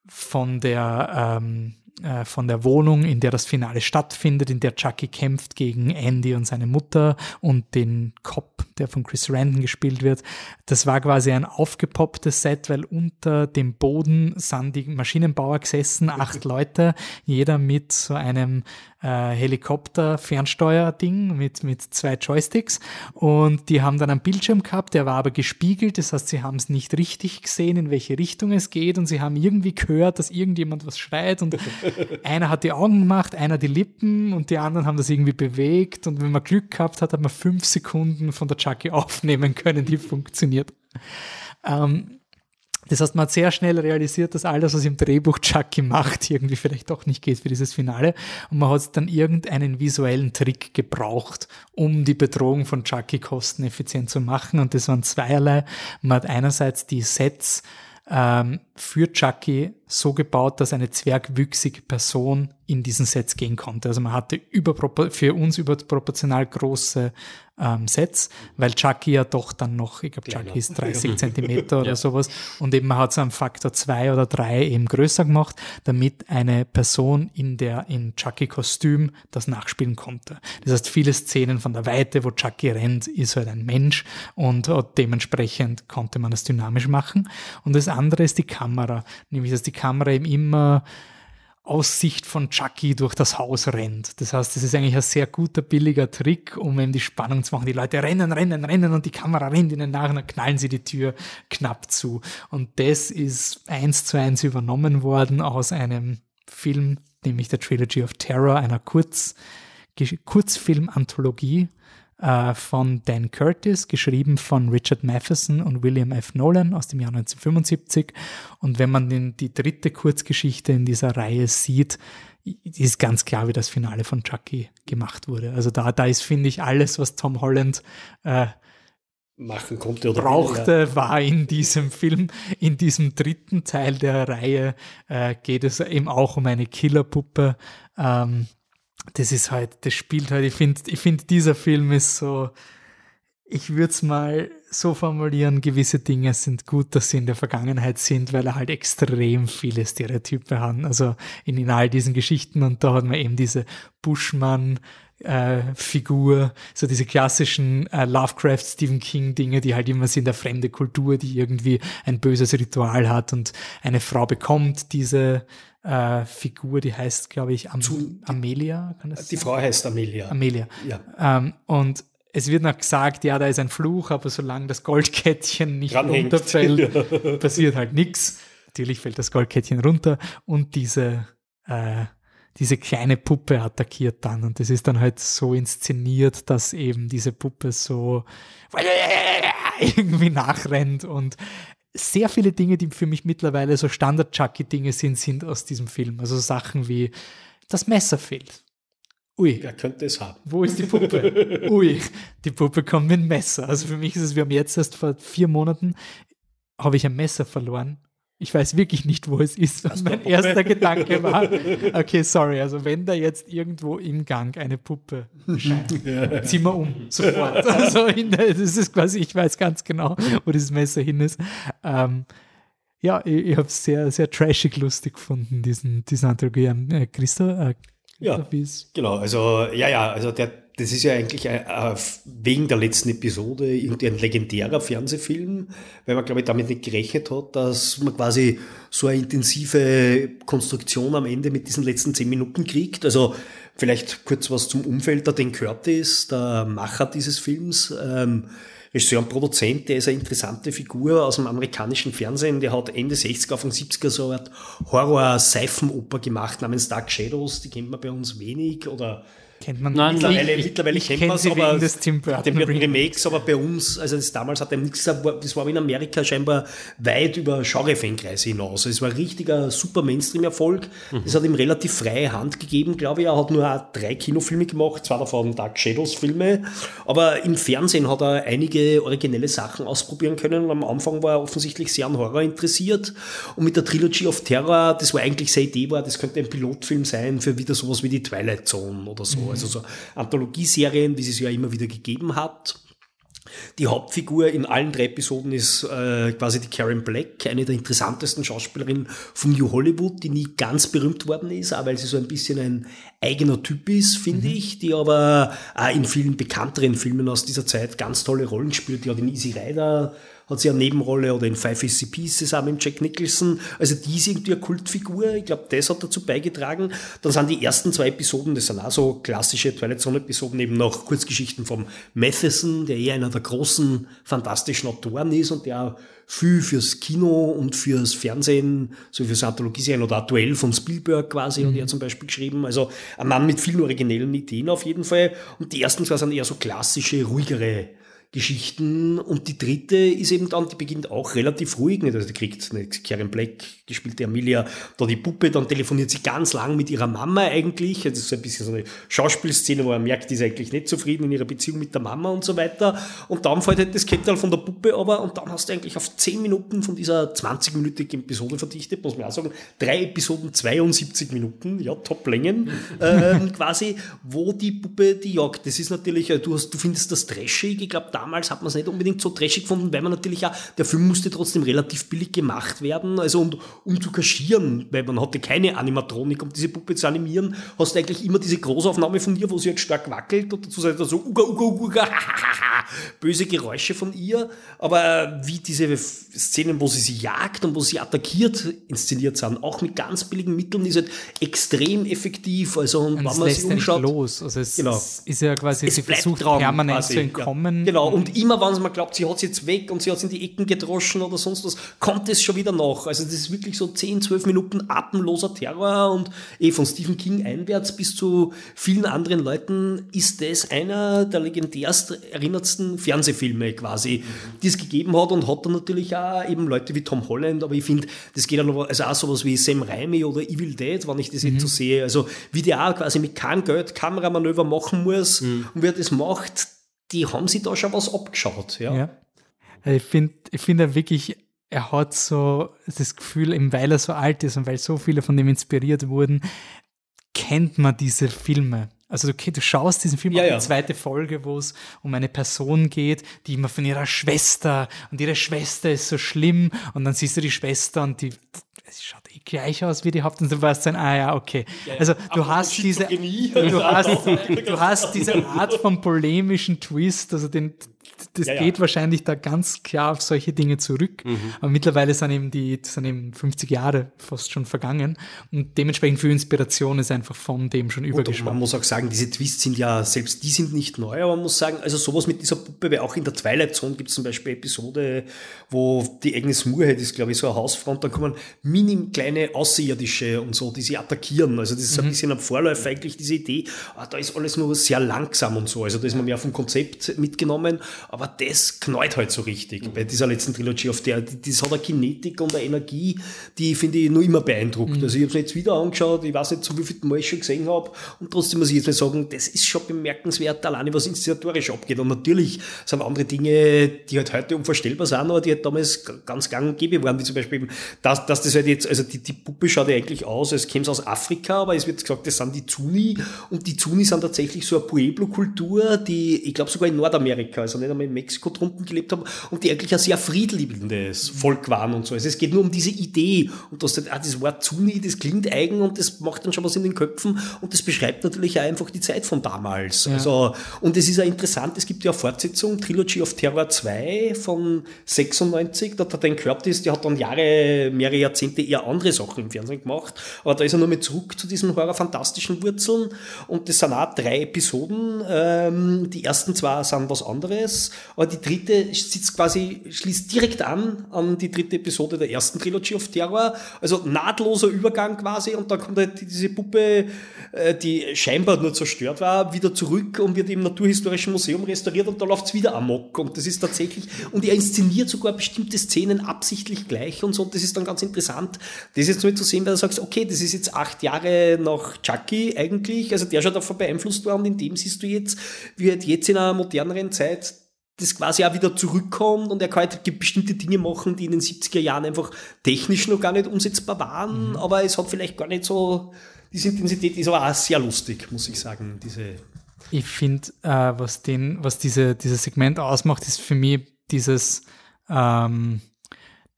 [SPEAKER 1] von der ähm, äh, von der Wohnung, in der das Finale stattfindet, in der Chucky kämpft gegen Andy und seine Mutter und den Cop, der von Chris Randon gespielt wird. Das war quasi ein aufgepopptes Set, weil unter dem Boden sind die Maschinenbauer gesessen, acht Leute, jeder mit so einem äh, Helikopter-Fernsteuer-Ding mit, mit zwei Joysticks. Und die haben dann einen Bildschirm gehabt, der war aber gespiegelt, das heißt, sie haben es nicht richtig gesehen, in welche Richtung es geht. Und sie haben irgendwie gehört, dass irgendjemand was schreit und einer hat die Augen gemacht, einer die Lippen und die anderen haben das irgendwie bewegt und wenn man Glück gehabt hat, hat man fünf Sekunden von der Chucky aufnehmen können, die funktioniert. Ähm, das heißt, man hat sehr schnell realisiert, dass alles, was im Drehbuch Chucky macht, irgendwie vielleicht doch nicht geht für dieses Finale. Und man hat dann irgendeinen visuellen Trick gebraucht, um die Bedrohung von Chucky kosteneffizient zu machen. Und das waren zweierlei. Man hat einerseits die Sets ähm, für Chucky so gebaut, dass eine zwergwüchsige Person in diesen Sets gehen konnte. Also man hatte für uns überproportional große ähm, Sets, weil Chucky ja doch dann noch, ich glaube, Chucky ist 30 Zentimeter oder ja. sowas und eben man hat es am Faktor zwei oder drei eben größer gemacht, damit eine Person in der in Chucky-Kostüm das nachspielen konnte. Das heißt, viele Szenen von der Weite, wo Chucky rennt, ist halt ein Mensch und dementsprechend konnte man das dynamisch machen. Und das andere ist die Kamera, nämlich dass die Kamera eben immer aus Sicht von Chucky durch das Haus rennt. Das heißt, das ist eigentlich ein sehr guter, billiger Trick, um eben die Spannung zu machen. Die Leute rennen, rennen, rennen und die Kamera rennt ihnen nach und dann knallen sie die Tür knapp zu. Und das ist eins zu eins übernommen worden aus einem Film, nämlich der Trilogy of Terror, einer Kurz, Kurzfilm-Anthologie äh, von Dan Curtis, geschrieben von Richard Matheson und William F. Nolan aus dem Jahr 1975. Und wenn man den, die dritte Kurzgeschichte in dieser Reihe sieht, ist ganz klar, wie das Finale von Chucky gemacht wurde. Also da, da ist, finde ich, alles, was Tom Holland äh,
[SPEAKER 3] machen konnte oder
[SPEAKER 1] brauchte, ja. war in diesem Film. In diesem dritten Teil der Reihe äh, geht es eben auch um eine Killerpuppe, ähm, das ist halt, das spielt halt, ich finde, ich finde, dieser Film ist so, ich würde es mal so formulieren, gewisse Dinge sind gut, dass sie in der Vergangenheit sind, weil er halt extrem viele Stereotype hat. Also in, in all diesen Geschichten und da hat man eben diese Bushman, äh, Figur, so diese klassischen äh, Lovecraft, Stephen King Dinge, die halt immer sind, der fremde Kultur, die irgendwie ein böses Ritual hat und eine Frau bekommt diese äh, Figur, die heißt, glaube ich, Am Zu,
[SPEAKER 3] Amelia.
[SPEAKER 1] Kann das
[SPEAKER 3] die sein? Frau heißt Amelia.
[SPEAKER 1] Amelia. Ja. Ähm, und es wird noch gesagt, ja, da ist ein Fluch, aber solange das Goldkettchen nicht Dranhängt. runterfällt, ja. passiert halt nichts. Natürlich fällt das Goldkettchen runter und diese, äh, diese kleine Puppe attackiert dann. Und das ist dann halt so inszeniert, dass eben diese Puppe so irgendwie nachrennt und sehr viele Dinge, die für mich mittlerweile so Standard-Chucky-Dinge sind, sind aus diesem Film. Also Sachen wie das Messer fehlt.
[SPEAKER 3] Ui. Wer könnte es haben?
[SPEAKER 1] Wo ist die Puppe? Ui, die Puppe kommt mit einem Messer. Also für mich ist es, wir haben jetzt erst vor vier Monaten, habe ich ein Messer verloren. Ich weiß wirklich nicht, wo es ist. Was mein erster Gedanke war, okay, sorry, also wenn da jetzt irgendwo im Gang eine Puppe scheint, ziehen wir um, sofort. Also der, das ist quasi, ich weiß ganz genau, wo dieses Messer hin ist. Ähm, ja, ich, ich habe es sehr, sehr trashig lustig gefunden, diesen, diesen Anthologie. Äh, Christa, äh,
[SPEAKER 3] ja, genau. Also, ja, ja, also der, das ist ja eigentlich ein, ein, wegen der letzten Episode irgendwie ein legendärer Fernsehfilm, weil man, glaube ich, damit nicht gerechnet hat, dass man quasi so eine intensive Konstruktion am Ende mit diesen letzten zehn Minuten kriegt. Also, vielleicht kurz was zum Umfeld. Der Dan Curtis, der Macher dieses Films, ähm, Regisseur und Produzent, der ist eine interessante Figur aus dem amerikanischen Fernsehen. Der hat Ende 60er, Anfang 70er so eine Horror-Seifenoper gemacht namens Dark Shadows. Die kennt man bei uns wenig oder
[SPEAKER 1] Kennt man
[SPEAKER 3] Nein, mittlerweile, ich, mittlerweile kennt man es, aber des Tim wird Remakes, aber bei uns, also das damals hat er nichts gesagt, das war in Amerika scheinbar weit über Genre-Fankreise hinaus. Es war ein richtiger super Mainstream-Erfolg. Mhm. Das hat ihm relativ freie Hand gegeben, glaube ich. Er hat nur drei Kinofilme gemacht, zwei davon Dark Shadows-Filme. Aber im Fernsehen hat er einige originelle Sachen ausprobieren können. Und am Anfang war er offensichtlich sehr an Horror interessiert. Und mit der Trilogy of Terror, das war eigentlich seine Idee, war, das könnte ein Pilotfilm sein für wieder sowas wie die Twilight Zone oder so. Mhm. Also so Anthologieserien, wie es ja immer wieder gegeben hat. Die Hauptfigur in allen drei Episoden ist äh, quasi die Karen Black, eine der interessantesten Schauspielerinnen von New Hollywood, die nie ganz berühmt worden ist, aber weil sie so ein bisschen ein eigener Typ ist, finde mhm. ich, die aber auch in vielen bekannteren Filmen aus dieser Zeit ganz tolle Rollen spielt. Die hat in Easy Rider hat sie eine Nebenrolle oder in Five Easy Pieces auch mit Jack Nicholson. Also die ist irgendwie eine Kultfigur. Ich glaube, das hat dazu beigetragen. Dann sind die ersten zwei Episoden, das sind auch so klassische Twilight Zone Episoden, eben noch Kurzgeschichten vom Matheson, der eher einer der großen fantastischen Autoren ist und der auch viel fürs Kino und fürs Fernsehen, so fürs Anthologieserien oder Duell von Spielberg quasi, mhm. hat er zum Beispiel geschrieben. Also ein Mann mit vielen originellen Ideen auf jeden Fall. Und die ersten zwei sind eher so klassische, ruhigere Geschichten. Und die dritte ist eben dann, die beginnt auch relativ ruhig. Also die kriegt eine Karen Black, gespielte Amelia, da die Puppe, dann telefoniert sie ganz lang mit ihrer Mama eigentlich. Das ist so ein bisschen so eine Schauspielszene, wo er merkt, die ist eigentlich nicht zufrieden in ihrer Beziehung mit der Mama und so weiter. Und dann fällt halt das Kettel von der Puppe aber und dann hast du eigentlich auf 10 Minuten von dieser 20-minütigen Episode verdichtet, muss man auch sagen, drei Episoden 72 Minuten, ja, Top-Längen, ähm, quasi, wo die Puppe die jagt. Das ist natürlich, äh, du, hast, du findest das trashig, ich glaube, damals hat man es nicht unbedingt so trashig gefunden, weil man natürlich auch, der Film musste trotzdem relativ billig gemacht werden, also und, um zu kaschieren, weil man hatte keine Animatronik, um diese Puppe zu animieren, hast du eigentlich immer diese Großaufnahme von ihr, wo sie jetzt stark wackelt und dazu sagt er so uga, uga, uga, böse Geräusche von ihr, aber wie diese Szenen, wo sie sie jagt und wo sie attackiert, inszeniert sind, auch mit ganz billigen Mitteln, ist halt extrem effektiv, also und,
[SPEAKER 1] und wenn man sich umschaut. los. Also es, genau. ist ja quasi, es sie versucht permanent quasi, zu entkommen.
[SPEAKER 3] Ja. Genau, und immer, wenn man glaubt, sie hat es jetzt weg und sie hat es in die Ecken gedroschen oder sonst was, kommt es schon wieder nach. Also das ist wirklich so 10, 12 Minuten atemloser Terror und eh von Stephen King einwärts bis zu vielen anderen Leuten ist das einer der legendärst erinnertsten Fernsehfilme quasi, die es gegeben hat und hat dann natürlich auch eben Leute wie Tom Holland, aber ich finde, das geht auch also auch sowas wie Sam Raimi oder Evil Dead, wenn ich das mhm. jetzt so sehe, also wie der auch quasi mit keinem Geld Kameramanöver machen muss mhm. und wer das macht, die haben sich da schon was abgeschaut. Ja. ja.
[SPEAKER 1] Ich finde ich find wirklich, er hat so das Gefühl, eben weil er so alt ist und weil so viele von dem inspiriert wurden, kennt man diese Filme. Also du, du schaust diesen Film, ja, ja. die zweite Folge, wo es um eine Person geht, die immer von ihrer Schwester und ihre Schwester ist so schlimm und dann siehst du die Schwester und die es schaut eh gleich aus wie die Haupt und dann, ah ja, okay. Also du hast diese, du hast, du hast diese Art von polemischen Twist, also den, das ja, geht ja. wahrscheinlich da ganz klar auf solche Dinge zurück. Mhm. Aber mittlerweile sind eben die, sind eben 50 Jahre fast schon vergangen. Und dementsprechend für Inspiration ist einfach von dem schon übergeschwappt.
[SPEAKER 3] Man muss auch sagen, diese Twists sind ja, selbst die sind nicht neu, aber man muss sagen, also sowas mit dieser Puppe, weil auch in der Twilight Zone gibt es zum Beispiel Episode, wo die Agnes Moorhead ist, glaube ich, so eine Hausfront, dann kommen minim kleine Außerirdische und so, die sie attackieren. Also das ist mhm. ein bisschen ein Vorläufer eigentlich, diese Idee, ah, da ist alles nur sehr langsam und so. Also da ist man mehr vom Konzept mitgenommen. Aber das knallt halt so richtig mhm. bei dieser letzten Trilogie, auf der, das hat eine Kinetik und eine Energie, die finde ich nur immer beeindruckt. Mhm. Also ich habe es jetzt wieder angeschaut, ich weiß nicht, so wie viel Mal ich schon gesehen habe und trotzdem muss ich jetzt mal sagen, das ist schon bemerkenswert, alleine was inszenatorisch abgeht und natürlich sind andere Dinge, die halt heute unvorstellbar sind, aber die halt damals ganz gang und gäbe waren, wie zum Beispiel, dass, dass das halt jetzt, also die, die Puppe schaut ja eigentlich aus, als käme es aus Afrika, aber es wird gesagt, das sind die Zuni und die Zuni sind tatsächlich so eine Pueblo-Kultur, die, ich glaube sogar in Nordamerika, also nicht einmal in Mexiko drunten gelebt haben und die eigentlich ein sehr friedliebendes Volk waren und so. Also es geht nur um diese Idee und das, ah, das Wort Zuni, das klingt eigen und das macht dann schon was in den Köpfen und das beschreibt natürlich auch einfach die Zeit von damals. Ja. Also, und es ist ja interessant, es gibt ja eine Fortsetzung, Trilogy of Terror 2 von 96, da hat er den Curtis, der hat dann Jahre, mehrere Jahrzehnte eher andere Sachen im Fernsehen gemacht, aber da ist er nur mit zurück zu diesen horror-fantastischen Wurzeln und das sind auch drei Episoden. Ähm, die ersten zwei sind was anderes, aber die dritte sitzt quasi, schließt direkt an an die dritte Episode der ersten Trilogy of Terror. Also nahtloser Übergang quasi und dann kommt halt diese Puppe, äh, die scheinbar nur zerstört war, wieder zurück und wird im Naturhistorischen Museum restauriert und da läuft's wieder amok. Und das ist tatsächlich, und er inszeniert sogar bestimmte Szenen absichtlich gleich und so. Und das ist dann ganz interessant, das jetzt nur zu sehen, weil du sagst, okay, das ist jetzt acht Jahre nach Chucky eigentlich, also der schon davon beeinflusst war und in dem siehst du jetzt, wie halt jetzt in einer moderneren Zeit das quasi auch wieder zurückkommt und er kann halt bestimmte Dinge machen, die in den 70er Jahren einfach technisch noch gar nicht umsetzbar waren, mhm. aber es hat vielleicht gar nicht so, diese Intensität ist aber auch sehr lustig, muss ich sagen, diese.
[SPEAKER 1] Ich finde, äh, was den, was diese, dieses Segment ausmacht, ist für mich dieses, ähm,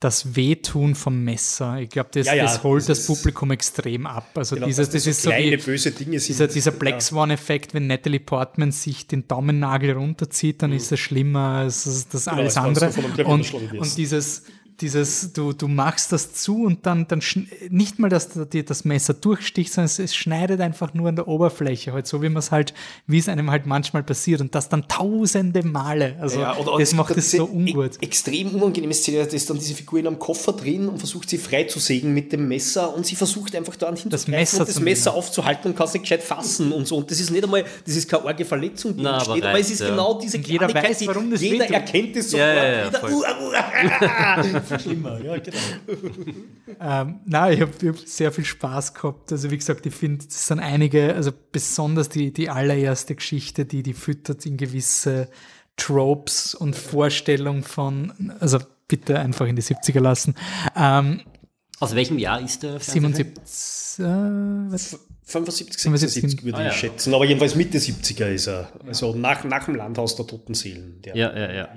[SPEAKER 1] das Wehtun vom Messer. Ich glaube, das, ja, ja, das holt das, das Publikum extrem ab. Also genau, dieses, das, das ist so wie,
[SPEAKER 3] böse Dinge
[SPEAKER 1] sind. Dieser, dieser Black Swan-Effekt, wenn Natalie Portman sich den Daumennagel runterzieht, dann mhm. ist das schlimmer als das genau, alles andere. Und, und dieses, dieses, du, du machst das zu und dann, dann nicht mal, dass dir das Messer durchsticht, sondern es, es, schneidet einfach nur an der Oberfläche, halt so wie man es halt, wie es einem halt manchmal passiert und das dann tausende Male. Also ja, oder, das macht es so ungut.
[SPEAKER 3] E extrem unangenehme Szene, da ist dann diese Figur in einem Koffer drin und versucht sie frei zu sägen mit dem Messer und sie versucht einfach da
[SPEAKER 1] das Messer,
[SPEAKER 3] und das Messer aufzuhalten und kann es nicht gescheit fassen und so. Und das ist nicht einmal, das ist keine arge Verletzung, die
[SPEAKER 2] Na, aber,
[SPEAKER 3] steht, aber es ist ja. genau diese
[SPEAKER 1] Jeder weiß, warum das
[SPEAKER 3] Jeder erkennt es sofort. Ja, ja, jeder, uh, uh, schlimmer, ja, genau.
[SPEAKER 1] ähm, nein, ich habe hab sehr viel Spaß gehabt. Also wie gesagt, ich finde, es sind einige, also besonders die, die allererste Geschichte, die die füttert in gewisse Tropes und Vorstellungen von, also bitte einfach in die 70er lassen. Ähm,
[SPEAKER 2] Aus welchem Jahr ist der?
[SPEAKER 1] 77, äh, was?
[SPEAKER 3] 75, 76 würde ah, ich ja. schätzen, aber jedenfalls Mitte 70er ist er. Also nach, nach dem Landhaus der Toten Seelen.
[SPEAKER 2] ja, ja, ja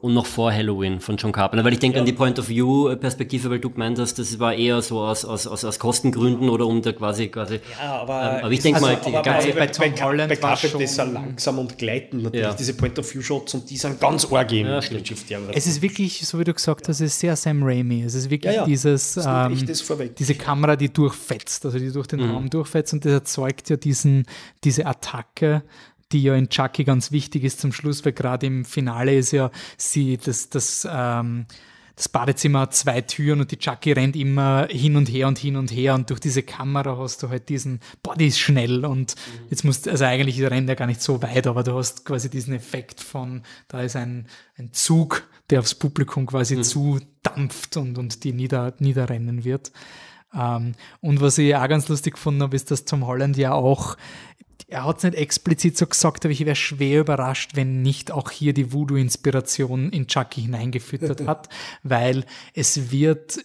[SPEAKER 2] und noch vor Halloween von John Carpenter. Weil ich denke ja. an die Point-of-View-Perspektive, weil du gemeint hast, das war eher so aus, aus, aus, aus Kostengründen oder um da quasi quasi.
[SPEAKER 3] Ja, aber,
[SPEAKER 2] ähm, aber ich denke
[SPEAKER 3] also,
[SPEAKER 2] mal, die,
[SPEAKER 3] aber bei, bei, Tom bei, Holland bei Carpenter ist er langsam und gleitend natürlich, ja. diese Point-of-View-Shots und die sind ganz arg im ja,
[SPEAKER 1] Es ist wirklich, so wie du gesagt hast, es ist sehr Sam Raimi. Es ist wirklich dieses, ähm, diese Kamera, die durchfetzt, also die durch den mhm. Raum durchfetzt und das erzeugt ja diesen, diese Attacke die ja in Chucky ganz wichtig ist zum Schluss, weil gerade im Finale ist ja sie, das, das, ähm, das Badezimmer hat zwei Türen und die Chucky rennt immer hin und her und hin und her und durch diese Kamera hast du halt diesen, boah, die ist schnell und jetzt musst, also eigentlich rennt er gar nicht so weit, aber du hast quasi diesen Effekt von, da ist ein, ein Zug, der aufs Publikum quasi mhm. zudampft und, und die nieder, niederrennen wird. Ähm, und was ich auch ganz lustig gefunden habe, ist, dass Tom Holland ja auch er hat es nicht explizit so gesagt, aber ich wäre schwer überrascht, wenn nicht auch hier die Voodoo-Inspiration in Chucky hineingefüttert hat, weil es wird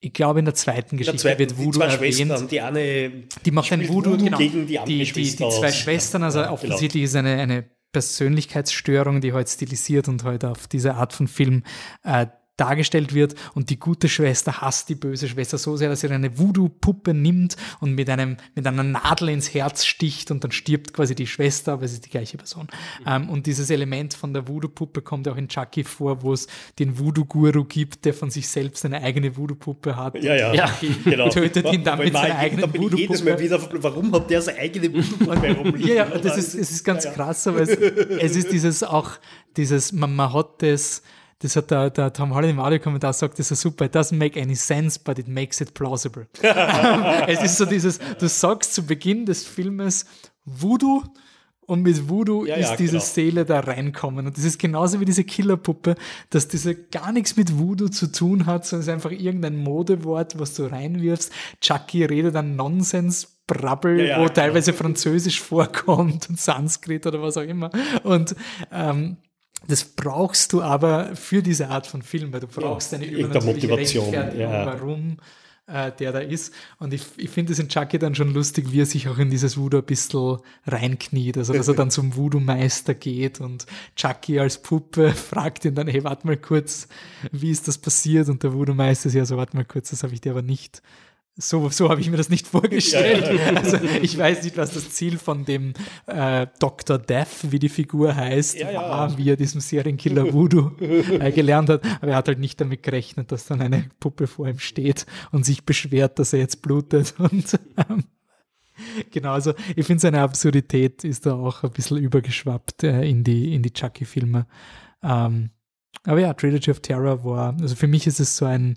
[SPEAKER 1] ich glaube, in der zweiten Geschichte der zweiten, wird Voodoo erwähnt.
[SPEAKER 3] Die eine
[SPEAKER 1] die macht ein Voodoo, Voodoo
[SPEAKER 3] genau, gegen die,
[SPEAKER 1] die, die, die zwei Schwestern, also ja, offensichtlich genau. ist eine, eine Persönlichkeitsstörung, die heute stilisiert und heute auf diese Art von Film äh, dargestellt wird und die gute Schwester hasst die böse Schwester so sehr, dass sie eine Voodoo-Puppe nimmt und mit einem mit einer Nadel ins Herz sticht und dann stirbt quasi die Schwester, aber es ist die gleiche Person. Mhm. Ähm, und dieses Element von der Voodoo-Puppe kommt auch in Chucky vor, wo es den Voodoo-Guru gibt, der von sich selbst eine eigene Voodoo-Puppe hat.
[SPEAKER 3] Ja, ja, ja
[SPEAKER 1] genau. tötet ihn dann mit seiner eigenen Voodoo-Puppe.
[SPEAKER 3] warum hat der seine eigene Voodoo-Puppe
[SPEAKER 1] Ja, ja, das ist, es ist ganz ja, ja. krass, aber es, es ist dieses auch, dieses, man, man hat das, das hat der, der Tom Holland im Audiokommentar sagt, das ist super, it doesn't make any sense, but it makes it plausible. es ist so dieses, du sagst zu Beginn des Filmes Voodoo und mit Voodoo
[SPEAKER 3] Ja,
[SPEAKER 1] ist
[SPEAKER 3] ja,
[SPEAKER 1] diese
[SPEAKER 3] genau.
[SPEAKER 1] Seele da reinkommen. Und das ist genauso wie diese Killerpuppe, dass diese gar nichts mit Voodoo zu tun hat, sondern es ist einfach irgendein Modewort, was du reinwirfst. Chucky redet dann Nonsens. Brabbel,
[SPEAKER 3] Ja, ja,
[SPEAKER 1] wo
[SPEAKER 3] genau.
[SPEAKER 1] teilweise Französisch vorkommt und Sanskrit oder was auch immer. Und ähm, das brauchst du aber für diese Art von Film, weil du brauchst eine
[SPEAKER 3] irgendeine
[SPEAKER 1] übernatürliche
[SPEAKER 3] Motivation, ja.
[SPEAKER 1] warum äh, der da ist. Und ich, ich finde es in Chucky dann schon lustig, wie er sich auch in dieses Voodoo ein bisschen reinkniet. Also, dass er dann zum Voodoo-Meister geht und Chucky als Puppe fragt ihn dann, hey, warte mal kurz, wie ist das passiert? Und der Voodoo-Meister ist ja so, warte mal kurz, das habe ich dir aber nicht so, so habe ich mir das nicht vorgestellt. Also ich weiß nicht, was das Ziel von dem äh, Dr. Death, wie die Figur heißt,
[SPEAKER 3] Ja, ja.
[SPEAKER 1] war, wie er diesem Serienkiller Voodoo äh, gelernt hat. Aber er hat halt nicht damit gerechnet, dass dann eine Puppe vor ihm steht und sich beschwert, dass er jetzt blutet. Und ähm, genau, also ich finde, seine Absurdität ist da auch ein bisschen übergeschwappt äh, in die, in die Chucky-Filme. Ähm, aber ja, Trilogy of Terror war, also für mich ist es so ein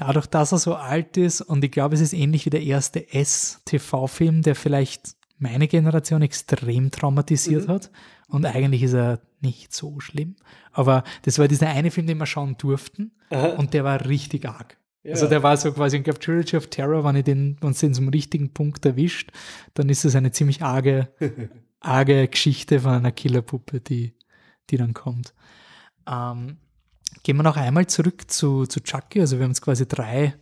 [SPEAKER 1] dadurch, dass er so alt ist und ich glaube, es ist ähnlich wie der erste S-TV-Film, der vielleicht meine Generation extrem traumatisiert hat. Und eigentlich ist er nicht so schlimm, aber das war dieser eine Film, den wir schauen durften. Und der war richtig arg. Also der war so quasi, ich glaube, Trilogy of Terror, wenn ich den, wenn es den zum richtigen Punkt erwischt, dann ist es eine ziemlich arge, arge Geschichte von einer Killerpuppe, die, die dann kommt. Ähm, Gehen wir noch einmal zurück zu, zu Chucky. Also wir haben jetzt quasi drei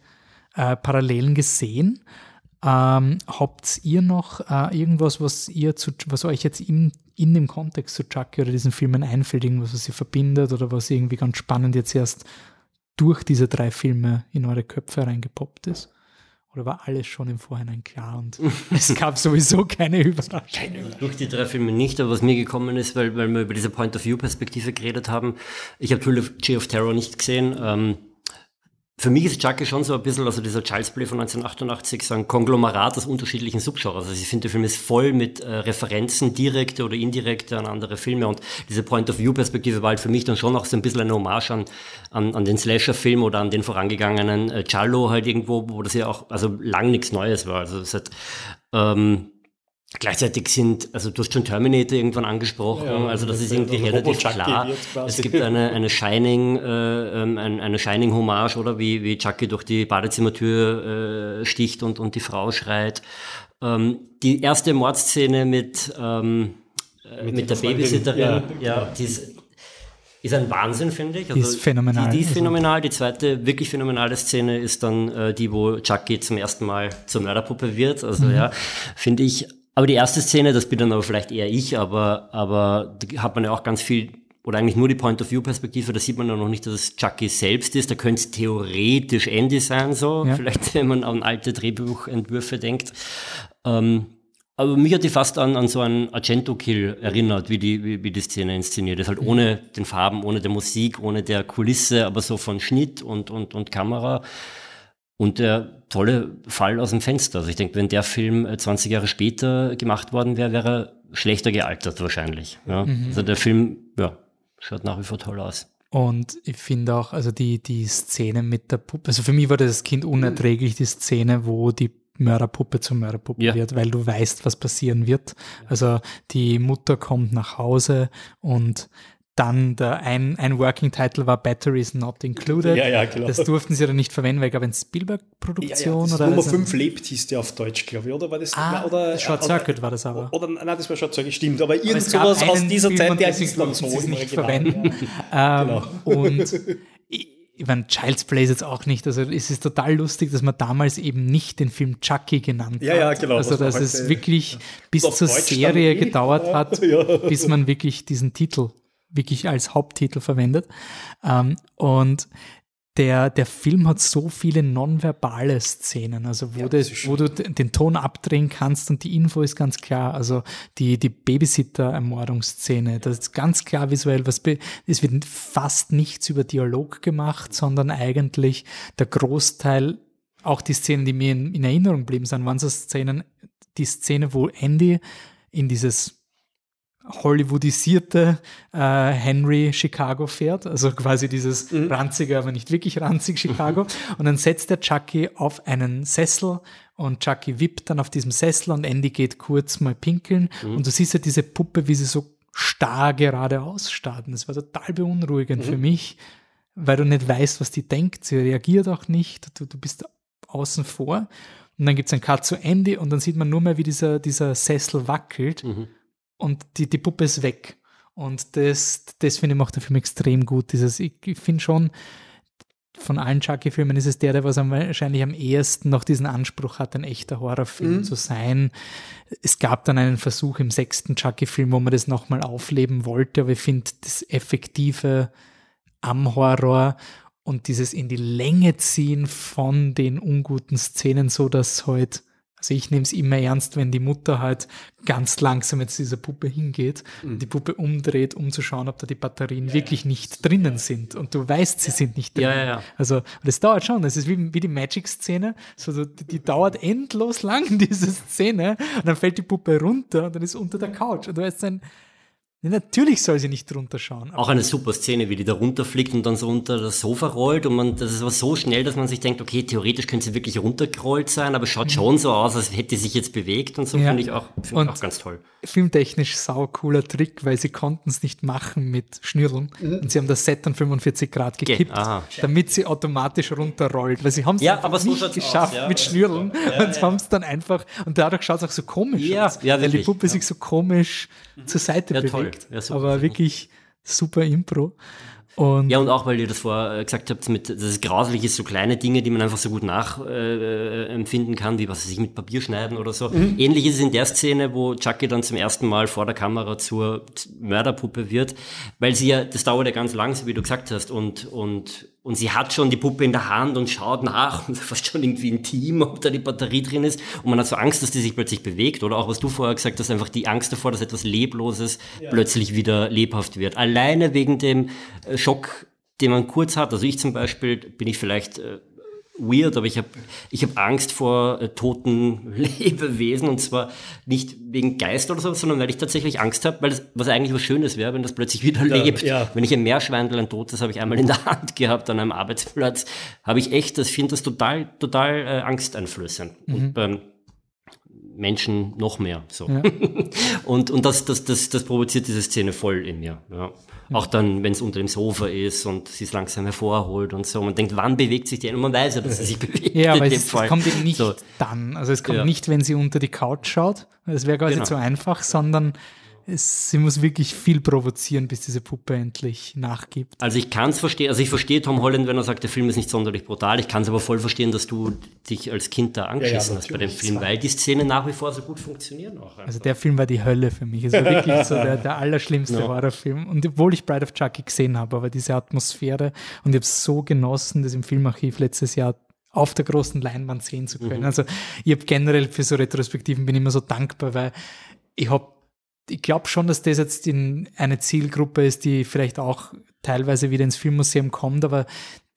[SPEAKER 1] äh, Parallelen gesehen. Ähm, habt ihr noch äh, irgendwas, was ihr zu, was euch jetzt in, in dem Kontext zu Chucky oder diesen Filmen einfällt, irgendwas, was ihr verbindet oder was irgendwie ganz spannend jetzt erst durch diese drei Filme in eure Köpfe reingepoppt ist? Oder war alles schon im Vorhinein klar und es gab sowieso keine Überraschung?
[SPEAKER 2] Durch die drei Filme nicht, aber was mir gekommen ist, weil, weil wir über diese Point-of-View-Perspektive geredet haben, ich habe Trilogy of Terror nicht gesehen. Ähm, für mich ist Chucky schon so ein bisschen, also dieser Child's Play von 1988, so ein Konglomerat aus unterschiedlichen Subgenres. Also ich finde, der Film ist voll mit äh, Referenzen, direkte oder indirekte an andere Filme und diese Point-of-View-Perspektive war halt für mich dann schon auch so ein bisschen eine Hommage an, an, an den Slasher-Film oder an den vorangegangenen äh, Giallo halt irgendwo, wo das ja auch, also lang nichts Neues war. Also es hat, ähm, Gleichzeitig sind, also du hast schon Terminator irgendwann angesprochen,
[SPEAKER 3] Ja,
[SPEAKER 2] also das
[SPEAKER 3] das
[SPEAKER 2] ist irgendwie relativ klar. Es gibt eine, eine Shining, äh, ähm, ein- eine Shining-Hommage, oder wie, wie Chucky durch die Badezimmertür äh, sticht und, und die Frau schreit. Ähm, die erste Mordszene mit, ähm, äh, mit, der
[SPEAKER 3] Freundin,
[SPEAKER 2] Babysitterin,
[SPEAKER 3] ja,
[SPEAKER 2] ja, die ist, ist ein Wahnsinn, finde ich. Also
[SPEAKER 1] ist phänomenal.
[SPEAKER 2] Die, die ist
[SPEAKER 1] Also-
[SPEAKER 2] phänomenal. Die zweite wirklich phänomenale Szene ist dann äh, die, wo Chucky zum ersten Mal zur Mörderpuppe wird. Also
[SPEAKER 1] Mhm.
[SPEAKER 2] ja, finde ich. Aber die erste Szene, das bin dann aber vielleicht eher ich, aber, aber da hat man ja auch ganz viel, oder eigentlich nur die Point-of-View-Perspektive, da sieht man ja noch nicht, dass es Chucky selbst ist. Da könnte es theoretisch Andy sein, so.
[SPEAKER 1] Ja.
[SPEAKER 2] Vielleicht, wenn man an alte Drehbuchentwürfe denkt. Ähm, aber mich hat die fast an, an so einen Argento-Kill erinnert, wie die, wie, wie die Szene inszeniert ist. Halt ohne den Farben, ohne der Musik, ohne der Kulisse, aber so von Schnitt und, und, und Kamera. Und der tolle Fall aus dem Fenster. Also ich denke, wenn der Film äh, 20 Jahre später gemacht worden wäre, wäre er schlechter gealtert wahrscheinlich. Ja. Also der Film, ja, schaut nach wie vor toll aus.
[SPEAKER 1] Und ich finde auch, also die, die Szene mit der Puppe, also für mich war das Kind unerträglich, die Szene, wo die Mörderpuppe zur Mörderpuppe
[SPEAKER 2] Ja.
[SPEAKER 1] wird, weil du weißt, was passieren wird. Also die Mutter kommt nach Hause und dann der ein, ein Working Title war Batteries Not Included.
[SPEAKER 3] Ja, ja, genau.
[SPEAKER 1] Das durften sie dann nicht verwenden, weil ich glaube, eine
[SPEAKER 3] Ja, ja,
[SPEAKER 1] Spielberg-Produktion
[SPEAKER 3] das
[SPEAKER 1] oder
[SPEAKER 3] Nummer
[SPEAKER 1] also-
[SPEAKER 3] 5 lebt hieß der auf Deutsch, glaube ich, oder war das?
[SPEAKER 1] Ah,
[SPEAKER 3] oder,
[SPEAKER 1] Short
[SPEAKER 3] oder-
[SPEAKER 1] Circuit war das aber.
[SPEAKER 3] Oder, nein, das war Short Circuit, stimmt, aber
[SPEAKER 1] Aber
[SPEAKER 3] irgend sowas aus dieser
[SPEAKER 1] Film
[SPEAKER 3] Zeit, der ist dann so
[SPEAKER 1] nicht
[SPEAKER 3] Original,
[SPEAKER 1] verwenden.
[SPEAKER 3] ja.
[SPEAKER 1] Ähm,
[SPEAKER 3] Genau.
[SPEAKER 1] Und ich, meine, Child's Play ist jetzt auch nicht, also es ist total lustig, dass man damals eben nicht den Film Chucky genannt
[SPEAKER 3] Ja,
[SPEAKER 1] hat.
[SPEAKER 3] ja, genau,
[SPEAKER 1] Also dass es wirklich bis
[SPEAKER 3] auf
[SPEAKER 1] zur
[SPEAKER 3] Deutsch
[SPEAKER 1] Serie gedauert
[SPEAKER 3] ja,
[SPEAKER 1] hat,
[SPEAKER 3] ja.
[SPEAKER 1] bis man wirklich diesen Titel wirklich als Haupttitel verwendet. Ähm, und der, der Film hat so viele nonverbale Szenen, also wo,
[SPEAKER 3] Ja,
[SPEAKER 1] das, wo du den Ton abdrehen kannst und die Info ist ganz klar. Also die, die Babysitter-Ermordungsszene, das ist ganz klar visuell, was es wird fast nichts über Dialog gemacht, sondern eigentlich der Großteil, auch die Szenen, die mir in, in Erinnerung blieben, sind, waren so Szenen, die Szene, wo Andy in dieses Hollywoodisierte äh, Henry Chicago fährt, also quasi dieses
[SPEAKER 3] Mhm.
[SPEAKER 1] ranzige, aber nicht wirklich ranzig Chicago. Und dann setzt der Chucky auf einen Sessel und Chucky wippt dann auf diesem Sessel und Andy geht kurz mal pinkeln
[SPEAKER 3] Mhm.
[SPEAKER 1] und du siehst ja diese Puppe, wie sie so starr geradeaus starrt. Und Das war total beunruhigend
[SPEAKER 3] Mhm.
[SPEAKER 1] für mich, weil du nicht weißt, was die denkt. Sie reagiert auch nicht. Du, du bist außen vor. Und dann gibt es einen Cut zu Andy und dann sieht man nur mehr, wie dieser, dieser Sessel wackelt und die, die Puppe ist weg. Und das, das finde ich macht der Film extrem gut. Dieses, ich, ich finde schon, von allen Chucky-Filmen ist es der, der was am, wahrscheinlich am ehesten noch diesen Anspruch hat, ein echter Horrorfilm zu sein. Es gab dann einen Versuch im sechsten Chucky-Film, wo man das nochmal aufleben wollte, aber ich finde das Effektive am Horror und dieses in die Länge ziehen von den unguten Szenen, so dass halt, also ich nehme es immer ernst, wenn die Mutter halt ganz langsam jetzt zu dieser Puppe hingeht, die Puppe umdreht, um zu schauen, ob da die Batterien wirklich nicht drinnen sind. Und du weißt, sie sind nicht
[SPEAKER 2] Ja,
[SPEAKER 1] drinnen.
[SPEAKER 2] ja, ja.
[SPEAKER 1] Also, und das dauert schon. Das ist wie, wie die Magic-Szene. So, die, die dauert endlos lang, diese Szene. Und dann fällt die Puppe runter und dann ist unter der Couch. Und du weißt dann, ja, natürlich soll sie nicht drunter schauen.
[SPEAKER 2] Auch eine super Szene, wie die da runterfliegt und dann so unter das Sofa rollt und man, das ist aber so schnell, dass man sich denkt, okay, theoretisch könnte sie wirklich runtergerollt sein, aber es schaut schon so aus, als hätte sie sich jetzt bewegt und so,
[SPEAKER 1] Mhm. Ja.
[SPEAKER 2] finde ich auch, ich auch ganz toll.
[SPEAKER 1] filmtechnisch sau cooler Trick, weil sie konnten es nicht machen mit Schnürren. Und sie haben das Set dann 45 Grad gekippt,
[SPEAKER 2] aha.
[SPEAKER 1] damit sie automatisch runterrollt. Weil sie haben es
[SPEAKER 2] Ja,
[SPEAKER 1] einfach
[SPEAKER 2] aber so
[SPEAKER 1] nicht geschafft
[SPEAKER 2] ja.
[SPEAKER 1] mit Schnürren und haben es dann einfach, und dadurch schaut es auch so komisch
[SPEAKER 2] Ja,
[SPEAKER 1] aus,
[SPEAKER 2] ja,
[SPEAKER 1] weil die
[SPEAKER 2] wirklich,
[SPEAKER 1] Puppe sich so komisch zur Seite
[SPEAKER 2] Ja, toll.
[SPEAKER 1] Bewegt.
[SPEAKER 2] Ja, super,
[SPEAKER 1] aber wirklich super Impro. Und
[SPEAKER 2] Ja, und auch, weil ihr das vorher äh, gesagt habt, mit, dass es grauslich ist, so kleine Dinge, die man einfach so gut nachempfinden äh, empfinden kann, wie was weiß ich mit Papier schneiden oder so. Ähnlich ist es in der Szene, wo Chucky dann zum ersten Mal vor der Kamera zur Mörderpuppe wird, weil sie ja, das dauert ja ganz lang, so wie du gesagt hast, und, und, und sie hat schon die Puppe in der Hand und schaut nach und fast schon irgendwie intim, ob da die Batterie drin ist. Und man hat so Angst, dass die sich plötzlich bewegt. Oder auch was du vorher gesagt hast, einfach die Angst davor, dass etwas Lebloses plötzlich wieder lebhaft wird. Alleine wegen dem äh, Schock, den man kurz hat. Also ich zum Beispiel bin ich vielleicht äh, weird, aber ich habe ich hab Angst vor äh, toten Lebewesen und zwar nicht wegen Geist oder so, sondern weil ich tatsächlich Angst habe, weil das, was eigentlich was Schönes wäre, wenn das plötzlich wieder lebt.
[SPEAKER 3] ja.
[SPEAKER 2] Wenn ich ein Meerschweindel, ein totes, habe ich einmal in der Hand gehabt an einem Arbeitsplatz, habe ich echt, das finde das total, total äh, angsteinflößend. Und beim Menschen noch mehr. So. und und das, das, das, das provoziert diese Szene voll in mir. Ja. Auch dann, wenn es unter dem Sofa ist und sie es langsam hervorholt und so. Man denkt, wann bewegt sich die? Und man weiß ja, dass sie sich bewegt.
[SPEAKER 1] Ja, aber es,
[SPEAKER 2] dem
[SPEAKER 1] es
[SPEAKER 2] Fall.
[SPEAKER 1] kommt eben nicht
[SPEAKER 2] So.
[SPEAKER 1] dann. Also es kommt
[SPEAKER 2] Ja.
[SPEAKER 1] nicht, wenn sie unter die Couch schaut. Das wäre quasi
[SPEAKER 2] Genau.
[SPEAKER 1] zu einfach, sondern es, sie muss wirklich viel provozieren, bis diese Puppe endlich nachgibt.
[SPEAKER 2] Also ich kann es verstehen, also ich verstehe Tom Holland, wenn er sagt, der Film ist nicht sonderlich brutal. Ich kann es aber voll verstehen, dass du dich als Kind da angeschissen hast bei dem. Film, weil die Szenen nach wie vor so gut funktionieren auch. einfach.
[SPEAKER 1] Also der Film war die Hölle für mich. Es war wirklich so der, der allerschlimmste Horrorfilm. Und obwohl ich Bride of Chucky gesehen habe, aber diese Atmosphäre und ich habe es so genossen, das im Filmarchiv letztes Jahr auf der großen Leinwand sehen zu können. Also ich habe generell für so Retrospektiven bin ich immer so dankbar, weil ich habe ich glaube schon, dass das jetzt in eine Zielgruppe ist, die vielleicht auch teilweise wieder ins Filmmuseum kommt, aber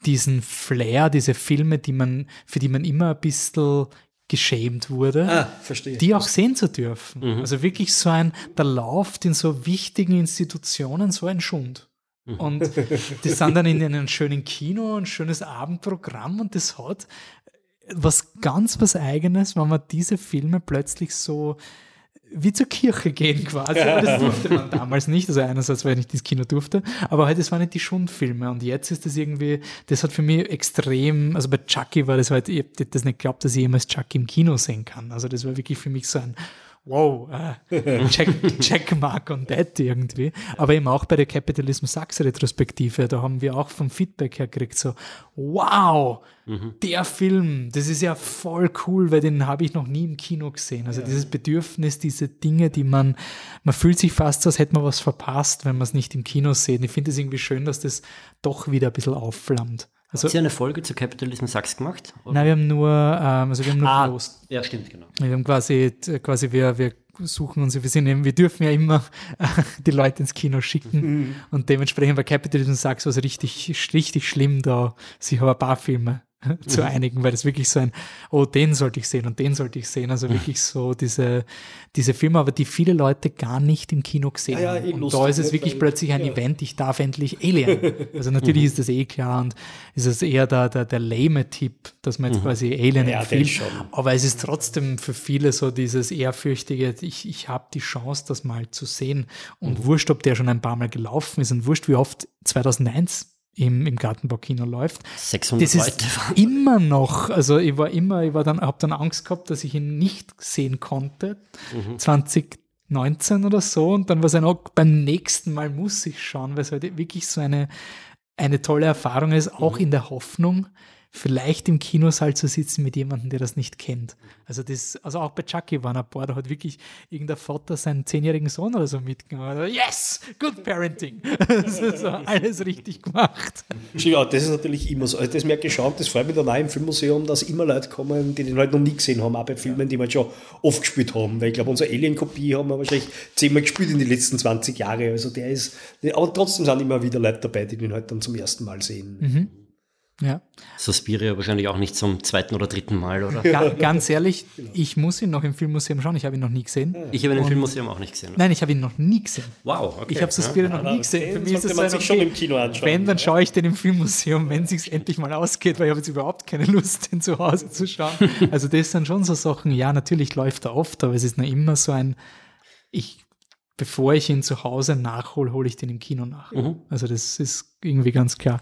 [SPEAKER 1] diesen Flair, diese Filme, die man, für die man immer ein bisschen geschämt wurde,
[SPEAKER 3] Ah,
[SPEAKER 1] die auch sehen zu dürfen. Also wirklich so ein, da läuft in so wichtigen Institutionen so ein Schund. Und die sind dann in einem schönen Kino, ein schönes Abendprogramm und das hat was ganz was Eigenes, wenn man diese Filme plötzlich so wie zur Kirche gehen quasi. Aber das durfte man damals nicht. Also einerseits, weil ich nicht ins Kino durfte, aber halt, das waren nicht die Schundfilme. Und jetzt ist das irgendwie, das hat für mich extrem, also bei Chucky war das halt, ich hab das nicht geglaubt, dass ich jemals Chucky im Kino sehen kann. Also das war wirklich für mich so ein Wow, äh, check, Checkmark on that irgendwie. Aber eben auch bei der Capitalism Sucks Retrospektive, da haben wir auch vom Feedback her gekriegt, so, wow, der Film, das ist ja voll cool, weil den habe ich noch nie im Kino gesehen. Also dieses Bedürfnis, diese Dinge, die man, man fühlt sich fast so, als hätte man was verpasst, wenn man es nicht im Kino sieht. Ich finde es irgendwie schön, dass das doch wieder ein bisschen aufflammt. Also,
[SPEAKER 2] Hast du eine Folge zu Capitalism Sucks gemacht?
[SPEAKER 1] nein, wir haben nur, ähm, also wir haben nur
[SPEAKER 2] Ah,
[SPEAKER 1] Prost.
[SPEAKER 2] ja, stimmt, genau.
[SPEAKER 1] Wir haben quasi, quasi wir, wir suchen uns, wir sind eben, wir dürfen ja immer die Leute ins Kino schicken und dementsprechend bei Capitalism Sucks war es richtig, richtig schlimm da. Ich habe ein paar Filme zu einigen, weil das wirklich so ein, oh, den sollte ich sehen und den sollte ich sehen. Also wirklich so diese, diese Filme, aber die viele Leute gar nicht im Kino gesehen
[SPEAKER 3] Ja, ja,
[SPEAKER 1] haben.
[SPEAKER 3] eh
[SPEAKER 1] Und da ist es wirklich plötzlich ein
[SPEAKER 3] ja.
[SPEAKER 1] Event, ich darf endlich Alien. Also natürlich ist das eh klar und ist es eher der, der, der lame Tipp, dass man jetzt quasi Alien
[SPEAKER 3] Ja,
[SPEAKER 1] empfiehlt. Aber es ist trotzdem für viele so dieses ehrfürchtige, ich, ich habe die Chance, das mal zu sehen. Und wurscht, ob der schon ein paar Mal gelaufen ist und wurscht, wie oft 2001 im, im Gartenbaukino läuft.
[SPEAKER 2] 600
[SPEAKER 1] Das
[SPEAKER 2] Leute
[SPEAKER 1] ist
[SPEAKER 2] waren.
[SPEAKER 1] immer noch, also ich war immer, ich war dann, habe dann Angst gehabt, dass ich ihn nicht sehen konnte, 2019 oder so, und dann war es auch beim nächsten Mal muss ich schauen, weil es halt wirklich so eine, eine tolle Erfahrung ist, auch in der Hoffnung, vielleicht im Kinosaal zu sitzen mit jemandem, der das nicht kennt. Also das, also auch bei Chucky waren ein paar, da hat wirklich irgendein Vater seinen zehnjährigen Sohn oder so mitgenommen. Yes, good parenting. Das ist so alles richtig gemacht.
[SPEAKER 3] Ja, das ist natürlich immer so. Also das merke ich schon, das freut mich dann auch im Filmmuseum, dass immer Leute kommen, die den halt noch nie gesehen haben, auch bei Filmen, die wir halt schon oft gespielt haben. Weil ich glaube, unsere Alien-Kopie haben wir wahrscheinlich zehnmal gespielt in den letzten 20 Jahren. Also der ist, aber trotzdem sind immer wieder Leute dabei, die den halt dann zum ersten Mal sehen.
[SPEAKER 1] Ja.
[SPEAKER 2] Suspiria wahrscheinlich auch nicht zum zweiten oder dritten Mal, oder?
[SPEAKER 1] Ga ganz ehrlich, ich muss ihn noch im Filmmuseum schauen. Ich habe ihn noch nie gesehen.
[SPEAKER 2] Ich habe ihn im Filmmuseum auch nicht gesehen.
[SPEAKER 1] Nein, ich habe ihn noch nie gesehen.
[SPEAKER 2] Wow, okay.
[SPEAKER 1] Ich habe Suspiria noch nie gesehen. Für mich ist es
[SPEAKER 3] man sich schon im Kino anschauen.
[SPEAKER 1] Wenn, dann schaue ich den im Filmmuseum, wenn es sich endlich mal ausgeht, weil ich habe jetzt überhaupt keine Lust, den zu Hause zu schauen. Also das sind schon so Sachen, ja, natürlich läuft er oft, aber es ist noch immer so ein, ich, bevor ich ihn zu Hause nachhole, hole ich den im Kino nach. Also das ist irgendwie ganz klar.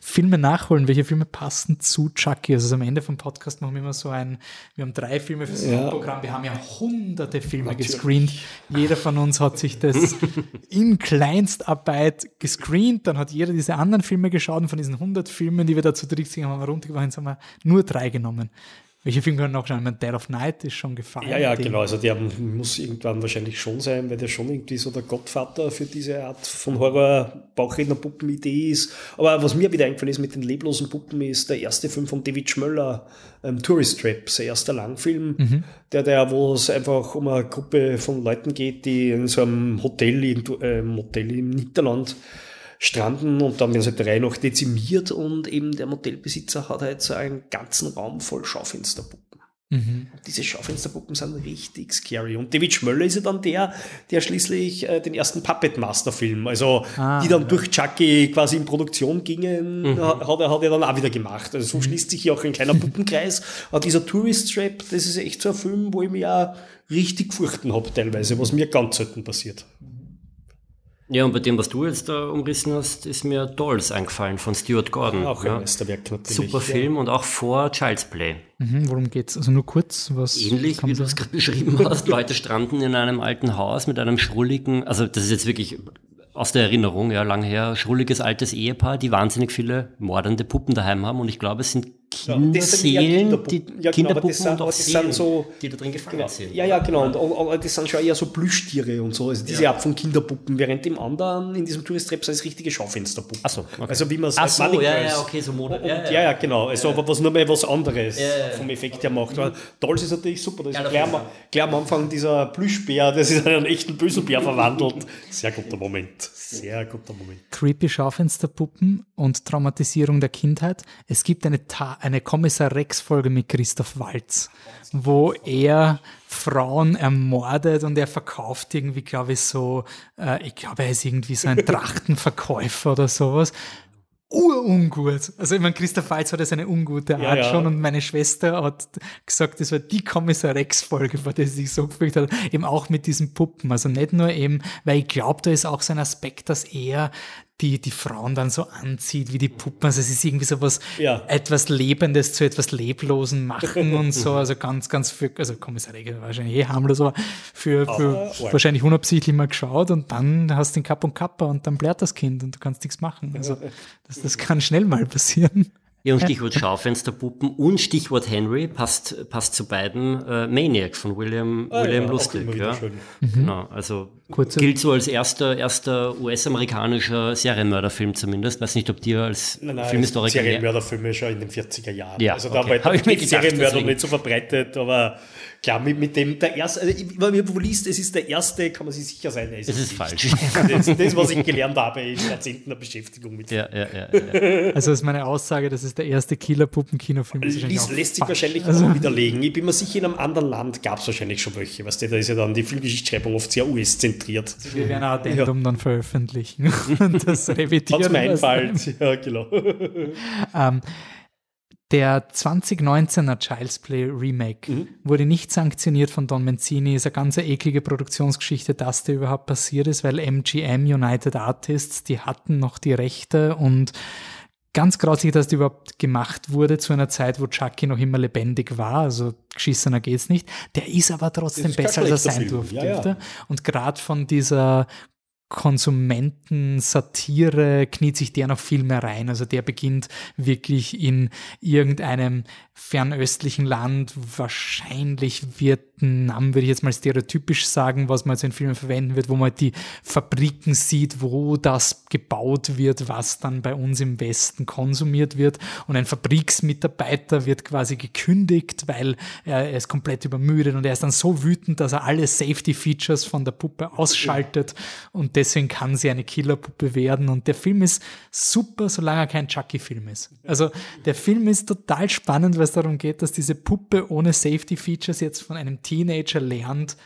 [SPEAKER 1] Filme nachholen, welche Filme passen zu Chucky? Also am Ende vom Podcast machen wir immer so ein, wir haben drei Filme fürs
[SPEAKER 3] Ja.
[SPEAKER 1] Programm, wir haben ja hunderte Filme gescreent. Jeder von uns hat sich das in Kleinstarbeit gescreent, dann hat jeder diese anderen Filme geschaut und von diesen 100 Filmen, die wir dazu dritt gesehen haben, haben wir runtergebracht, jetzt haben wir nur drei genommen. Welche Filme können noch schauen? Ich meine, Dead of Night ist schon gefallen.
[SPEAKER 3] Ja, ja, genau. Also der muss irgendwann wahrscheinlich schon sein, weil der schon irgendwie so der Gottvater für diese Art von Horror-Bauchredner-Puppen-Idee ist. Aber was mir wieder eingefallen ist mit den leblosen Puppen, ist der erste Film von David Schmöller, ähm, Tourist Trap, sein erster Langfilm, der, der, wo es einfach um eine Gruppe von Leuten geht, die in so einem Hotel, in, äh, Motel im Niederland stranden und dann werden sie halt drei noch dezimiert und eben der Motelbesitzer hat halt so einen ganzen Raum voll Schaufensterpuppen. Diese Schaufensterpuppen sind richtig scary. Und David Schmöller ist ja dann der, der schließlich äh, den ersten Puppet Master Film, also
[SPEAKER 1] Ah,
[SPEAKER 3] die dann durch Chucky quasi in Produktion gingen, ha- hat, er, hat er dann auch wieder gemacht. Also so schließt sich hier auch ein kleiner Puppenkreis. Aber dieser Tourist Trap, das ist echt so ein Film, wo ich mich auch richtig gefurchten habe teilweise, was mir ganz selten passiert.
[SPEAKER 2] Ja, und bei dem, was du jetzt da umrissen hast, ist mir Dolls eingefallen von Stuart Gordon.
[SPEAKER 3] Auch ein
[SPEAKER 2] ja.
[SPEAKER 3] Meisterwerk natürlich.
[SPEAKER 2] Super
[SPEAKER 3] ja.
[SPEAKER 2] Film und auch vor Child's Play.
[SPEAKER 1] Mhm, worum geht's? Also nur kurz, was
[SPEAKER 2] Ähnlich, wie du es gerade beschrieben hast. Leute stranden in einem alten Haus mit einem schrulligen, also das ist jetzt wirklich aus der Erinnerung, ja, lang her, schrulliges altes Ehepaar, die wahnsinnig viele mordende Puppen daheim haben und ich glaube, es sind
[SPEAKER 3] das sind eher
[SPEAKER 2] Kinderseelen, die
[SPEAKER 3] Kinderpuppen. Ja, genau, aber
[SPEAKER 2] Kinderpuppen
[SPEAKER 3] das sind-
[SPEAKER 2] und auch
[SPEAKER 3] aber das sind
[SPEAKER 2] Seelen,
[SPEAKER 3] so-
[SPEAKER 2] die da drin gefangen sind.
[SPEAKER 3] Ja, ja, genau. Und, und, und das sind schon eher so Plüschtiere und so. Also diese Art von Kinderpuppen. Während dem anderen, in diesem Tourist Trap, sind es richtige Schaufensterpuppen.
[SPEAKER 2] Ach so, okay.
[SPEAKER 3] Also wie man es als
[SPEAKER 2] so,
[SPEAKER 3] Money
[SPEAKER 2] ja, ja, okay, so Mode.
[SPEAKER 3] Und, ja, ja, genau. Also, aber was nur mal was anderes
[SPEAKER 2] ja.
[SPEAKER 3] vom Effekt her macht. Weil Dolls ist natürlich super. Das
[SPEAKER 2] Ja,
[SPEAKER 3] ist gleich, am, gleich am Anfang dieser Plüschbär, das ist in einen echten bösen Bär verwandelt. Sehr guter Moment. Sehr guter Moment.
[SPEAKER 1] creepy Schaufensterpuppen und Traumatisierung der Kindheit. Es gibt eine, Ta eine Kommissar Rex-Folge mit Christoph Waltz, wo er Frauen ermordet und er verkauft irgendwie, glaube ich, so, äh, ich glaube, er ist irgendwie so ein Trachtenverkäufer oder sowas. Urungut. Also ich meine, Christoph Waltz hat ja seine ungute Art
[SPEAKER 3] ja.
[SPEAKER 1] schon und meine Schwester hat gesagt, das war die Kommissar Rex-Folge, vor der sie sich so gefühlt hat, eben auch mit diesen Puppen. Also nicht nur eben, weil ich glaube, da ist auch so ein Aspekt, dass er die, die Frauen dann so anzieht wie die Puppen. Also es ist irgendwie so was,
[SPEAKER 3] Ja.
[SPEAKER 1] etwas Lebendes zu etwas Leblosen machen und so. Also ganz, ganz für, also Kommissar Rex wahrscheinlich eh harmlos, aber für, für
[SPEAKER 3] Aber arg.
[SPEAKER 1] wahrscheinlich unabsichtlich mal geschaut und dann hast du den Kapp und Kappa und dann blärt das Kind und du kannst nichts machen. Also das, das kann schnell mal passieren.
[SPEAKER 2] Ja, und Stichwort Schaufensterpuppen und Stichwort Henry passt, passt zu beiden äh, Maniac von William,
[SPEAKER 3] Ah,
[SPEAKER 2] William
[SPEAKER 3] ja,
[SPEAKER 2] Lustig. Ja.
[SPEAKER 3] schön.
[SPEAKER 2] Genau, also
[SPEAKER 1] Kurze-
[SPEAKER 2] gilt so als erster, erster US-amerikanischer Serienmörderfilm zumindest. Weiß nicht, ob dir als
[SPEAKER 3] Nein, nein,
[SPEAKER 2] Filmhistoriker...
[SPEAKER 3] Serienmörderfilme schon in den 40er Jahren.
[SPEAKER 2] Ja,
[SPEAKER 3] also da
[SPEAKER 2] okay.
[SPEAKER 3] war die Serienmörder
[SPEAKER 2] deswegen.
[SPEAKER 3] nicht so verbreitet, aber Klar, mit, mit dem, der erste, also, wenn man wo liest, es ist der erste, kann man sich sicher sein,
[SPEAKER 2] es ist, ist falsch.
[SPEAKER 3] Das ist das, was ich gelernt habe in Jahrzehnten der Beschäftigung mit
[SPEAKER 2] ja, ja, ja, ja.
[SPEAKER 1] Also ist meine Aussage, das ist der erste Killer-Puppen-Kinofilm.
[SPEAKER 3] Lässt, lässt sich wahrscheinlich also, auch widerlegen. Ich bin mir sicher, in einem anderen Land gab es wahrscheinlich schon welche. Weißt du, da ist ja dann die Filmgeschichtsschreibung oft sehr US-zentriert.
[SPEAKER 1] Also wir werden ein Addendum ja. dann veröffentlichen und das revidieren.
[SPEAKER 3] Was mir einfällt, ja, genau.
[SPEAKER 1] ähm, der 2019er Child's Play Remake mhm. wurde nicht sanktioniert von Don Mancini. Ist eine ganz eklige Produktionsgeschichte, dass der überhaupt passiert ist, weil MGM United Artists, die hatten noch die Rechte und ganz grausig, dass die überhaupt gemacht wurde zu einer Zeit, wo Chucky noch immer lebendig war. Also geschissener geht's nicht. Der ist aber trotzdem ist besser, als er sein durfte. Ja, ja. Und gerade von dieser Konsumenten-Satire kniet sich der noch viel mehr rein. Also der beginnt wirklich in irgendeinem fernöstlichen Land, wahrscheinlich Vietnam, würde ich jetzt mal stereotypisch sagen, was man jetzt in Filmen verwenden wird, wo man die Fabriken sieht, wo das gebaut wird, was dann bei uns im Westen konsumiert wird. Und ein Fabriksmitarbeiter wird quasi gekündigt, weil er, ist komplett übermüdet und er ist dann so wütend, dass er alle Safety-Features von der Puppe ausschaltet und deswegen kann sie eine Killerpuppe werden. Und der Film ist super, solange er kein Chucky-Film ist. Also der Film ist total spannend, weil es darum geht, dass diese Puppe ohne Safety-Features jetzt von einem Teenager lernt,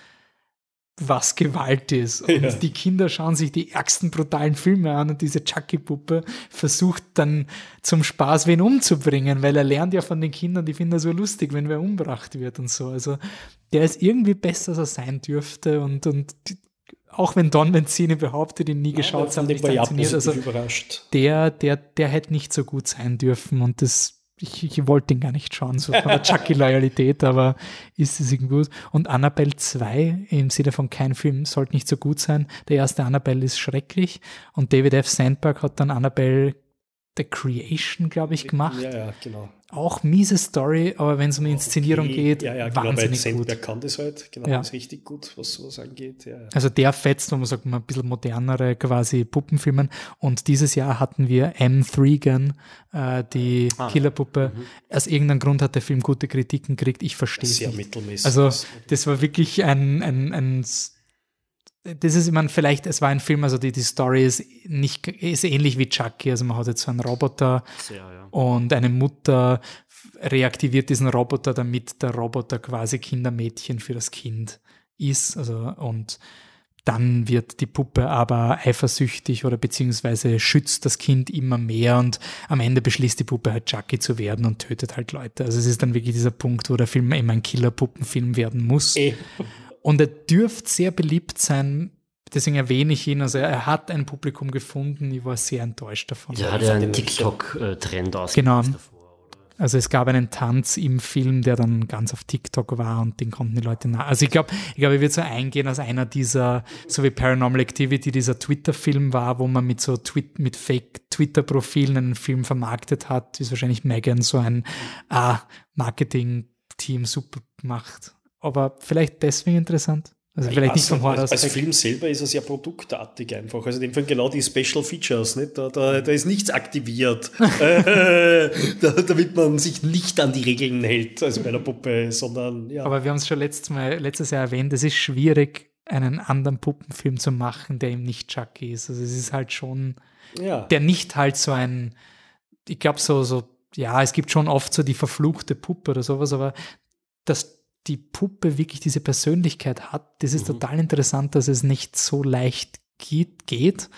[SPEAKER 1] was Gewalt ist. Und ja. die Kinder schauen sich die ärgsten brutalen Filme an und diese Chucky-Puppe versucht dann zum Spaß wen umzubringen, weil er lernt ja von den Kindern, die finden das so lustig, wenn wer umgebracht wird und so. Also der ist irgendwie besser, als er sein dürfte und, und auch wenn Don Mancini behauptet, ihn nie ja, geschaut zu haben, nicht also
[SPEAKER 3] überrascht.
[SPEAKER 1] Der, der, der hätte nicht so gut sein dürfen und das ich, ich wollte ihn gar nicht schauen, so von der Chucky-Loyalität, aber ist es irgendwie gut. Und Annabelle 2 im Sinne von kein Film sollte nicht so gut sein. Der erste Annabelle ist schrecklich und David F. Sandberg hat dann Annabelle The Creation, glaube ich, gemacht.
[SPEAKER 3] Ja, ja, genau.
[SPEAKER 1] Auch miese Story, aber wenn es um die Inszenierung okay. geht,
[SPEAKER 3] ja, ja, genau, wahnsinnig bei gut. Wer kann das halt, genau, ja. ist richtig gut, was sowas angeht. Ja, ja.
[SPEAKER 1] Also der fetzt, wo man sagt, mal ein bisschen modernere quasi Puppenfilmen. Und dieses Jahr hatten wir M. Threegan, äh, die ah, Killerpuppe. Mhm. Aus irgendeinem Grund hat der Film gute Kritiken gekriegt. Ich verstehe es
[SPEAKER 3] Sehr
[SPEAKER 1] nicht.
[SPEAKER 3] mittelmäßig.
[SPEAKER 1] Also das war wirklich ein, ein, ein das ist, ich meine, vielleicht, es war ein Film, also die, die Story ist nicht, ist ähnlich wie Chucky. Also man hat jetzt so einen Roboter Sehr, ja. und eine Mutter reaktiviert diesen Roboter, damit der Roboter quasi Kindermädchen für das Kind ist. Also, und dann wird die Puppe aber eifersüchtig oder beziehungsweise schützt das Kind immer mehr und am Ende beschließt die Puppe halt Chucky zu werden und tötet halt Leute. Also es ist dann wirklich dieser Punkt, wo der Film immer ein Killer-Puppenfilm werden muss. Eh. Und er dürfte sehr beliebt sein, deswegen erwähne ich ihn. Also er hat ein Publikum gefunden, ich war sehr enttäuscht davon.
[SPEAKER 2] Ja, hat
[SPEAKER 1] ja
[SPEAKER 2] einen TikTok-Trend aus.
[SPEAKER 1] Genau. Also es gab einen Tanz im Film, der dann ganz auf TikTok war und den konnten die Leute nach. Also ich glaube, ich glaube, ich würde so eingehen als einer dieser, so wie Paranormal Activity, dieser Twitter-Film war, wo man mit so Tweet, mit Fake-Twitter-Profilen einen Film vermarktet hat, ist wahrscheinlich Megan so ein ah, Marketing-Team super macht aber vielleicht deswegen interessant. Also
[SPEAKER 3] vielleicht weiß, nicht vom Horror. Als, als Film selber ist er sehr produktartig einfach. Also in dem Fall genau die Special Features, nicht? Da, da, da ist nichts aktiviert, äh, damit man sich nicht an die Regeln hält, also bei der Puppe, sondern ja.
[SPEAKER 1] Aber wir haben es schon letztes, Mal, letztes Jahr erwähnt, es ist schwierig, einen anderen Puppenfilm zu machen, der eben nicht Chucky ist. Also es ist halt schon, ja. der nicht halt so ein, ich glaube so, so, ja, es gibt schon oft so die verfluchte Puppe oder sowas, aber das die Puppe wirklich diese Persönlichkeit hat. Das ist mhm. total interessant, dass es nicht so leicht geht, geht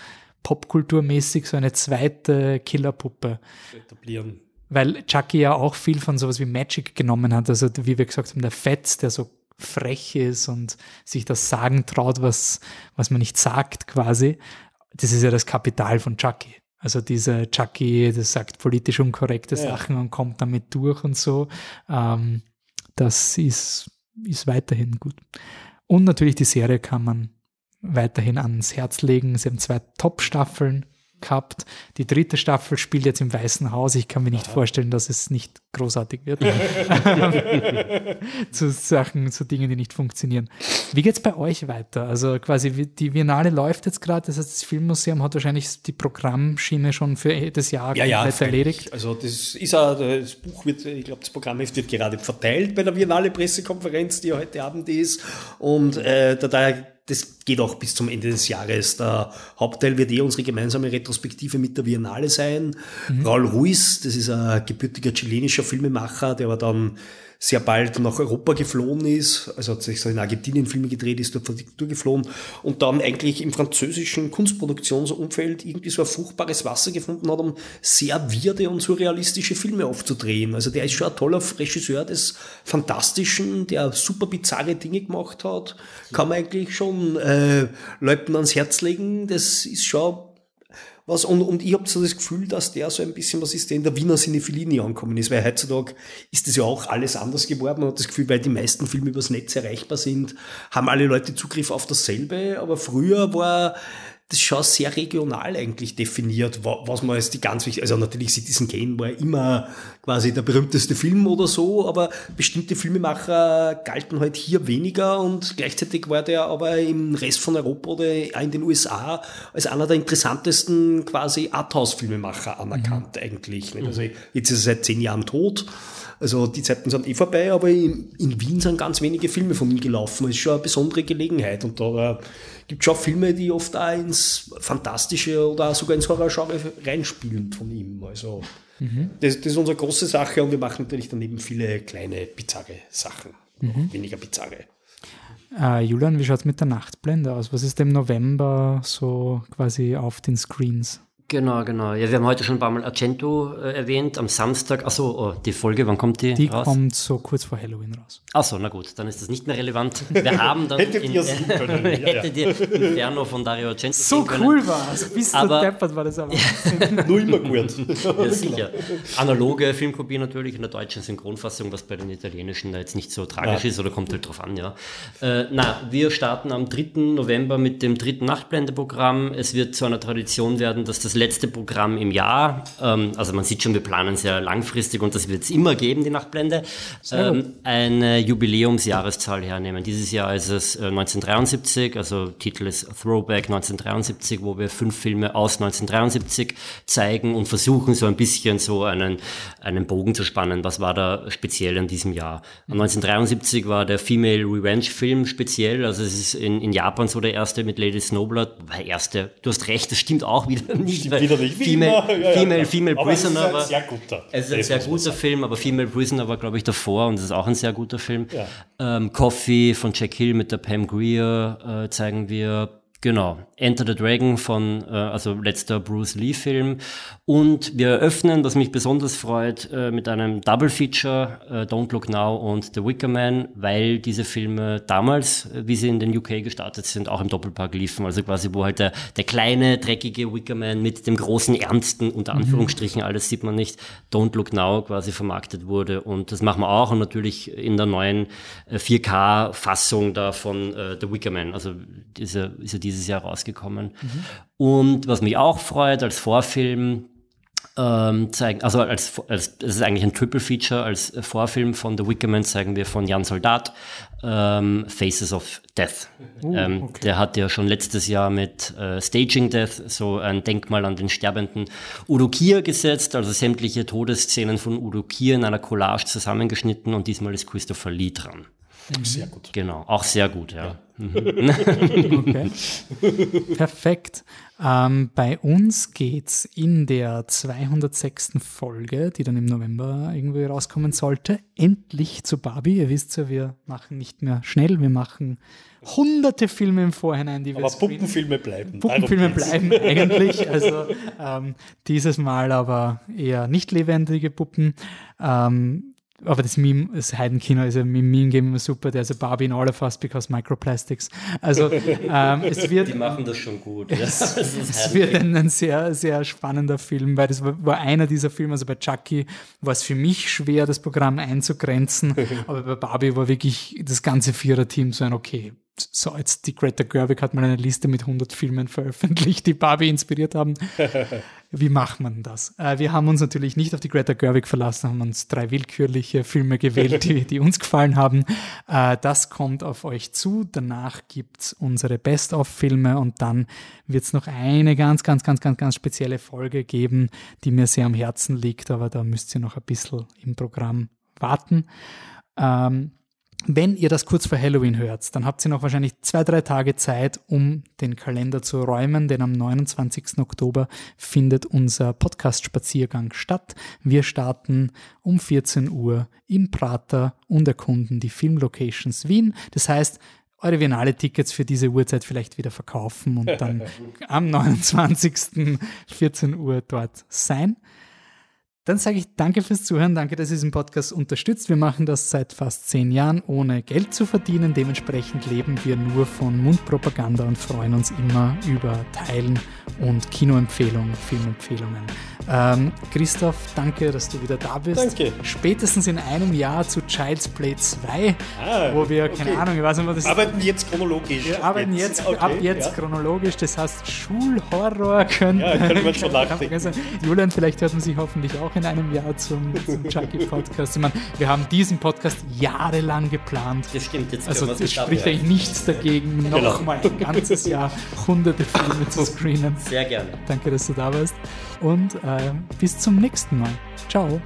[SPEAKER 1] popkulturmäßig so eine zweite Killerpuppe etablieren. Weil Chucky ja auch viel von sowas wie Magic genommen hat. Also wie wir gesagt haben, der Fetz, der so frech ist und sich das sagen traut, was, was man nicht sagt quasi. Das ist ja das Kapital von Chucky. Also diese Chucky, das sagt politisch unkorrekte ja. Sachen und kommt damit durch und so. Ähm, das ist, ist weiterhin gut. Und natürlich die Serie kann man weiterhin ans Herz legen. Sie haben zwei Top-Staffeln. Gehabt. Die dritte Staffel spielt jetzt im Weißen Haus. Ich kann mir nicht Aha. vorstellen, dass es nicht großartig wird. zu Sachen, zu Dingen, die nicht funktionieren. Wie geht es bei euch weiter? Also quasi die Biennale läuft jetzt gerade, das heißt, das Filmmuseum hat wahrscheinlich die Programmschiene schon für das Jahr
[SPEAKER 3] ja, ja, erledigt. Also das ist auch, das Buch wird, ich glaube, das Programmheft wird gerade verteilt bei der Biennale Pressekonferenz, die heute Abend ist. Und äh, da, da das geht auch bis zum Ende des Jahres. Der Hauptteil wird eh unsere gemeinsame Retrospektive mit der Biennale sein. Mhm. Raul Ruiz, das ist ein gebürtiger chilenischer Filmemacher, der aber dann sehr bald nach Europa geflohen ist, also hat sich so in Argentinien Filme gedreht, ist dort vor die Kultur geflohen und dann eigentlich im französischen Kunstproduktionsumfeld irgendwie so ein fruchtbares Wasser gefunden hat, um sehr wirde und surrealistische Filme aufzudrehen. Also der ist schon ein toller Regisseur des Fantastischen, der super bizarre Dinge gemacht hat. Kann man eigentlich schon äh, Leuten ans Herz legen. Das ist schon was, und, und ich habe so das Gefühl, dass der so ein bisschen was ist, der in der Wiener Cinephilie nie angekommen ist, weil heutzutage ist das ja auch alles anders geworden. Man hat das Gefühl, weil die meisten Filme übers Netz erreichbar sind, haben alle Leute Zugriff auf dasselbe, aber früher war das ist schon sehr regional eigentlich definiert, was man als die ganz wichtig, also natürlich Citizen Kane war immer quasi der berühmteste Film oder so, aber bestimmte Filmemacher galten halt hier weniger und gleichzeitig war der aber im Rest von Europa oder in den USA als einer der interessantesten quasi Arthouse-Filmemacher anerkannt mhm. eigentlich. Also jetzt ist er seit zehn Jahren tot. Also die Zeiten sind eh vorbei, aber in, in Wien sind ganz wenige Filme von ihm gelaufen. Das ist schon eine besondere Gelegenheit und da gibt schon Filme, die oft auch ins Fantastische oder sogar ins Horrorgenre reinspielen von ihm. Also mhm. das, das, ist unsere große Sache und wir machen natürlich daneben viele kleine, bizarre Sachen. Mhm. Weniger bizarre.
[SPEAKER 1] Äh, Julian, wie schaut es mit der Nachtblende aus? Was ist im November so quasi auf den Screens?
[SPEAKER 2] Genau, genau. Ja, wir haben heute schon ein paar Mal Argento äh, erwähnt, am Samstag. Achso, oh, die Folge, wann kommt die
[SPEAKER 1] Die raus? kommt so kurz vor Halloween raus.
[SPEAKER 2] Achso, na gut, dann ist das nicht mehr relevant. Wir haben dann
[SPEAKER 3] Hättet in, ihr sehen können. ja,
[SPEAKER 2] hättet ihr Inferno von Dario Argento
[SPEAKER 1] So cool war es. Bis aber, deppert war das aber.
[SPEAKER 3] Nur immer gut.
[SPEAKER 2] ja, sicher. Analoge Filmkopie natürlich in der deutschen Synchronfassung, was bei den italienischen da jetzt nicht so tragisch ja. ist oder kommt halt drauf an, ja. Äh, na, wir starten am 3. November mit dem dritten Nachtblendeprogramm. Es wird zu einer Tradition werden, dass das letzte Programm im Jahr. Ähm, also man sieht schon, wir planen sehr langfristig und das wird es immer geben, die Nachtblende. Ähm, eine Jubiläumsjahreszahl hernehmen. Dieses Jahr ist es äh, 1973, also Titel ist Throwback 1973, wo wir fünf Filme aus 1973 zeigen und versuchen so ein bisschen so einen, einen Bogen zu spannen. Was war da speziell in diesem Jahr? 1973 war der Female Revenge Film speziell, also es ist in, in Japan so der erste mit Lady Snowblood, weil erste, du hast recht, das stimmt auch wieder nicht
[SPEAKER 3] wieder nicht.
[SPEAKER 2] Female, ja, ja, Female, Female
[SPEAKER 3] aber
[SPEAKER 2] Prisoner
[SPEAKER 3] war. Es ist ein sehr guter.
[SPEAKER 2] Es ist ein sehr guter Film, aber Female Prisoner war, glaube ich, davor und es ist auch ein sehr guter Film. Ähm, Coffee von Jack Hill mit der Pam Greer äh, zeigen wir. Genau. Enter the Dragon von, äh, also letzter Bruce Lee-Film. Und wir eröffnen, was mich besonders freut, äh, mit einem Double Feature, äh, Don't Look Now und The Wicker Man, weil diese Filme damals, äh, wie sie in den UK gestartet sind, auch im Doppelpark liefen. Also quasi, wo halt der, der kleine, dreckige Wicker Man mit dem großen, ernsten, unter mhm. Anführungsstrichen, mhm. alles sieht man nicht, Don't Look Now quasi vermarktet wurde. Und das machen wir auch und natürlich in der neuen 4K-Fassung äh, da von äh, The Wicker Man. Also diese, ja dieses Jahr rausgekommen. Mhm. Und was mich auch freut, als Vorfilm, ähm, zeigen, also als, als es ist eigentlich ein Triple Feature, als Vorfilm von The Wickerman zeigen wir von Jan Soldat ähm, Faces of Death. Uh, ähm, okay. Der hat ja schon letztes Jahr mit äh, Staging Death so ein Denkmal an den sterbenden Udo Kier gesetzt, also sämtliche Todesszenen von Udo Kier in einer Collage zusammengeschnitten und diesmal ist Christopher Lee dran.
[SPEAKER 3] Sehr gut.
[SPEAKER 2] Genau, auch sehr gut, ja. ja.
[SPEAKER 1] okay. Perfekt. Ähm, bei uns geht es in der 206. Folge, die dann im November irgendwie rauskommen sollte, endlich zu Barbie. Ihr wisst ja, wir machen nicht mehr schnell, wir machen hunderte Filme im Vorhinein, die wir
[SPEAKER 3] Aber Puppenfilme bleiben.
[SPEAKER 1] Puppenfilme bleiben eigentlich. Also ähm, dieses Mal aber eher nicht lebendige Puppen. Ähm, aber das Meme, das Heidenkino ist ja mit Meme Game immer super, der ist a Barbie in all of us because microplastics. Also ähm, es wird.
[SPEAKER 2] Die machen das schon gut.
[SPEAKER 1] Es, es wird ein, ein, sehr, sehr spannender Film, weil das war, war, einer dieser Filme, also bei Chucky war es für mich schwer, das Programm einzugrenzen, aber bei Barbie war wirklich das ganze Viererteam so ein okay, so jetzt die Greta Gerwig hat mal eine Liste mit 100 Filmen veröffentlicht, die Barbie inspiriert haben. Wie macht man das? Äh, wir haben uns natürlich nicht auf die Greta Gerwig verlassen, haben uns drei willkürliche Filme gewählt, die, die uns gefallen haben. Äh, das kommt auf euch zu. Danach gibt's unsere Best-of-Filme und dann wird's noch eine ganz, ganz, ganz, ganz, ganz spezielle Folge geben, die mir sehr am Herzen liegt, aber da müsst ihr noch ein bisschen im Programm warten. Ähm, wenn ihr das kurz vor Halloween hört, dann habt ihr noch wahrscheinlich zwei, drei Tage Zeit, um den Kalender zu räumen, denn am 29. Oktober findet unser Podcast-Spaziergang statt. Wir starten um 14 Uhr im Prater und erkunden die Filmlocations Wien. Das heißt, eure Viennale-Tickets für diese Uhrzeit vielleicht wieder verkaufen und dann am 29. 14 Uhr dort sein. Dann sage ich danke fürs Zuhören, danke, dass ihr diesen Podcast unterstützt. Wir machen das seit fast zehn Jahren, ohne Geld zu verdienen. Dementsprechend leben wir nur von Mundpropaganda und freuen uns immer über Teilen und Kinoempfehlungen, Filmempfehlungen. Ähm, Christoph, danke, dass du wieder da bist.
[SPEAKER 3] Danke.
[SPEAKER 1] Spätestens in einem Jahr zu Child's Play 2, ah, wo wir, keine okay. Ahnung, ich weiß nicht, was das
[SPEAKER 3] Arbeiten jetzt chronologisch.
[SPEAKER 1] Wir arbeiten jetzt, okay, ab jetzt ja. chronologisch, das heißt Schulhorror
[SPEAKER 3] können. Ja, können wir schon nachdenken.
[SPEAKER 1] Julian, vielleicht hört man sich hoffentlich auch in einem Jahr zum, zum Chucky-Podcast. Ich meine, wir haben diesen Podcast jahrelang geplant.
[SPEAKER 2] Das stimmt, jetzt
[SPEAKER 1] Also es spricht eigentlich nichts dagegen, genau. nochmal ein ganzes Jahr hunderte Filme zu screenen.
[SPEAKER 2] Sehr gerne.
[SPEAKER 1] Danke, dass du da warst und äh, bis zum nächsten Mal. Ciao.